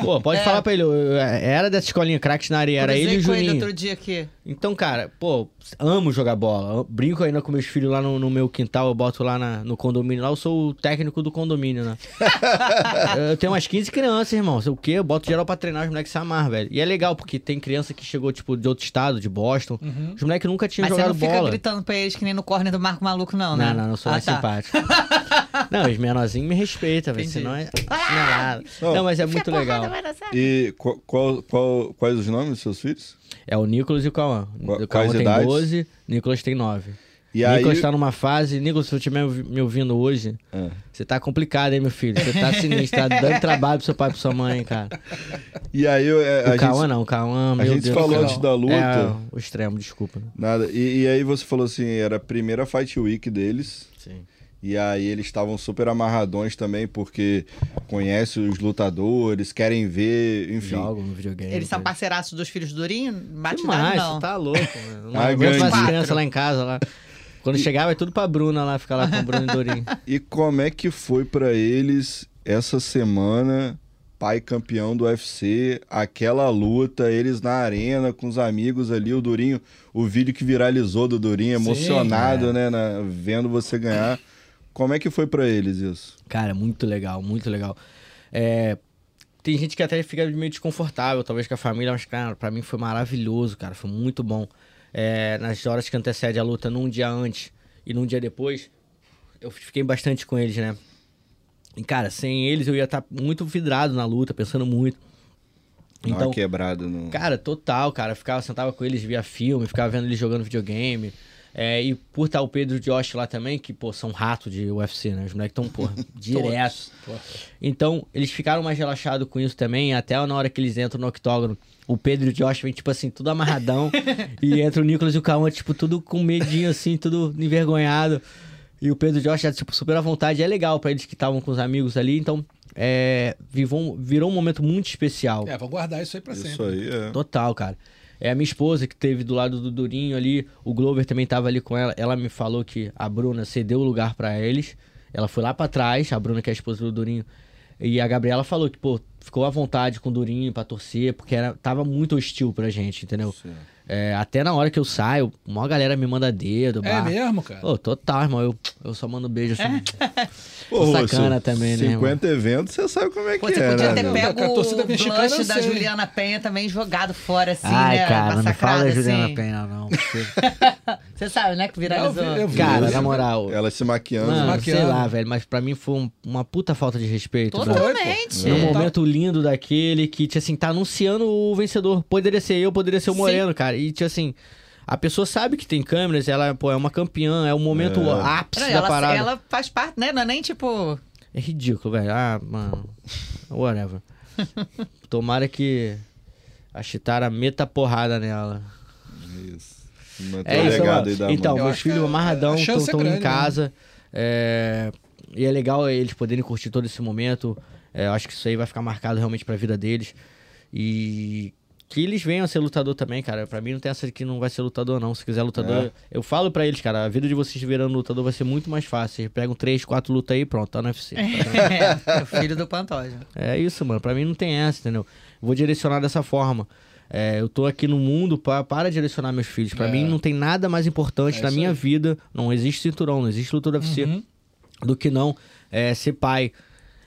[SPEAKER 4] Pô, pode
[SPEAKER 3] É.
[SPEAKER 4] falar pra ele. eu- eu- Era dessa escolinha craques na areia, era ele e o
[SPEAKER 3] com ele
[SPEAKER 4] Juninho.
[SPEAKER 3] outro dia aqui.
[SPEAKER 4] Então, cara, pô, amo jogar bola. Eu brinco ainda com meus filhos lá no, no meu quintal, eu boto lá na- no condomínio. Lá eu sou o técnico do condomínio, né? eu tenho umas 15 crianças, irmão. Sei o quê? Eu boto geral pra treinar, os moleques se amarram, velho. E é legal, porque tem criança que chegou, tipo, de outro estado, de Boston. Os moleques nunca tinham
[SPEAKER 3] Mas você
[SPEAKER 4] jogado
[SPEAKER 3] não fica
[SPEAKER 4] bola.
[SPEAKER 3] gritando pra eles que nem no corner do Marco Maluco, não, né?
[SPEAKER 4] Não, não, não sou
[SPEAKER 3] Ah,
[SPEAKER 4] mais
[SPEAKER 3] tá.
[SPEAKER 4] simpático. não, os menorzinhos me respeitam, velho. Senão é. Não, é nada.
[SPEAKER 5] Não.
[SPEAKER 4] não, mas é muito legal.
[SPEAKER 5] E qual, qual- qual- quais os nomes dos seus filhos?
[SPEAKER 4] É o Nicolas e o Cauã. O Cauã tem
[SPEAKER 5] idades?
[SPEAKER 4] 12, o Nicolas tem 9.
[SPEAKER 5] E
[SPEAKER 4] Nicolas
[SPEAKER 5] aí-
[SPEAKER 4] tá numa fase. Nicolas, se você estiver me ouvindo hoje,
[SPEAKER 5] Ah.
[SPEAKER 4] você tá complicado, hein, meu filho? Você tá sinistro, tá dando trabalho pro seu pai e pra sua mãe, cara.
[SPEAKER 5] E aí eu- é, a
[SPEAKER 4] O Cauã não, o Cauã,
[SPEAKER 5] a
[SPEAKER 4] meu
[SPEAKER 5] gente
[SPEAKER 4] Deus.
[SPEAKER 5] falou antes da luta.
[SPEAKER 4] É, o extremo, desculpa.
[SPEAKER 5] nada. E, e aí você falou assim, era a primeira Fight Week deles.
[SPEAKER 4] Sim.
[SPEAKER 5] E aí eles estavam super amarradões também, porque conhecem os lutadores, querem ver, enfim.
[SPEAKER 4] Jogo no videogame.
[SPEAKER 3] Eles são parceiraços dos filhos do Durinho? Bate
[SPEAKER 4] Demais,
[SPEAKER 3] nada, não.
[SPEAKER 4] tá louco, mano. Não aguento mais crianças lá em casa, lá. Quando chegar, vai tudo pra Bruna lá, ficar lá com o Bruno e Dorinho.
[SPEAKER 5] E como é que foi pra eles essa semana, pai campeão do UFC, aquela luta, eles na arena com os amigos ali, o Durinho, o vídeo que viralizou do Durinho,
[SPEAKER 2] Sim,
[SPEAKER 5] emocionado,
[SPEAKER 4] é.
[SPEAKER 5] né, na- vendo você ganhar. Como é que foi pra eles isso?
[SPEAKER 4] Cara, muito legal, muito legal. É, tem gente que até fica meio desconfortável, talvez com a família, mas, cara, pra mim foi maravilhoso, cara, foi muito bom. É, nas horas que antecede a luta, num dia antes e num dia depois, eu fiquei bastante com eles, né? E, cara, sem eles eu ia estar muito vidrado na luta, pensando muito.
[SPEAKER 5] Então, quebrada no...
[SPEAKER 4] Cara, total, cara. Ficava, sentava com eles, via filme, ficava vendo eles jogando videogame. É, e por estar o Pedro o Josh lá também, que, pô, são rato de UFC, né? Os moleques estão, pô, direto. Então, eles ficaram mais relaxados com isso também. Até na hora que eles entram no octógono, o Pedro e o Josh vem, tipo assim, tudo amarradão. e entra o Nicolas e o Cauã, tipo, tudo com medinho, assim, tudo envergonhado. E o Pedro e o Josh já, tipo, super à vontade. É legal pra eles que estavam com os amigos ali. Então, é, vivou, virou um momento muito especial.
[SPEAKER 2] É, vou guardar isso aí pra
[SPEAKER 5] Isso
[SPEAKER 2] sempre.
[SPEAKER 5] aí, é.
[SPEAKER 4] Total, cara. É a minha esposa que teve do lado do Durinho ali, o Glover também tava ali com ela. Ela me falou que a Bruna cedeu o lugar pra eles. Ela foi lá pra trás, a Bruna que é a esposa do Durinho. E a Gabriela falou que, pô, ficou à vontade com o Durinho pra torcer, porque era, tava muito hostil pra gente, entendeu? É, até na hora que eu saio, uma galera me manda dedo.
[SPEAKER 2] É
[SPEAKER 4] barra.
[SPEAKER 2] mesmo, cara?
[SPEAKER 4] Pô, total, irmão. Eu, eu só mando beijo assim.
[SPEAKER 5] Pô,
[SPEAKER 4] sacana
[SPEAKER 5] Russo,
[SPEAKER 4] também, né,
[SPEAKER 5] 50 eventos, você sabe como é que
[SPEAKER 3] Pô, você
[SPEAKER 5] é,
[SPEAKER 3] podia
[SPEAKER 5] né?
[SPEAKER 3] ter?
[SPEAKER 2] Cara,
[SPEAKER 3] pego
[SPEAKER 2] a torcida
[SPEAKER 3] o blush da
[SPEAKER 2] sei.
[SPEAKER 3] Juliana Penha também jogado fora, assim,
[SPEAKER 4] Ai,
[SPEAKER 3] né?
[SPEAKER 4] cara, não me fala da
[SPEAKER 3] Massacrado,
[SPEAKER 4] Juliana
[SPEAKER 3] assim.
[SPEAKER 4] Penha, não.
[SPEAKER 3] Você sabe, né, que viralizou.
[SPEAKER 2] Eu vi, eu vi.
[SPEAKER 4] Cara, na moral.
[SPEAKER 5] Ela se maquiando.
[SPEAKER 4] Mano,
[SPEAKER 2] maquiando.
[SPEAKER 4] sei lá, velho, mas pra mim foi um- uma puta falta de respeito.
[SPEAKER 3] Totalmente.
[SPEAKER 4] Num
[SPEAKER 2] É.
[SPEAKER 4] momento lindo daquele que, tipo assim, tá anunciando o vencedor. Poderia ser eu, poderia ser o
[SPEAKER 3] Sim.
[SPEAKER 4] Moreno, cara. E, tipo assim, a pessoa sabe que tem câmeras, ela pô, é uma campeã, é o momento
[SPEAKER 5] É.
[SPEAKER 4] ápice
[SPEAKER 3] Não,
[SPEAKER 4] da
[SPEAKER 3] ela,
[SPEAKER 4] parada.
[SPEAKER 3] ela faz parte, né? Não é nem tipo.
[SPEAKER 4] É ridículo, velho. Ah, mano. Whatever. Tomara que a Chitara meta porrada nela.
[SPEAKER 5] Isso. Manter
[SPEAKER 4] É isso, mano. Então, meus filhos amarradão estão
[SPEAKER 2] é
[SPEAKER 4] em
[SPEAKER 2] grande,
[SPEAKER 4] casa. É, E é legal eles poderem curtir todo esse momento. É, eu acho que isso aí vai ficar marcado realmente pra vida deles. E que eles venham a ser lutador também, cara. Pra mim não tem essa de que não vai ser lutador, não. Se quiser lutador,
[SPEAKER 5] É.
[SPEAKER 4] eu falo pra eles, cara, a vida de vocês virando lutador vai ser muito mais fácil. Pegam três, quatro lutas aí, pronto, tá no UFC.
[SPEAKER 3] é, o filho do Pantoja.
[SPEAKER 4] É isso, mano. Pra mim não tem essa, entendeu? Vou direcionar dessa forma. É, eu tô aqui no mundo pra, para direcionar meus filhos. Pra
[SPEAKER 2] É.
[SPEAKER 4] mim não tem nada mais importante
[SPEAKER 2] É
[SPEAKER 4] na minha
[SPEAKER 2] aí.
[SPEAKER 4] vida. Não existe cinturão, não existe luta do UFC
[SPEAKER 2] Uhum.
[SPEAKER 4] do que não é, ser pai.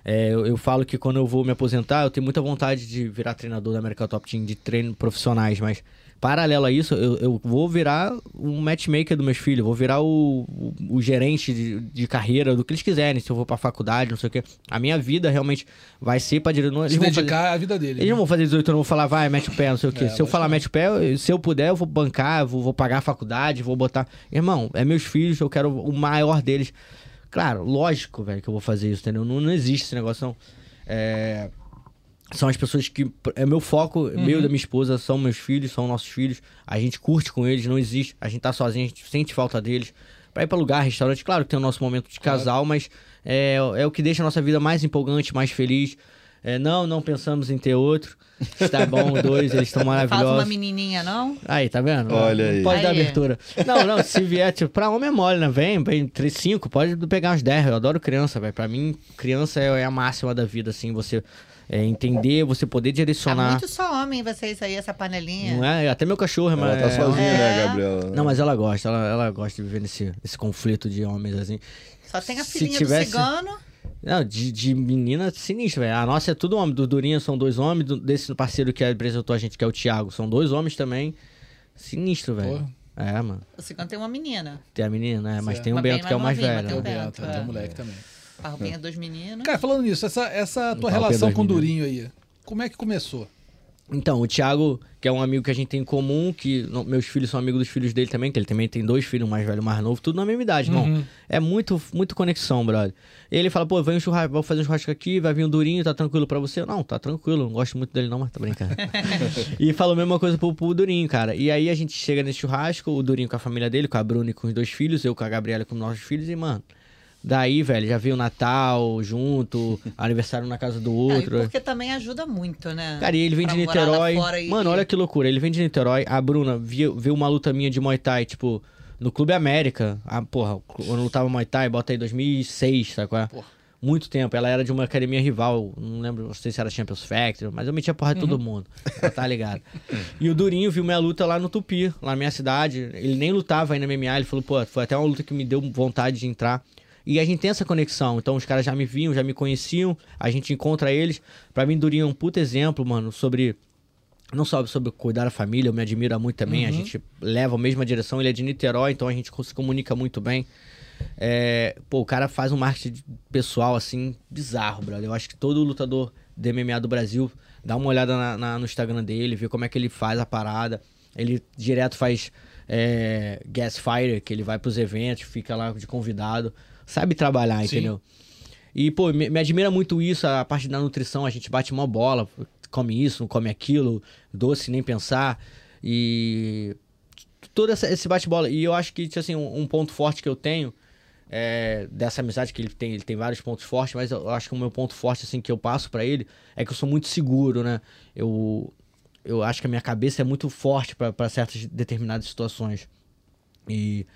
[SPEAKER 4] É, eu, eu falo que quando eu vou me aposentar, eu tenho muita vontade de virar treinador da American Top Team, de treino profissionais, mas paralelo a isso, eu, eu vou virar um matchmaker dos meus filhos, vou virar o, o, o gerente de, de carreira, do que eles quiserem, se eu vou pra faculdade, não sei o quê. A minha vida realmente vai ser pra diretor.
[SPEAKER 2] Se dedicar à vida dele.
[SPEAKER 4] Eles não vão fazer 18 anos, vou falar, vai, mete o pé, não sei o quê.
[SPEAKER 2] É,
[SPEAKER 4] se eu falar mete o pé, se eu puder, eu vou bancar, vou, vou pagar a faculdade, vou botar. Irmão, é meus filhos, eu quero o maior deles. Claro, lógico, velho, que eu vou fazer isso, entendeu? Não, não existe esse negócio, não. É, São as pessoas que. É meu foco, meu e da minha esposa, são meus filhos, são nossos filhos. A gente curte com eles, não existe. A gente tá sozinho, a gente sente falta deles. Pra ir pra lugar, restaurante, claro que tem o nosso momento de casal, mas é, é o que deixa a nossa vida mais empolgante, mais feliz. É, não, não pensamos em ter outro. Está bom, dois, eles estão
[SPEAKER 3] Faz uma
[SPEAKER 4] maravilhosos.
[SPEAKER 3] menininha, não?
[SPEAKER 4] Aí, tá vendo?
[SPEAKER 5] Olha
[SPEAKER 4] Não
[SPEAKER 5] aí.
[SPEAKER 4] Pode dar
[SPEAKER 3] Aí.
[SPEAKER 4] abertura. Não, não, se vier, tipo, pra homem é mole, né? Vem, vem, entre cinco, pode pegar uns 10. Eu adoro criança, velho. Pra mim, criança é, é a máxima da vida, assim, você é, entender, você poder
[SPEAKER 3] Tá
[SPEAKER 4] direcionar.
[SPEAKER 3] muito só homem vocês aí, essa panelinha.
[SPEAKER 4] Não é? Até meu cachorro,
[SPEAKER 5] Ela
[SPEAKER 4] mas.
[SPEAKER 5] tá
[SPEAKER 4] é-
[SPEAKER 5] sozinha,
[SPEAKER 3] É.
[SPEAKER 5] né, Gabriela?
[SPEAKER 4] Não, mas ela gosta, ela, ela gosta de viver nesse, nesse conflito de homens, assim.
[SPEAKER 3] Só tem a
[SPEAKER 4] Se
[SPEAKER 3] filhinha
[SPEAKER 4] tivesse-
[SPEAKER 3] do cigano.
[SPEAKER 4] Não, de, de menina sinistra, velho. A nossa é tudo homem. Do Durinho são dois homens. Do, desse parceiro que apresentou a gente, que é o Thiago, são dois homens também. Sinistro, velho. É, mano.
[SPEAKER 3] O cigano tem uma menina.
[SPEAKER 4] Tem a menina, né? Mas tem o
[SPEAKER 3] Mas
[SPEAKER 4] Bento, que é o mais velho.
[SPEAKER 3] novinho,
[SPEAKER 2] Tem o
[SPEAKER 4] né?
[SPEAKER 3] Bento,
[SPEAKER 2] tem
[SPEAKER 3] é.
[SPEAKER 2] o moleque também.
[SPEAKER 3] Parrupinha dos meninos.
[SPEAKER 2] Cara, falando nisso, essa, essa tua relação com o. Durinho aí, como é que começou?
[SPEAKER 4] Então, o Thiago, que é um amigo que a gente tem em comum, que no- meus filhos são amigos dos filhos dele também, que ele também tem dois filhos, um mais velho e um mais novo, tudo na mesma idade, irmão.
[SPEAKER 2] Uhum.
[SPEAKER 4] É muito, muito conexão, brother. Ele fala, pô, vem um churrasco, vou fazer um churrasco aqui, vai vir um Durinho, tá tranquilo pra você? Não, tá tranquilo, não gosto muito dele não, mas tá brincando. e falou a mesma coisa pro, pro Durinho, cara. E aí a gente chega nesse churrasco, o Durinho com a família dele, com a Bruna e com os dois filhos, eu com a Gabriela e com os nossos filhos, e, mano... Daí, velho, já veio o Natal junto, aniversário na casa do
[SPEAKER 3] Ah, e
[SPEAKER 4] outro.
[SPEAKER 3] porque também ajuda muito, né?
[SPEAKER 4] Cara, e ele vem
[SPEAKER 3] Pra
[SPEAKER 4] de Niterói.
[SPEAKER 3] e-
[SPEAKER 4] Mano, olha que loucura. Ele vem de Niterói. A Bruna viu, viu uma luta minha de Muay Thai, tipo, no Clube América. Ah, porra, quando lutava Muay Thai, bota aí 2006, sabe qual é?
[SPEAKER 2] Porra.
[SPEAKER 4] Muito tempo. Ela era de uma academia rival. Não lembro, não sei se era Champions Factory, mas eu metia porra de todo mundo. Ela tá ligado. e o Durinho viu minha luta lá no Tupi, lá na minha cidade. Ele nem lutava aí na MMA. Ele falou, pô, foi até uma luta que me deu vontade de entrar. E a gente tem essa conexão. Então os caras já me viam, já me conheciam. A gente encontra eles. Pra mim, Durinho é um puta exemplo, mano, sobre. Não só sobre cuidar da família, eu me admiro muito também. A gente leva a mesma direção. Ele é de Niterói, então a gente se comunica muito bem. É, pô, o cara faz um marketing pessoal assim, bizarro, brother. Eu acho que todo lutador de MMA do Brasil dá uma olhada na- na- no Instagram dele, vê como é que ele faz a parada. Ele direto faz é, guest fighter, que ele vai pros eventos, fica lá de convidado. Sabe trabalhar,
[SPEAKER 2] Sim.
[SPEAKER 4] entendeu? E, pô, me, me admira muito isso, a parte da nutrição, a gente bate uma bola, come isso, não come aquilo, doce nem pensar. E todo essa- esse bate-bola. E eu acho que, tipo assim, um, um ponto forte que eu tenho é, dessa amizade que ele tem, ele tem vários pontos fortes, mas eu acho que o meu ponto forte, assim, que eu passo pra ele é que eu sou muito seguro, né? Eu, eu acho que a minha cabeça é muito forte pra certas determinadas situações. E,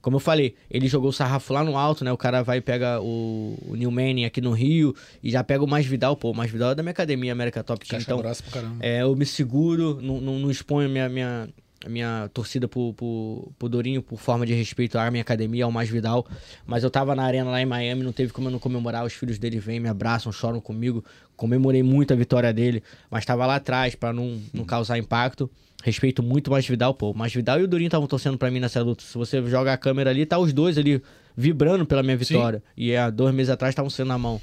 [SPEAKER 4] como eu falei, ele jogou o sarrafo lá no alto, né? O cara vai e pega o, o New Manning aqui no Rio e já pega o Mais Vidal. Pô, o Mais Vidal é da minha academia, América Top Team. Então,
[SPEAKER 2] pra caramba.
[SPEAKER 4] é, eu me seguro, não, não, não exponho a minha, minha, a minha torcida pro, pro, pro Dorinho por forma de respeito à minha academia, ao Mais Vidal. Mas eu tava na arena lá em Miami, não teve como eu não comemorar. Os filhos dele vêm, me abraçam, choram comigo. Comemorei muito a vitória dele, mas tava lá atrás pra não, não causar impacto. Respeito muito o Mais Vidal, pô. O Mais Vidal e o Durinho estavam torcendo pra mim nessa luta. Se você joga a câmera ali, tá os dois ali vibrando pela minha vitória. E há dois meses atrás estavam sendo na mão.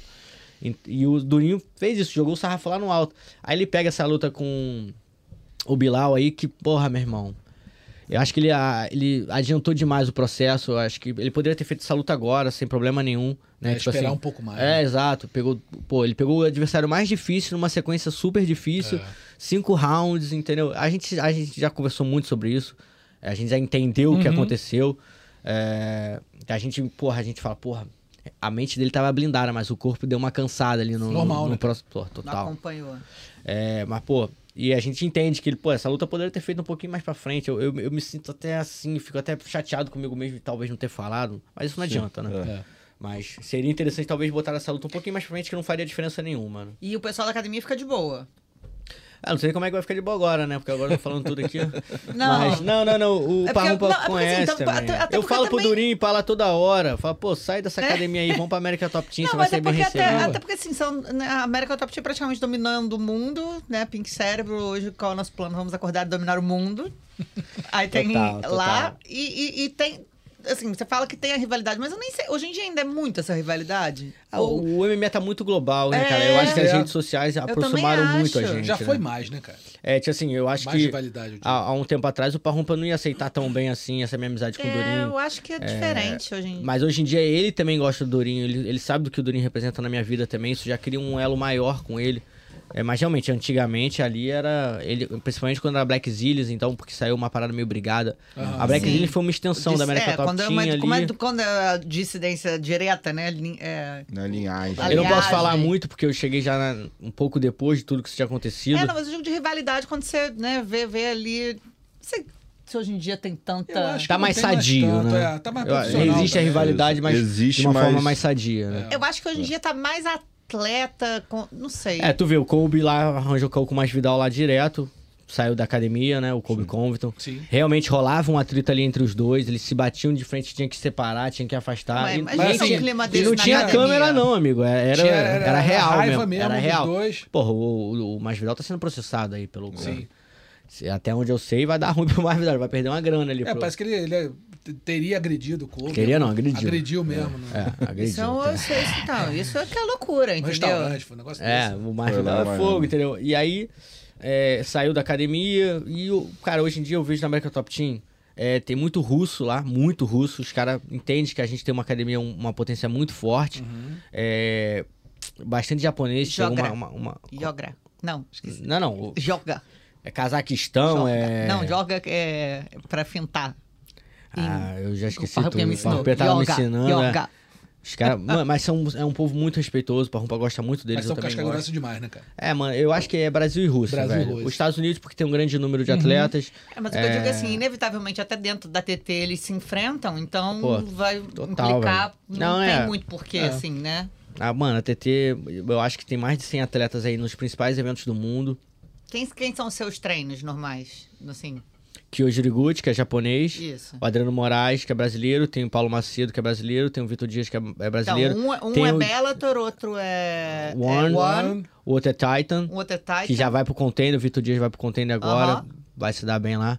[SPEAKER 4] E, e o Durinho fez isso, jogou o sarrafo lá no alto. Aí ele pega essa luta com o Bilal aí, que, porra, meu irmão. Eu acho que ele, a- ele adiantou demais o processo. Eu acho que ele poderia ter feito essa luta agora, sem problema nenhum. Né?
[SPEAKER 2] É, esperar um pouco mais,
[SPEAKER 4] É,
[SPEAKER 2] né?
[SPEAKER 4] exato. Pegou, pô, ele pegou o adversário mais difícil numa sequência super difícil.
[SPEAKER 2] É.
[SPEAKER 4] Cinco rounds, entendeu? A gente, a gente já conversou muito sobre isso. A gente já entendeu o que
[SPEAKER 2] Uhum.
[SPEAKER 4] aconteceu. É, a gente, porra, a gente fala, porra, a mente dele tava blindada, mas o corpo deu uma cansada ali no,
[SPEAKER 2] Normal,
[SPEAKER 4] no, no
[SPEAKER 2] né?
[SPEAKER 4] próximo. Pô,
[SPEAKER 3] Não
[SPEAKER 4] total.
[SPEAKER 3] acompanhou.
[SPEAKER 4] É, mas, pô, e a gente entende que ele, pô, essa luta poderia ter feito um pouquinho mais pra frente. Eu, eu, eu me sinto até assim, fico até chateado comigo mesmo de talvez não ter falado. Mas isso não adianta, né?
[SPEAKER 2] É.
[SPEAKER 4] Mas seria interessante talvez botar essa luta um pouquinho mais pra frente que não faria diferença nenhuma, mano.
[SPEAKER 3] E o pessoal da academia fica de boa.
[SPEAKER 4] Ah, não sei como é que vai ficar de boa agora, né? Porque agora eu tô falando tudo aqui.
[SPEAKER 3] Não.
[SPEAKER 4] Mas, não, não, não. O
[SPEAKER 3] É
[SPEAKER 4] Parrumpa
[SPEAKER 3] é porque,
[SPEAKER 4] conhece
[SPEAKER 3] assim,
[SPEAKER 4] também.
[SPEAKER 3] até- até
[SPEAKER 4] eu falo pro
[SPEAKER 3] também-
[SPEAKER 4] Durinho pra lá toda hora. Falo, pô, sai dessa academia aí, vamos pra América Top Team,
[SPEAKER 3] Não,
[SPEAKER 4] você vai
[SPEAKER 3] mas é
[SPEAKER 4] ser bem
[SPEAKER 3] porque até,
[SPEAKER 4] recebido.
[SPEAKER 3] até porque assim, são, né, a América Top Team praticamente dominando o mundo, né? Pink Cérebro, hoje, qual é o nosso plano? Vamos acordar e dominar o mundo. Aí tem
[SPEAKER 4] Total, total.
[SPEAKER 3] lá e, e- e tem. Assim, você fala que tem a rivalidade, mas eu nem sei. Hoje em dia ainda é muito essa rivalidade.
[SPEAKER 4] Ah,
[SPEAKER 3] Ou-
[SPEAKER 4] o MMA tá muito global, né,
[SPEAKER 3] É.
[SPEAKER 4] cara? Eu acho que as
[SPEAKER 2] É.
[SPEAKER 4] redes sociais aproximaram muito a gente.
[SPEAKER 2] Já
[SPEAKER 4] né?
[SPEAKER 2] foi mais, né, cara?
[SPEAKER 4] É, tipo assim, eu acho
[SPEAKER 2] Mais
[SPEAKER 4] que
[SPEAKER 2] rivalidade, eu
[SPEAKER 4] há, há um tempo atrás o Parrumpa não ia aceitar tão bem assim essa minha amizade com o
[SPEAKER 3] É,
[SPEAKER 4] Durinho.
[SPEAKER 3] eu acho que é diferente hoje em dia.
[SPEAKER 4] Mas hoje em dia ele também gosta do Durinho, ele, ele sabe do que o Durinho representa na minha vida também, isso já cria um elo maior com ele. É, mas realmente, antigamente ali era. Ele, principalmente quando era Black Zillions, então, porque saiu uma parada meio brigada.
[SPEAKER 2] Aham.
[SPEAKER 4] a Black
[SPEAKER 3] Sim.
[SPEAKER 4] Zillions foi uma extensão da América
[SPEAKER 3] é,
[SPEAKER 4] Top
[SPEAKER 3] quando é
[SPEAKER 4] Team
[SPEAKER 3] uma,
[SPEAKER 4] ali.
[SPEAKER 3] como é- quando é a dissidência direta, né? lin- é-
[SPEAKER 5] Na linhagem.
[SPEAKER 4] Eu não posso falar muito, porque eu cheguei já na- um pouco depois de tudo que isso tinha acontecido.
[SPEAKER 3] É, não, mas o jogo de rivalidade, quando você né, vê, vê ali. Não sei se hoje em dia tem tanta.
[SPEAKER 4] Tá mais sadio,
[SPEAKER 2] tanto,
[SPEAKER 4] né?
[SPEAKER 2] é, tá mais
[SPEAKER 4] Eu- Existe a
[SPEAKER 2] também.
[SPEAKER 4] rivalidade, mas
[SPEAKER 5] Existe
[SPEAKER 4] de uma forma
[SPEAKER 5] mais-
[SPEAKER 4] mais sadia, né?
[SPEAKER 3] Eu acho que hoje em dia tá mais atleta. Com... Não sei.
[SPEAKER 4] É, tu vê, o Kobe lá arranjou com o mais Vidal lá direto, saiu da academia, né? O Kobe Covington.
[SPEAKER 2] Sim.
[SPEAKER 4] Realmente rolava um atrito ali entre os dois, eles se batiam de frente, tinha que separar, tinha que afastar.
[SPEAKER 3] Mas
[SPEAKER 4] E-
[SPEAKER 3] imagina
[SPEAKER 2] mas
[SPEAKER 3] o
[SPEAKER 2] assim,
[SPEAKER 3] clima
[SPEAKER 4] e não
[SPEAKER 3] na
[SPEAKER 4] tinha
[SPEAKER 3] academia.
[SPEAKER 4] câmera, não, amigo. Era,
[SPEAKER 2] Tinha-
[SPEAKER 4] era, era real
[SPEAKER 2] raiva
[SPEAKER 4] mesmo. Era
[SPEAKER 2] dos
[SPEAKER 4] real.
[SPEAKER 2] dois.
[SPEAKER 4] Porra, o, o, o Masvidal tá sendo processado aí pelo.
[SPEAKER 2] Sim.
[SPEAKER 4] Até onde eu sei, vai dar ruim pro Masvidal, ele vai perder uma grana ali.
[SPEAKER 2] É,
[SPEAKER 4] pro...
[SPEAKER 2] parece que ele, ele é- teria agredido o Kobe.
[SPEAKER 4] Queria não, agrediu.
[SPEAKER 2] Agrediu mesmo. né?
[SPEAKER 4] É, agrediu.
[SPEAKER 3] Isso é, um- isso, isso, então, isso é que é loucura, entendeu?
[SPEAKER 2] restaurante, foi um negócio
[SPEAKER 4] É,
[SPEAKER 2] desse.
[SPEAKER 4] o é
[SPEAKER 5] mas-
[SPEAKER 4] fogo, entendeu? E aí, é, saiu da academia e, o cara, hoje em dia eu vejo na América Top Team, é, tem muito russo lá, muito russo. Os caras entendem que a gente tem uma academia, um- uma potência muito forte.
[SPEAKER 2] Uhum.
[SPEAKER 4] É, bastante japonês.
[SPEAKER 3] Joga.
[SPEAKER 4] uma, uma, uma-.
[SPEAKER 3] Não, esqueci.
[SPEAKER 4] Não, não. o-
[SPEAKER 3] Joga.
[SPEAKER 4] É Cazaquistão,
[SPEAKER 3] joga.
[SPEAKER 4] é...
[SPEAKER 3] Não, joga é pra fintar.
[SPEAKER 4] Ah, eu já esqueci
[SPEAKER 3] O
[SPEAKER 4] tudo.
[SPEAKER 3] me
[SPEAKER 4] O
[SPEAKER 3] ensinou.
[SPEAKER 4] Tava me
[SPEAKER 3] Yoga,
[SPEAKER 4] ensinando. é.
[SPEAKER 3] yoga.
[SPEAKER 4] Os cara, mano, mas são, é um povo muito respeitoso, o Parrumpa gosta muito deles,
[SPEAKER 2] Mas
[SPEAKER 4] eu
[SPEAKER 2] são casca grossa demais, né, cara?
[SPEAKER 4] É, mano, eu acho que é Brasil e Rússia,
[SPEAKER 2] Brasil e
[SPEAKER 4] velho.
[SPEAKER 2] Rússia. Uhum.
[SPEAKER 4] Os Estados Unidos, porque tem um grande número de atletas.
[SPEAKER 3] É, mas o que eu digo é assim, inevitavelmente até dentro da TT eles se enfrentam, então
[SPEAKER 4] Pô,
[SPEAKER 3] vai
[SPEAKER 4] total,
[SPEAKER 3] implicar,
[SPEAKER 4] velho.
[SPEAKER 3] não,
[SPEAKER 4] Não,
[SPEAKER 3] tem
[SPEAKER 4] é.
[SPEAKER 3] muito porquê,
[SPEAKER 2] É.
[SPEAKER 3] assim, né?
[SPEAKER 4] Ah, mano, a TT, eu acho que tem mais de 100 atletas aí nos principais eventos do mundo.
[SPEAKER 3] Quem, quem são os seus treinos normais, assim?
[SPEAKER 4] Kyoji Riguchi, que é japonês.
[SPEAKER 3] Isso.
[SPEAKER 4] O Adriano Moraes, que é brasileiro. Tem o Paulo Macedo, que é brasileiro. Tem o Vitor Dias, que é é
[SPEAKER 3] Então,
[SPEAKER 4] brasileiro.
[SPEAKER 3] um, é- um é
[SPEAKER 4] o-
[SPEAKER 3] Bellator, outro é, é
[SPEAKER 4] One.
[SPEAKER 3] One,
[SPEAKER 4] O outro é Titan,
[SPEAKER 3] o outro é Titan.
[SPEAKER 4] que já vai pro container. O Vitor Dias vai pro container agora.
[SPEAKER 3] Aham.
[SPEAKER 4] Vai se dar bem lá.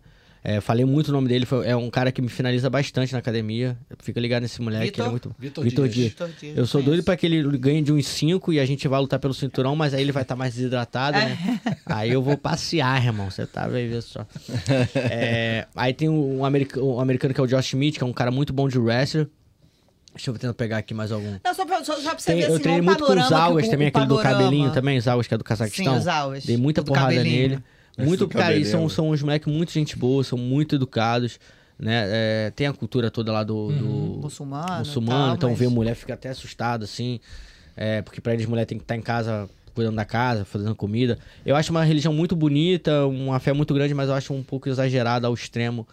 [SPEAKER 4] É, falei muito o nome dele. foi- é um cara que me finaliza bastante na academia. Fica ligado nesse moleque,
[SPEAKER 3] Vitor?
[SPEAKER 4] ele é muito...
[SPEAKER 2] Vitor
[SPEAKER 4] Vitor
[SPEAKER 2] Dias.
[SPEAKER 4] Dias.
[SPEAKER 3] Vitor Dias,
[SPEAKER 4] Eu sou
[SPEAKER 3] conheço.
[SPEAKER 4] doido pra que ele ganhe de uns 5 e a gente vai lutar pelo cinturão, mas aí ele vai estar mais desidratado, né? aí eu vou passear, irmão. Você tá vai ver só. É, aí tem um, america- um americano que é o Josh Smith, que é um cara muito bom de wrestler. Deixa eu tentar pegar aqui mais algum.
[SPEAKER 3] Não, só pra, só, só pra você
[SPEAKER 4] Tem-
[SPEAKER 3] ver
[SPEAKER 4] eu
[SPEAKER 3] assim,
[SPEAKER 4] treinei
[SPEAKER 3] um
[SPEAKER 4] muito com os
[SPEAKER 3] o-
[SPEAKER 4] também, aquele do cabelinho também, os que é do Cazaquistão.
[SPEAKER 3] Sim, os Augas,
[SPEAKER 4] Dei muita porrada
[SPEAKER 3] cabelinho.
[SPEAKER 4] nele. Muito, cara, eles são, são uns moleques muito gente boa, são muito educados, né? É, tem a cultura toda lá do, do
[SPEAKER 3] Muçulmano.
[SPEAKER 4] muçulmano,
[SPEAKER 3] tal,
[SPEAKER 4] então
[SPEAKER 3] mas-
[SPEAKER 4] ver mulher fica até assustado, assim. É, porque pra eles mulher tem que estar em casa cuidando da casa, fazendo comida. Eu acho uma religião muito bonita, uma fé muito grande, mas eu acho um pouco exagerada ao extremo.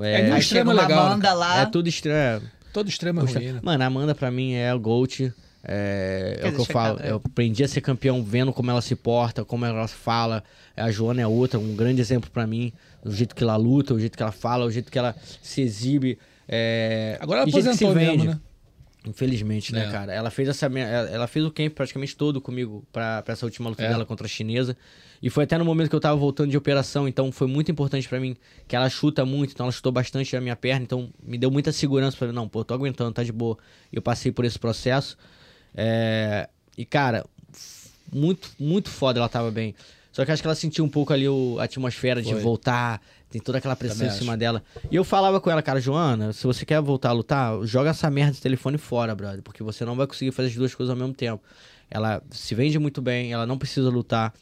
[SPEAKER 2] É,
[SPEAKER 4] É,
[SPEAKER 2] no extremo é
[SPEAKER 3] uma
[SPEAKER 2] legal, né,
[SPEAKER 3] Amanda lá.
[SPEAKER 4] é tudo extremo.
[SPEAKER 2] Todo extremo é ruim, né?
[SPEAKER 4] Mano, a Amanda pra mim é o GOAT. É, é o que eu falo.
[SPEAKER 3] chegada, é.
[SPEAKER 4] Eu aprendi a ser campeão vendo como ela se porta, como ela fala. A Joana é outra, um grande exemplo pra mim. O jeito que ela luta, o jeito que ela fala, o jeito que ela se exibe. é,
[SPEAKER 2] Agora ela aposentou mesmo,
[SPEAKER 4] vende.
[SPEAKER 2] né?
[SPEAKER 4] Infelizmente, né,
[SPEAKER 2] É.
[SPEAKER 4] cara? Ela fez essa ela fez o camp praticamente todo comigo pra, pra essa última luta
[SPEAKER 2] É.
[SPEAKER 4] dela contra a chinesa. E foi até no momento que eu tava voltando de operação, então foi muito importante pra mim que ela chuta muito, então ela chutou bastante a minha perna, então me deu muita segurança pra mim, não, pô, eu tô aguentando, tá de boa. E eu passei por esse processo. É, E, cara, muito, muito foda ela tava bem. Só que acho que ela sentiu um pouco ali o- a atmosfera de
[SPEAKER 2] Foi.
[SPEAKER 4] voltar, tem toda aquela pressão
[SPEAKER 2] Também
[SPEAKER 4] em cima dela. E eu falava com ela, cara, Joana, se você quer voltar a lutar, joga essa merda de telefone fora, brother, porque você não vai conseguir fazer as duas coisas ao mesmo tempo. Ela se vende muito bem, ela não precisa lutar,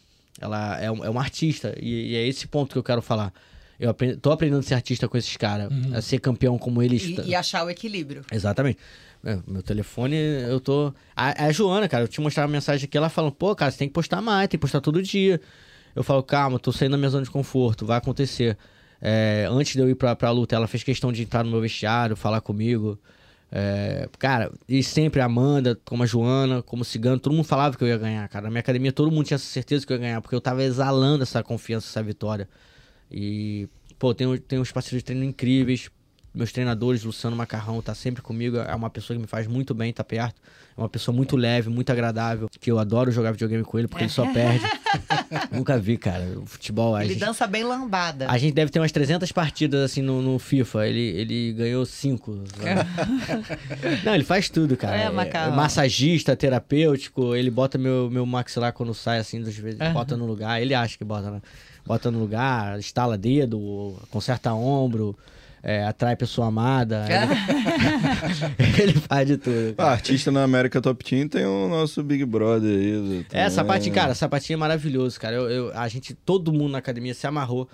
[SPEAKER 4] ela é, um- é uma artista, e, e é esse ponto que eu quero falar. Eu tô aprendendo a ser artista com esses caras, a ser campeão como eles.
[SPEAKER 3] E, e achar o equilíbrio.
[SPEAKER 4] Exatamente. É, meu telefone, eu tô. A, a Joana, cara, eu te mostrar uma mensagem aqui, ela falando, pô, cara, você tem que postar mais, tem que postar todo dia. Eu falo, calma, tô saindo da minha zona de conforto, vai acontecer. É, antes de eu ir pra, pra luta, ela fez questão de entrar no meu vestiário, falar comigo. É, cara, e sempre a Amanda, como a Joana, como o Cigano, todo mundo falava que eu ia ganhar, cara. Na minha academia todo mundo tinha certeza que eu ia ganhar, porque eu tava exalando essa confiança, essa vitória. E, pô, tem, tem uns parceiros de treino incríveis. Meus treinadores, Luciano Macarrão, tá sempre comigo. É uma pessoa que me faz muito bem, tá perto. É uma pessoa muito leve, muito agradável. Que eu adoro jogar videogame com ele, porque ele só perde. Nunca vi, cara. O futebol.
[SPEAKER 3] Ele
[SPEAKER 4] gente,
[SPEAKER 3] dança bem lambada.
[SPEAKER 4] a gente deve ter umas 300 partidas assim no, no FIFA. Ele, ele ganhou 5. Não, ele faz tudo, cara.
[SPEAKER 3] É, Macarrão.
[SPEAKER 4] massagista, terapêutico. Ele bota meu, meu maxilar quando sai assim, às vezes bota no lugar. Ele acha que bota, né? Bota no lugar, estala dedo, conserta ombro. É, atrai pessoa amada. Ele, ele faz de tudo.
[SPEAKER 5] Ah, artista na América Top Team tem o nosso Big Brother aí.
[SPEAKER 4] É, sapatinho, cara, sapatinho é maravilhoso, cara. Eu, eu- a gente, todo mundo na academia se amarrou.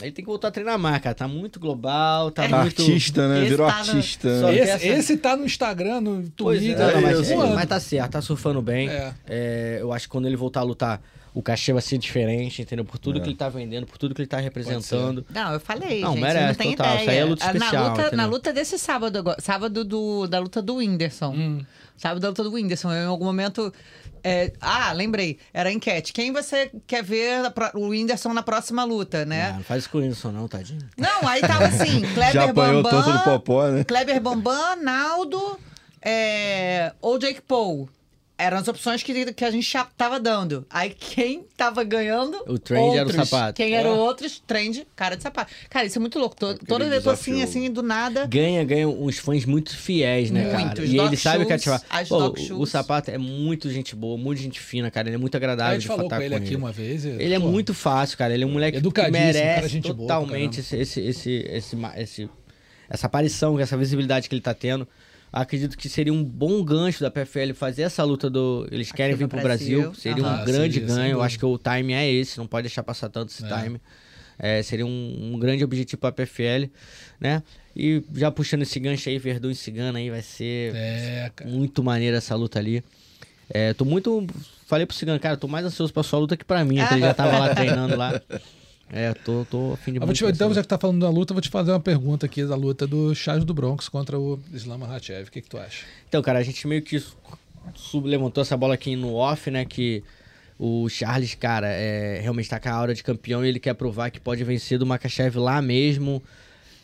[SPEAKER 4] Ele tem que voltar a treinar mais, cara. Tá muito global, tá muito.
[SPEAKER 5] Artista, né?
[SPEAKER 3] Esse
[SPEAKER 5] Virou
[SPEAKER 3] tá no-
[SPEAKER 5] artista.
[SPEAKER 4] Só
[SPEAKER 5] né?
[SPEAKER 2] Esse,
[SPEAKER 4] essa-
[SPEAKER 2] esse tá no Instagram, no
[SPEAKER 4] Pois
[SPEAKER 2] Twitter.
[SPEAKER 4] é, não, mas, mas tá certo, tá surfando bem.
[SPEAKER 2] É.
[SPEAKER 4] É, eu acho que quando ele voltar a lutar, o cachê vai ser diferente, entendeu? Por tudo
[SPEAKER 5] É.
[SPEAKER 4] que ele tá vendendo, por tudo que ele tá representando.
[SPEAKER 3] Não, eu falei,
[SPEAKER 4] Não,
[SPEAKER 3] gente,
[SPEAKER 4] merece,
[SPEAKER 3] não tem
[SPEAKER 4] total.
[SPEAKER 3] ideia.
[SPEAKER 4] Isso aí é luta
[SPEAKER 3] Ah,
[SPEAKER 4] especial,
[SPEAKER 3] na, luta,
[SPEAKER 4] entendeu?
[SPEAKER 3] na luta desse sábado, agora- sábado do, da luta do Whindersson.
[SPEAKER 2] Hum.
[SPEAKER 3] Sábado da luta do Whindersson. Eu, em algum momento... é, ah, lembrei. Era a enquete. Quem você quer ver o Whindersson na próxima luta,
[SPEAKER 4] Ah,
[SPEAKER 3] né?
[SPEAKER 4] não faz isso com o Whindersson, não, tadinho.
[SPEAKER 3] Não, aí tava assim, Kleber
[SPEAKER 5] Já apanhou
[SPEAKER 3] Bambam...
[SPEAKER 5] tanto do Popó, né?
[SPEAKER 3] Kleber Bambam, Naldo é, ou Jake Paul. Eram as opções que, que a gente já tava dando. Aí quem tava ganhando?
[SPEAKER 4] O trend era o
[SPEAKER 3] Outros.
[SPEAKER 4] sapato.
[SPEAKER 3] Quem eram outros? Trend, cara de sapato. Cara, isso é muito louco. To- Toda vez eu tô assim, assim, do nada.
[SPEAKER 4] Ganha, ganha uns fãs muito fiéis, né, cara?
[SPEAKER 3] Muitos.
[SPEAKER 4] E ele sabe o que
[SPEAKER 3] shoes,
[SPEAKER 4] ativar.
[SPEAKER 3] as
[SPEAKER 4] Pô,
[SPEAKER 3] doc
[SPEAKER 4] o,
[SPEAKER 3] shoes.
[SPEAKER 4] o sapato é muito gente boa, muito gente fina, cara. Ele é muito
[SPEAKER 2] A
[SPEAKER 4] agradável
[SPEAKER 2] gente
[SPEAKER 4] de
[SPEAKER 2] falou com ele
[SPEAKER 4] com
[SPEAKER 2] aqui uma vez. e,
[SPEAKER 4] Ele é
[SPEAKER 2] pô,
[SPEAKER 4] muito fácil, cara. Ele é um moleque que
[SPEAKER 2] Educadíssimo, cara,
[SPEAKER 4] merece
[SPEAKER 2] gente boa
[SPEAKER 4] totalmente esse, esse, esse, esse, esse- essa aparição, essa visibilidade que ele tá tendo. Acredito que seria um bom gancho da PFL fazer essa luta do. Eles querem
[SPEAKER 3] no
[SPEAKER 4] vir pro
[SPEAKER 3] Brasil.
[SPEAKER 4] Brasil. Seria
[SPEAKER 2] Aham.
[SPEAKER 4] um grande
[SPEAKER 2] Seria,
[SPEAKER 4] ganho. Eu acho que o time é esse, não pode deixar passar tanto esse
[SPEAKER 2] É.
[SPEAKER 4] time. É, seria um, um grande objetivo pra PFL, né? E já puxando esse gancho aí, Verdun e Cigana aí, vai ser
[SPEAKER 2] É,
[SPEAKER 4] muito maneira essa luta ali. É, tô muito. Falei pro Cigano, cara, tô mais ansioso pra sua luta que pra mim, que ele já tava lá treinando lá. É, tô, tô a fim de
[SPEAKER 2] Eu vou te-
[SPEAKER 4] muito
[SPEAKER 2] então, já que tá falando da luta, eu vou te fazer uma pergunta aqui da luta do Charles do Bronx contra o Islam Makhachev. O que, que tu acha?
[SPEAKER 4] Então, cara, a gente meio que sub- levantou essa bola aqui no off, né? Que o Charles, cara, é, realmente tá com a aura de campeão e ele quer provar que pode vencer do Makachev lá mesmo.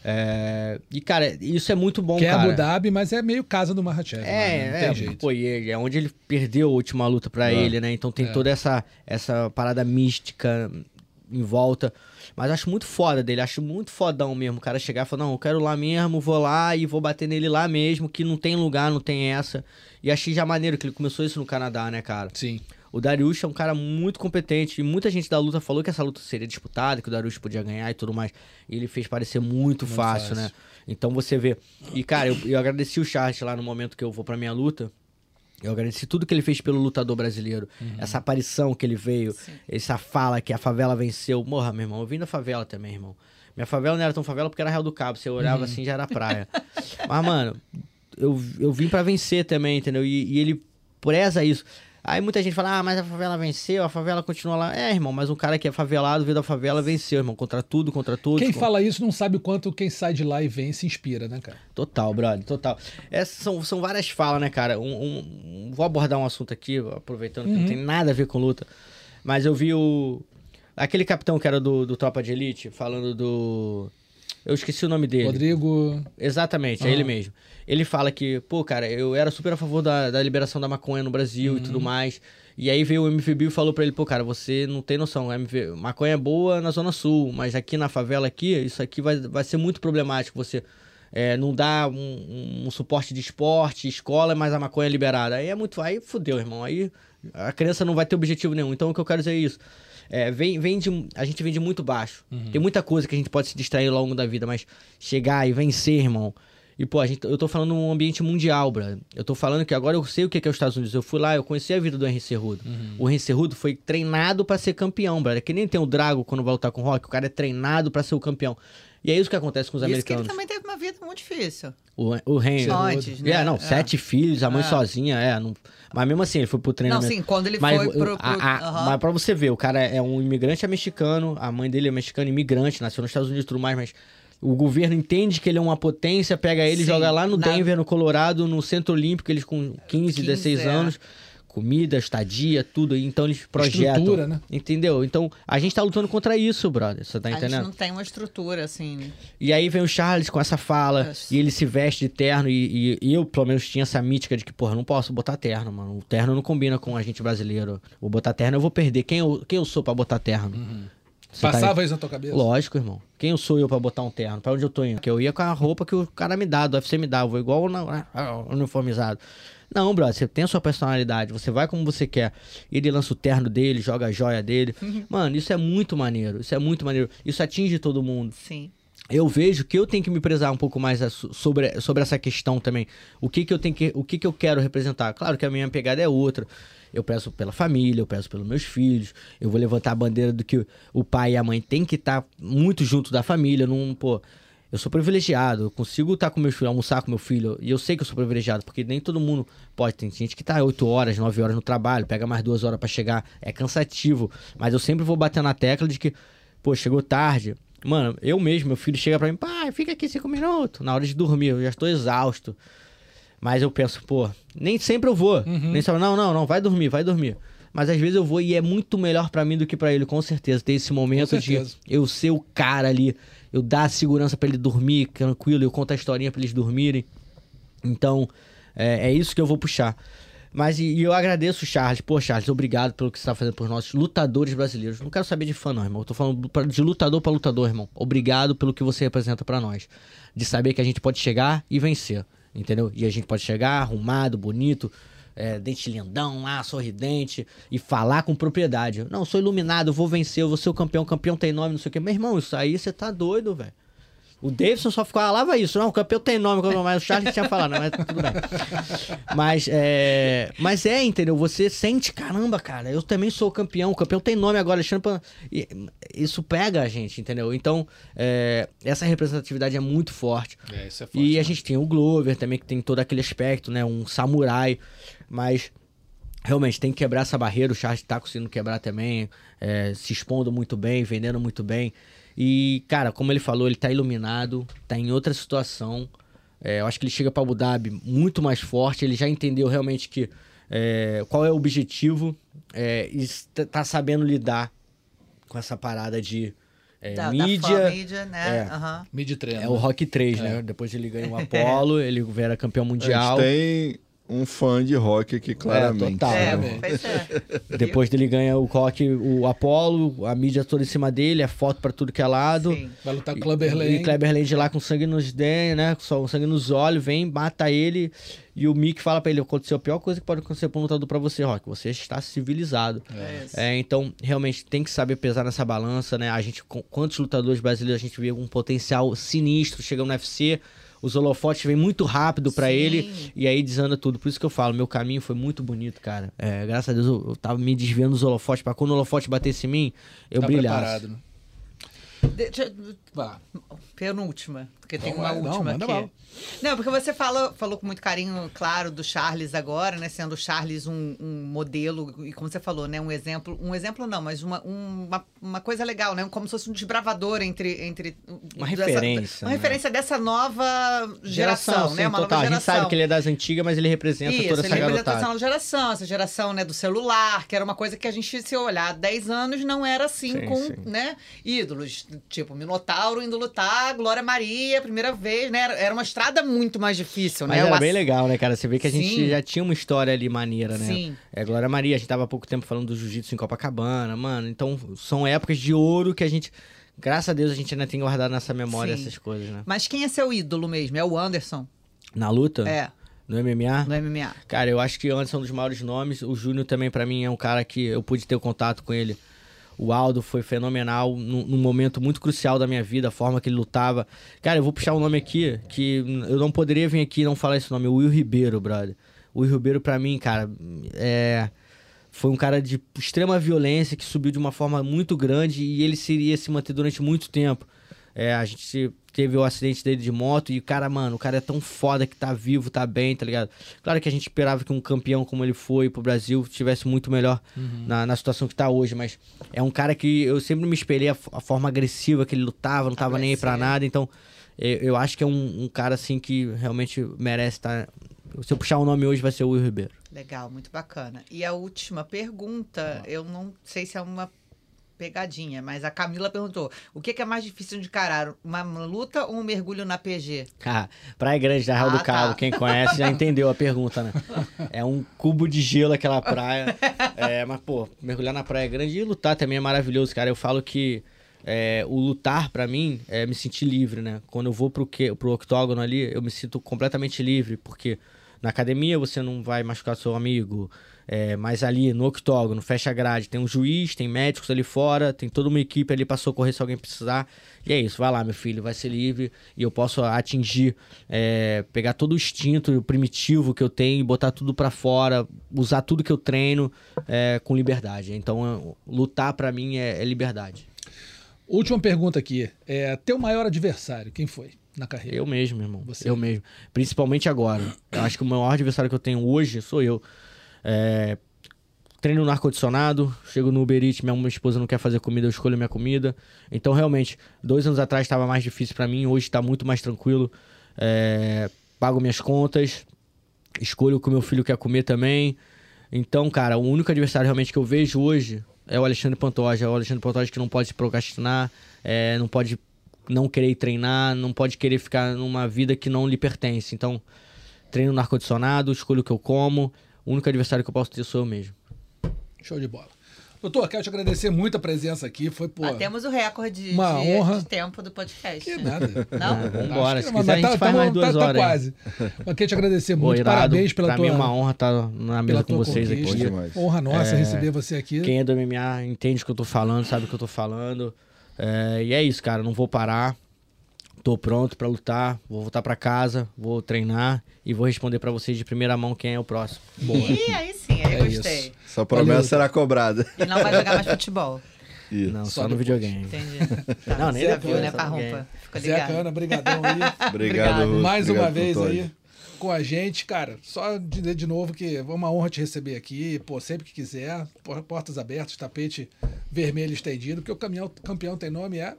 [SPEAKER 4] É, e, cara, isso é muito bom,
[SPEAKER 2] que é
[SPEAKER 4] cara.
[SPEAKER 2] Abu Dhabi, mas é meio casa do Makhachev. lá, né?
[SPEAKER 4] É, é,
[SPEAKER 2] jeito.
[SPEAKER 4] pô, e é é onde ele perdeu a última luta pra ele, né? Então tem
[SPEAKER 2] É.
[SPEAKER 4] toda essa, essa parada mística em volta. Mas acho muito foda dele, acho muito fodão mesmo. O cara chegar e falar, não, eu quero lá mesmo, vou lá e vou bater nele lá mesmo, que não tem lugar, não tem essa. E achei já maneiro que ele começou isso no Canadá, né, cara?
[SPEAKER 2] Sim.
[SPEAKER 4] O Dariush é um cara muito competente e muita gente da luta falou que essa luta seria disputada, que o Dariush podia ganhar e tudo mais. E ele fez parecer muito, fácil,
[SPEAKER 2] fácil.
[SPEAKER 4] né? Então você vê. E cara, eu, eu agradeci o Charles lá no momento que eu vou pra minha luta. Eu agradeci tudo que ele fez pelo lutador brasileiro. Essa aparição que ele veio, essa fala que a favela venceu. Morra, meu irmão. Eu vim da favela também, irmão. Minha favela não era tão favela porque era Real do Cabo. Você olhava assim já era praia. Mas, mano, eu, eu vim pra vencer também, entendeu? E, e ele preza isso. Aí muita gente fala, ah, mas a favela venceu, a favela continua lá. É, irmão, mas um cara que é favelado, veio da favela, venceu, irmão. Contra tudo, contra tudo.
[SPEAKER 2] Quem fala isso não sabe o quanto quem sai de lá e vem se inspira, né, cara?
[SPEAKER 4] Total, brother, total. Essas são, são várias falas, né, cara? Um, um- vou abordar um assunto aqui, aproveitando que não tem nada a ver com luta. Mas eu vi o. Aquele capitão que era do, do Tropa de Elite, falando do. Eu esqueci o nome dele.
[SPEAKER 2] Rodrigo.
[SPEAKER 4] Exatamente, é ele mesmo. Ele fala que, pô, cara, eu era super a favor da, da liberação da maconha no Brasil e tudo mais. E aí veio o MVB e falou pra ele, pô, cara, você não tem noção. MV... Maconha é boa na Zona Sul, mas aqui na favela aqui, isso aqui vai, vai ser muito problemático. Você é, não dá um, um suporte de esporte, escola, mas a maconha é liberada. Aí é muito. Aí fudeu, irmão. Aí a criança não vai ter objetivo nenhum. Então o que eu quero dizer é isso. É, vem, vem de, a gente vem de muito baixo. Tem muita coisa que a gente pode se distrair ao longo da vida, mas chegar e vencer, irmão. E, pô, a gente, eu tô falando num ambiente mundial, brother. Eu tô falando que agora eu sei o que que é os Estados Unidos. Eu fui lá, eu conheci a vida do Henry Cerrudo. O Henry Cerrudo foi treinado pra ser campeão, brother. Que nem tem o Drago quando vai lutar com o Rock. O cara é treinado pra ser o campeão. E é isso que acontece com os
[SPEAKER 3] Isso que ele
[SPEAKER 4] americanos.
[SPEAKER 3] também teve uma vida muito difícil.
[SPEAKER 4] O, o Henry.
[SPEAKER 3] Antes, né?
[SPEAKER 4] É, não,
[SPEAKER 3] É.
[SPEAKER 4] sete filhos, a mãe
[SPEAKER 3] É.
[SPEAKER 4] sozinha, é. Não... Mas mesmo assim, ele foi pro
[SPEAKER 3] Não,
[SPEAKER 4] treinamento.
[SPEAKER 3] sim, quando ele
[SPEAKER 4] Mas,
[SPEAKER 3] foi pro... pro
[SPEAKER 4] a- a-
[SPEAKER 3] aham.
[SPEAKER 4] mas pra você ver, o cara é um imigrante é mexicano, a mãe dele é mexicana, imigrante, nasceu nos Estados Unidos e tudo mais, mas o governo entende que ele é uma potência, pega ele e
[SPEAKER 3] Sim,
[SPEAKER 4] joga lá no
[SPEAKER 3] na-
[SPEAKER 4] Denver, no Colorado, no Centro Olímpico, eles com 15,
[SPEAKER 3] 15,
[SPEAKER 4] 16
[SPEAKER 3] é.
[SPEAKER 4] anos. Comida, estadia, tudo. Então eles projetam.
[SPEAKER 2] Estrutura, né?
[SPEAKER 4] Entendeu? Então a gente tá lutando contra isso, brother. Você tá
[SPEAKER 3] A gente
[SPEAKER 4] entendendo?
[SPEAKER 3] não tem uma estrutura, assim.
[SPEAKER 4] E aí vem o Charles com essa fala,
[SPEAKER 3] Isso.
[SPEAKER 4] e ele se veste de terno, e, e- eu, pelo menos, tinha essa mítica de que, porra, não posso botar terno, mano. O terno não combina com a gente brasileiro. Vou botar terno, eu vou perder. Quem eu, quem eu sou pra botar terno? Você tá-
[SPEAKER 2] Passava isso na tua cabeça?
[SPEAKER 4] Lógico, irmão. Quem eu sou eu pra botar um terno? Pra onde eu tô indo? Porque eu ia com a roupa que o cara me dá, do UFC me dá. Eu vou igual na- uniformizado. Não, brother, você tem a sua personalidade, você vai como você quer. Ele lança o terno dele, joga a joia dele. Mano, isso é muito maneiro. Isso é muito maneiro. Isso atinge todo mundo.
[SPEAKER 3] Sim.
[SPEAKER 4] eu vejo que eu tenho que me prezar um pouco mais sobre, sobre essa questão também. O que que eu tenho que, o que que eu quero representar? Claro que a minha pegada é outra. Eu peço pela família, eu peço pelos meus filhos. Eu vou levantar a bandeira do que o pai e a mãe têm que estar muito junto da família, não, pô, eu sou privilegiado, eu consigo estar com meus filhos, almoçar com meu filho, e eu sei que eu sou privilegiado, porque nem todo mundo pode. Tem gente que tá 8 horas, 9 horas no trabalho, pega mais duas horas pra chegar, é cansativo. Mas eu sempre vou bater na tecla de que, pô, chegou tarde. Mano, eu mesmo, meu filho chega pra mim, pai, fica aqui cinco minutos, na hora de dormir, eu já estou exausto. Mas eu penso, pô, nem sempre eu vou. Nem sempre, não, não, não, vai dormir, vai dormir. Mas às vezes eu vou e é muito melhor pra mim do que pra ele, com certeza. Ter esse momento de eu ser o cara ali, eu dar a segurança pra ele dormir tranquilo, eu contar a historinha pra eles dormirem. Então, é, é isso que eu vou puxar. Mas e, e eu agradeço, Charles. Pô, Charles, obrigado pelo que você tá fazendo por nossos lutadores brasileiros. Não quero saber de fã, não, irmão. Eu tô falando de lutador pra lutador, irmão. Obrigado pelo que você representa pra nós. De saber que a gente pode chegar e vencer. Entendeu? E a gente pode chegar arrumado, bonito, é, dente lindão, ah, sorridente, e falar com propriedade. Não, sou iluminado, vou vencer, eu vou ser o campeão, campeão tem nome, não sei o quê. Meu irmão, isso aí você tá doido, velho. O Davidson só ficava, lava isso. Não, o campeão tem nome, mas o Charles tinha falado, não, mas tudo bem. Mas é. Mas é, entendeu? Você sente, caramba, cara, eu também sou campeão. O campeão tem nome agora, Alexandre. Isso pega a gente, entendeu? Então, é, essa representatividade é muito forte.
[SPEAKER 2] É, isso é
[SPEAKER 4] E a gente tem o Glover também, que tem todo aquele aspecto, né? Um samurai. Mas realmente tem que quebrar essa barreira. O Charles tá conseguindo quebrar também, é, se expondo muito bem, vendendo muito bem. E, cara, como ele falou, ele tá iluminado, tá em outra situação. É, eu acho que ele chega pra Abu Dhabi muito mais forte. Ele já entendeu realmente que é, qual é o objetivo é, e está- tá sabendo lidar com essa parada de é,
[SPEAKER 3] Da,
[SPEAKER 4] mídia.
[SPEAKER 3] Da mídia, né?
[SPEAKER 4] É.
[SPEAKER 3] Aham.
[SPEAKER 2] Mid treino.
[SPEAKER 4] É o Rock 3, né? Depois ele ganha o Apollo, ele era campeão mundial.
[SPEAKER 5] A gente tem um fã de rock aqui, claramente.
[SPEAKER 4] total.
[SPEAKER 3] É,
[SPEAKER 4] né?
[SPEAKER 3] pois é.
[SPEAKER 4] Depois dele ganha o Rock, o Apollo, a mídia toda em cima dele, é foto pra tudo que é lado.
[SPEAKER 3] Sim.
[SPEAKER 2] Vai lutar
[SPEAKER 4] E-
[SPEAKER 2] com o Clubber
[SPEAKER 4] E
[SPEAKER 2] Lane.
[SPEAKER 4] Kleber Land lá com sangue nos dentes, né? Com sangue nos olhos, vem, mata ele. E o Mick fala pra ele: aconteceu a pior coisa que pode acontecer pra um lutador pra você, Rock. Você está civilizado.
[SPEAKER 3] É.
[SPEAKER 4] É, então, realmente tem que saber pesar nessa balança, né? A gente, com- quantos lutadores brasileiros a gente vê um potencial sinistro chegando no UFC, os holofotes vêm muito rápido pra
[SPEAKER 3] Sim.
[SPEAKER 4] ele e aí desanda tudo. Por isso que eu falo, meu caminho foi muito bonito, cara. É, graças a Deus eu, eu tava me desviando dos holofotes pra quando o holofote batesse em mim, eu
[SPEAKER 2] tá
[SPEAKER 4] brilhasse.
[SPEAKER 2] preparado, né?
[SPEAKER 3] Deixa,
[SPEAKER 2] Vá.
[SPEAKER 3] Penúltima, porque tem uma
[SPEAKER 2] não,
[SPEAKER 3] última
[SPEAKER 2] manda
[SPEAKER 3] aqui. Não, porque você falou, falou com muito carinho, claro, do Charles agora, né? Sendo o Charles um, um modelo, e como você falou, né? Um exemplo. Um exemplo não, mas uma, um- uma, uma coisa legal, né? Como se fosse um desbravador entre. entre
[SPEAKER 4] Uma
[SPEAKER 3] dessa-
[SPEAKER 4] referência,
[SPEAKER 3] Uma
[SPEAKER 4] né?
[SPEAKER 3] referência dessa nova geração, né?
[SPEAKER 4] sim,
[SPEAKER 3] Uma
[SPEAKER 4] total.
[SPEAKER 3] nova
[SPEAKER 4] A gente
[SPEAKER 3] geração.
[SPEAKER 4] sabe que ele é das antigas, mas ele representa
[SPEAKER 3] Isso,
[SPEAKER 4] toda
[SPEAKER 3] ele
[SPEAKER 4] essa
[SPEAKER 3] representa essa
[SPEAKER 4] garotada.
[SPEAKER 3] nova geração, essa geração né, do celular, que era uma coisa que a gente, se olhar há 10 anos, não era assim
[SPEAKER 4] Sim,
[SPEAKER 3] com
[SPEAKER 4] sim.
[SPEAKER 3] né, ídolos. Tipo, Minotauro indo Glória Maria, primeira vez, né? Era, uma estrada muito mais difícil,
[SPEAKER 4] Mas
[SPEAKER 3] né? O
[SPEAKER 4] era bem legal, né, cara? Você vê que a gente
[SPEAKER 3] Sim.
[SPEAKER 4] já tinha uma história ali maneira, né?
[SPEAKER 3] Sim.
[SPEAKER 4] É, Glória Maria, a gente tava há pouco tempo falando do jiu-jitsu em Copacabana, mano. Então, são épocas de ouro que a gente. Graças a Deus a gente ainda tem guardado nessa memória
[SPEAKER 3] Sim.
[SPEAKER 4] essas coisas, né?
[SPEAKER 3] Mas quem é seu ídolo mesmo? É o Anderson?
[SPEAKER 4] Na luta?
[SPEAKER 3] É,
[SPEAKER 4] No MMA?
[SPEAKER 3] no MMA.
[SPEAKER 4] Cara, eu acho que o Anderson é um dos maiores nomes. O Júnior também, pra mim, é um cara que eu pude ter contato com ele. O Aldo foi fenomenal num, momento muito crucial da minha vida, a forma que ele lutava. Cara, eu vou puxar um nome aqui que eu não poderia vir aqui e não falar esse nome. Will Ribeiro, brother. O Will Ribeiro, pra mim, cara, é. Foi um cara de extrema violência que subiu de uma forma muito grande e ele seria se manter durante muito tempo. É, a gente teve o acidente dele de moto e o cara, mano, o cara é tão foda que tá vivo, tá bem, tá ligado? Claro que a gente esperava que um campeão como ele foi pro Brasil tivesse muito melhor na, na situação que tá hoje, mas é um cara que eu sempre me espelhei a, a forma agressiva que ele lutava, não tava nem aí pra nada, então eu, eu acho que é um, um cara assim que realmente merece estar. Se eu puxar o nome hoje, vai ser o Will Ribeiro.
[SPEAKER 3] Legal, muito bacana. E a última pergunta, eu não sei se é uma pegadinha, mas a Camila perguntou: o que que é mais difícil de encarar, uma luta ou um mergulho na PG?
[SPEAKER 4] Ah, Praia Grande da Real
[SPEAKER 3] Ah,
[SPEAKER 4] do Cabo,
[SPEAKER 3] tá.
[SPEAKER 4] quem conhece já entendeu a pergunta, né? É um cubo de gelo aquela praia. É, mas, pô, mergulhar na Praia Grande e lutar também é maravilhoso, cara. Eu falo que é, o lutar, pra mim, é me sentir livre, né? Quando eu vou pro, que, pro octógono ali, eu me sinto completamente livre, porque Na academia você não vai machucar seu amigo, é, mas ali no octógono, fecha a grade, tem um juiz, tem médicos ali fora, tem toda uma equipe ali para socorrer se alguém precisar. E é isso, vai lá, meu filho, vai ser livre e eu posso atingir, é, pegar todo o instinto primitivo que eu tenho e botar tudo para fora, usar tudo que eu treino é, com liberdade. Então, lutar para mim é, é liberdade.
[SPEAKER 2] Última pergunta aqui. É, teu maior adversário, quem foi na carreira?
[SPEAKER 4] Eu mesmo, irmão. Você? Eu mesmo. Principalmente agora. Eu acho que o maior adversário que eu tenho hoje sou eu. É, treino no ar-condicionado, chego no Uber Eats, minha esposa não quer fazer comida, eu escolho minha comida. Então, realmente, dois anos atrás estava mais difícil para mim, hoje está muito mais tranquilo. É, pago minhas contas, escolho o que meu filho quer comer também. Então, cara, o único adversário realmente que eu vejo hoje é o Alexandre Pantoja. É o Alexandre Pantoja que não pode se procrastinar, é, não pode não querer treinar, não pode querer ficar numa vida que não lhe pertence. Então, treino no ar-condicionado, escolho o que eu como. O único adversário que eu posso ter sou eu mesmo.
[SPEAKER 2] Show de bola. Doutor, quero te agradecer muito a presença aqui. Foi, pô.
[SPEAKER 3] Batemos o recorde
[SPEAKER 2] uma
[SPEAKER 3] de,
[SPEAKER 2] honra.
[SPEAKER 3] de tempo do podcast.
[SPEAKER 2] Que nada.
[SPEAKER 3] Não?
[SPEAKER 4] Vambora, se quiser a gente
[SPEAKER 2] tá-
[SPEAKER 4] faz
[SPEAKER 2] tá-
[SPEAKER 4] mais duas
[SPEAKER 2] tá- tá
[SPEAKER 4] horas. hein?
[SPEAKER 2] quase. Mas quero te agradecer
[SPEAKER 4] Pô,
[SPEAKER 2] muito.
[SPEAKER 4] irado.
[SPEAKER 2] Parabéns pela
[SPEAKER 4] pra
[SPEAKER 2] tua,
[SPEAKER 4] mim é uma honra estar na mesa com vocês
[SPEAKER 2] conquista.
[SPEAKER 4] aqui.
[SPEAKER 2] Honra nossa
[SPEAKER 4] É,
[SPEAKER 2] receber você aqui.
[SPEAKER 4] Quem é do MMA entende o que eu tô falando, sabe o que eu tô falando. É, e é isso, cara. Não vou parar. Tô pronto pra lutar. Vou voltar pra casa, vou treinar e vou responder pra vocês de primeira mão quem é o próximo.
[SPEAKER 3] E aí sim, aí
[SPEAKER 2] É
[SPEAKER 3] gostei.
[SPEAKER 2] isso.
[SPEAKER 5] Essa promessa
[SPEAKER 2] Valeu.
[SPEAKER 5] será cobrada.
[SPEAKER 3] E não vai jogar mais futebol.
[SPEAKER 5] Isso.
[SPEAKER 4] Não,
[SPEAKER 2] Só
[SPEAKER 4] só, no videogame.
[SPEAKER 3] Entendi. Tá,
[SPEAKER 4] Não, nem
[SPEAKER 3] você
[SPEAKER 4] depois,
[SPEAKER 3] viu, né, Parrumpa? Ficou
[SPEAKER 2] Zé
[SPEAKER 3] ligado.
[SPEAKER 2] Cana, brigadão aí.
[SPEAKER 5] Obrigado.
[SPEAKER 2] Mais uma
[SPEAKER 5] Obrigado,
[SPEAKER 2] vez
[SPEAKER 5] Pantoja.
[SPEAKER 2] aí com a gente, cara. Só dizer de novo que é uma honra te receber aqui. Pô, sempre que quiser, por- portas abertas, tapete vermelho estendido, porque o caminhão, campeão tem nome é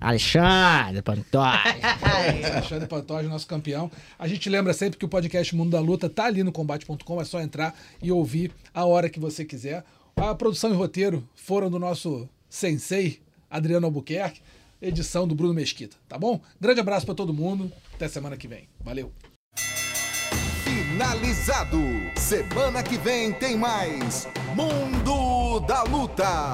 [SPEAKER 4] Alexandre Pantoja.
[SPEAKER 2] Alexandre Pantoja, nosso campeão. A gente lembra sempre que o podcast Mundo da Luta tá ali no combate.com, é só entrar e ouvir a hora que você quiser. A produção e roteiro foram do nosso sensei, Adriano Albuquerque, edição do Bruno Mesquita, tá bom? Grande abraço pra todo mundo, até semana que vem. Valeu!
[SPEAKER 1] Finalizado. Semana que vem tem mais Mundo da Luta.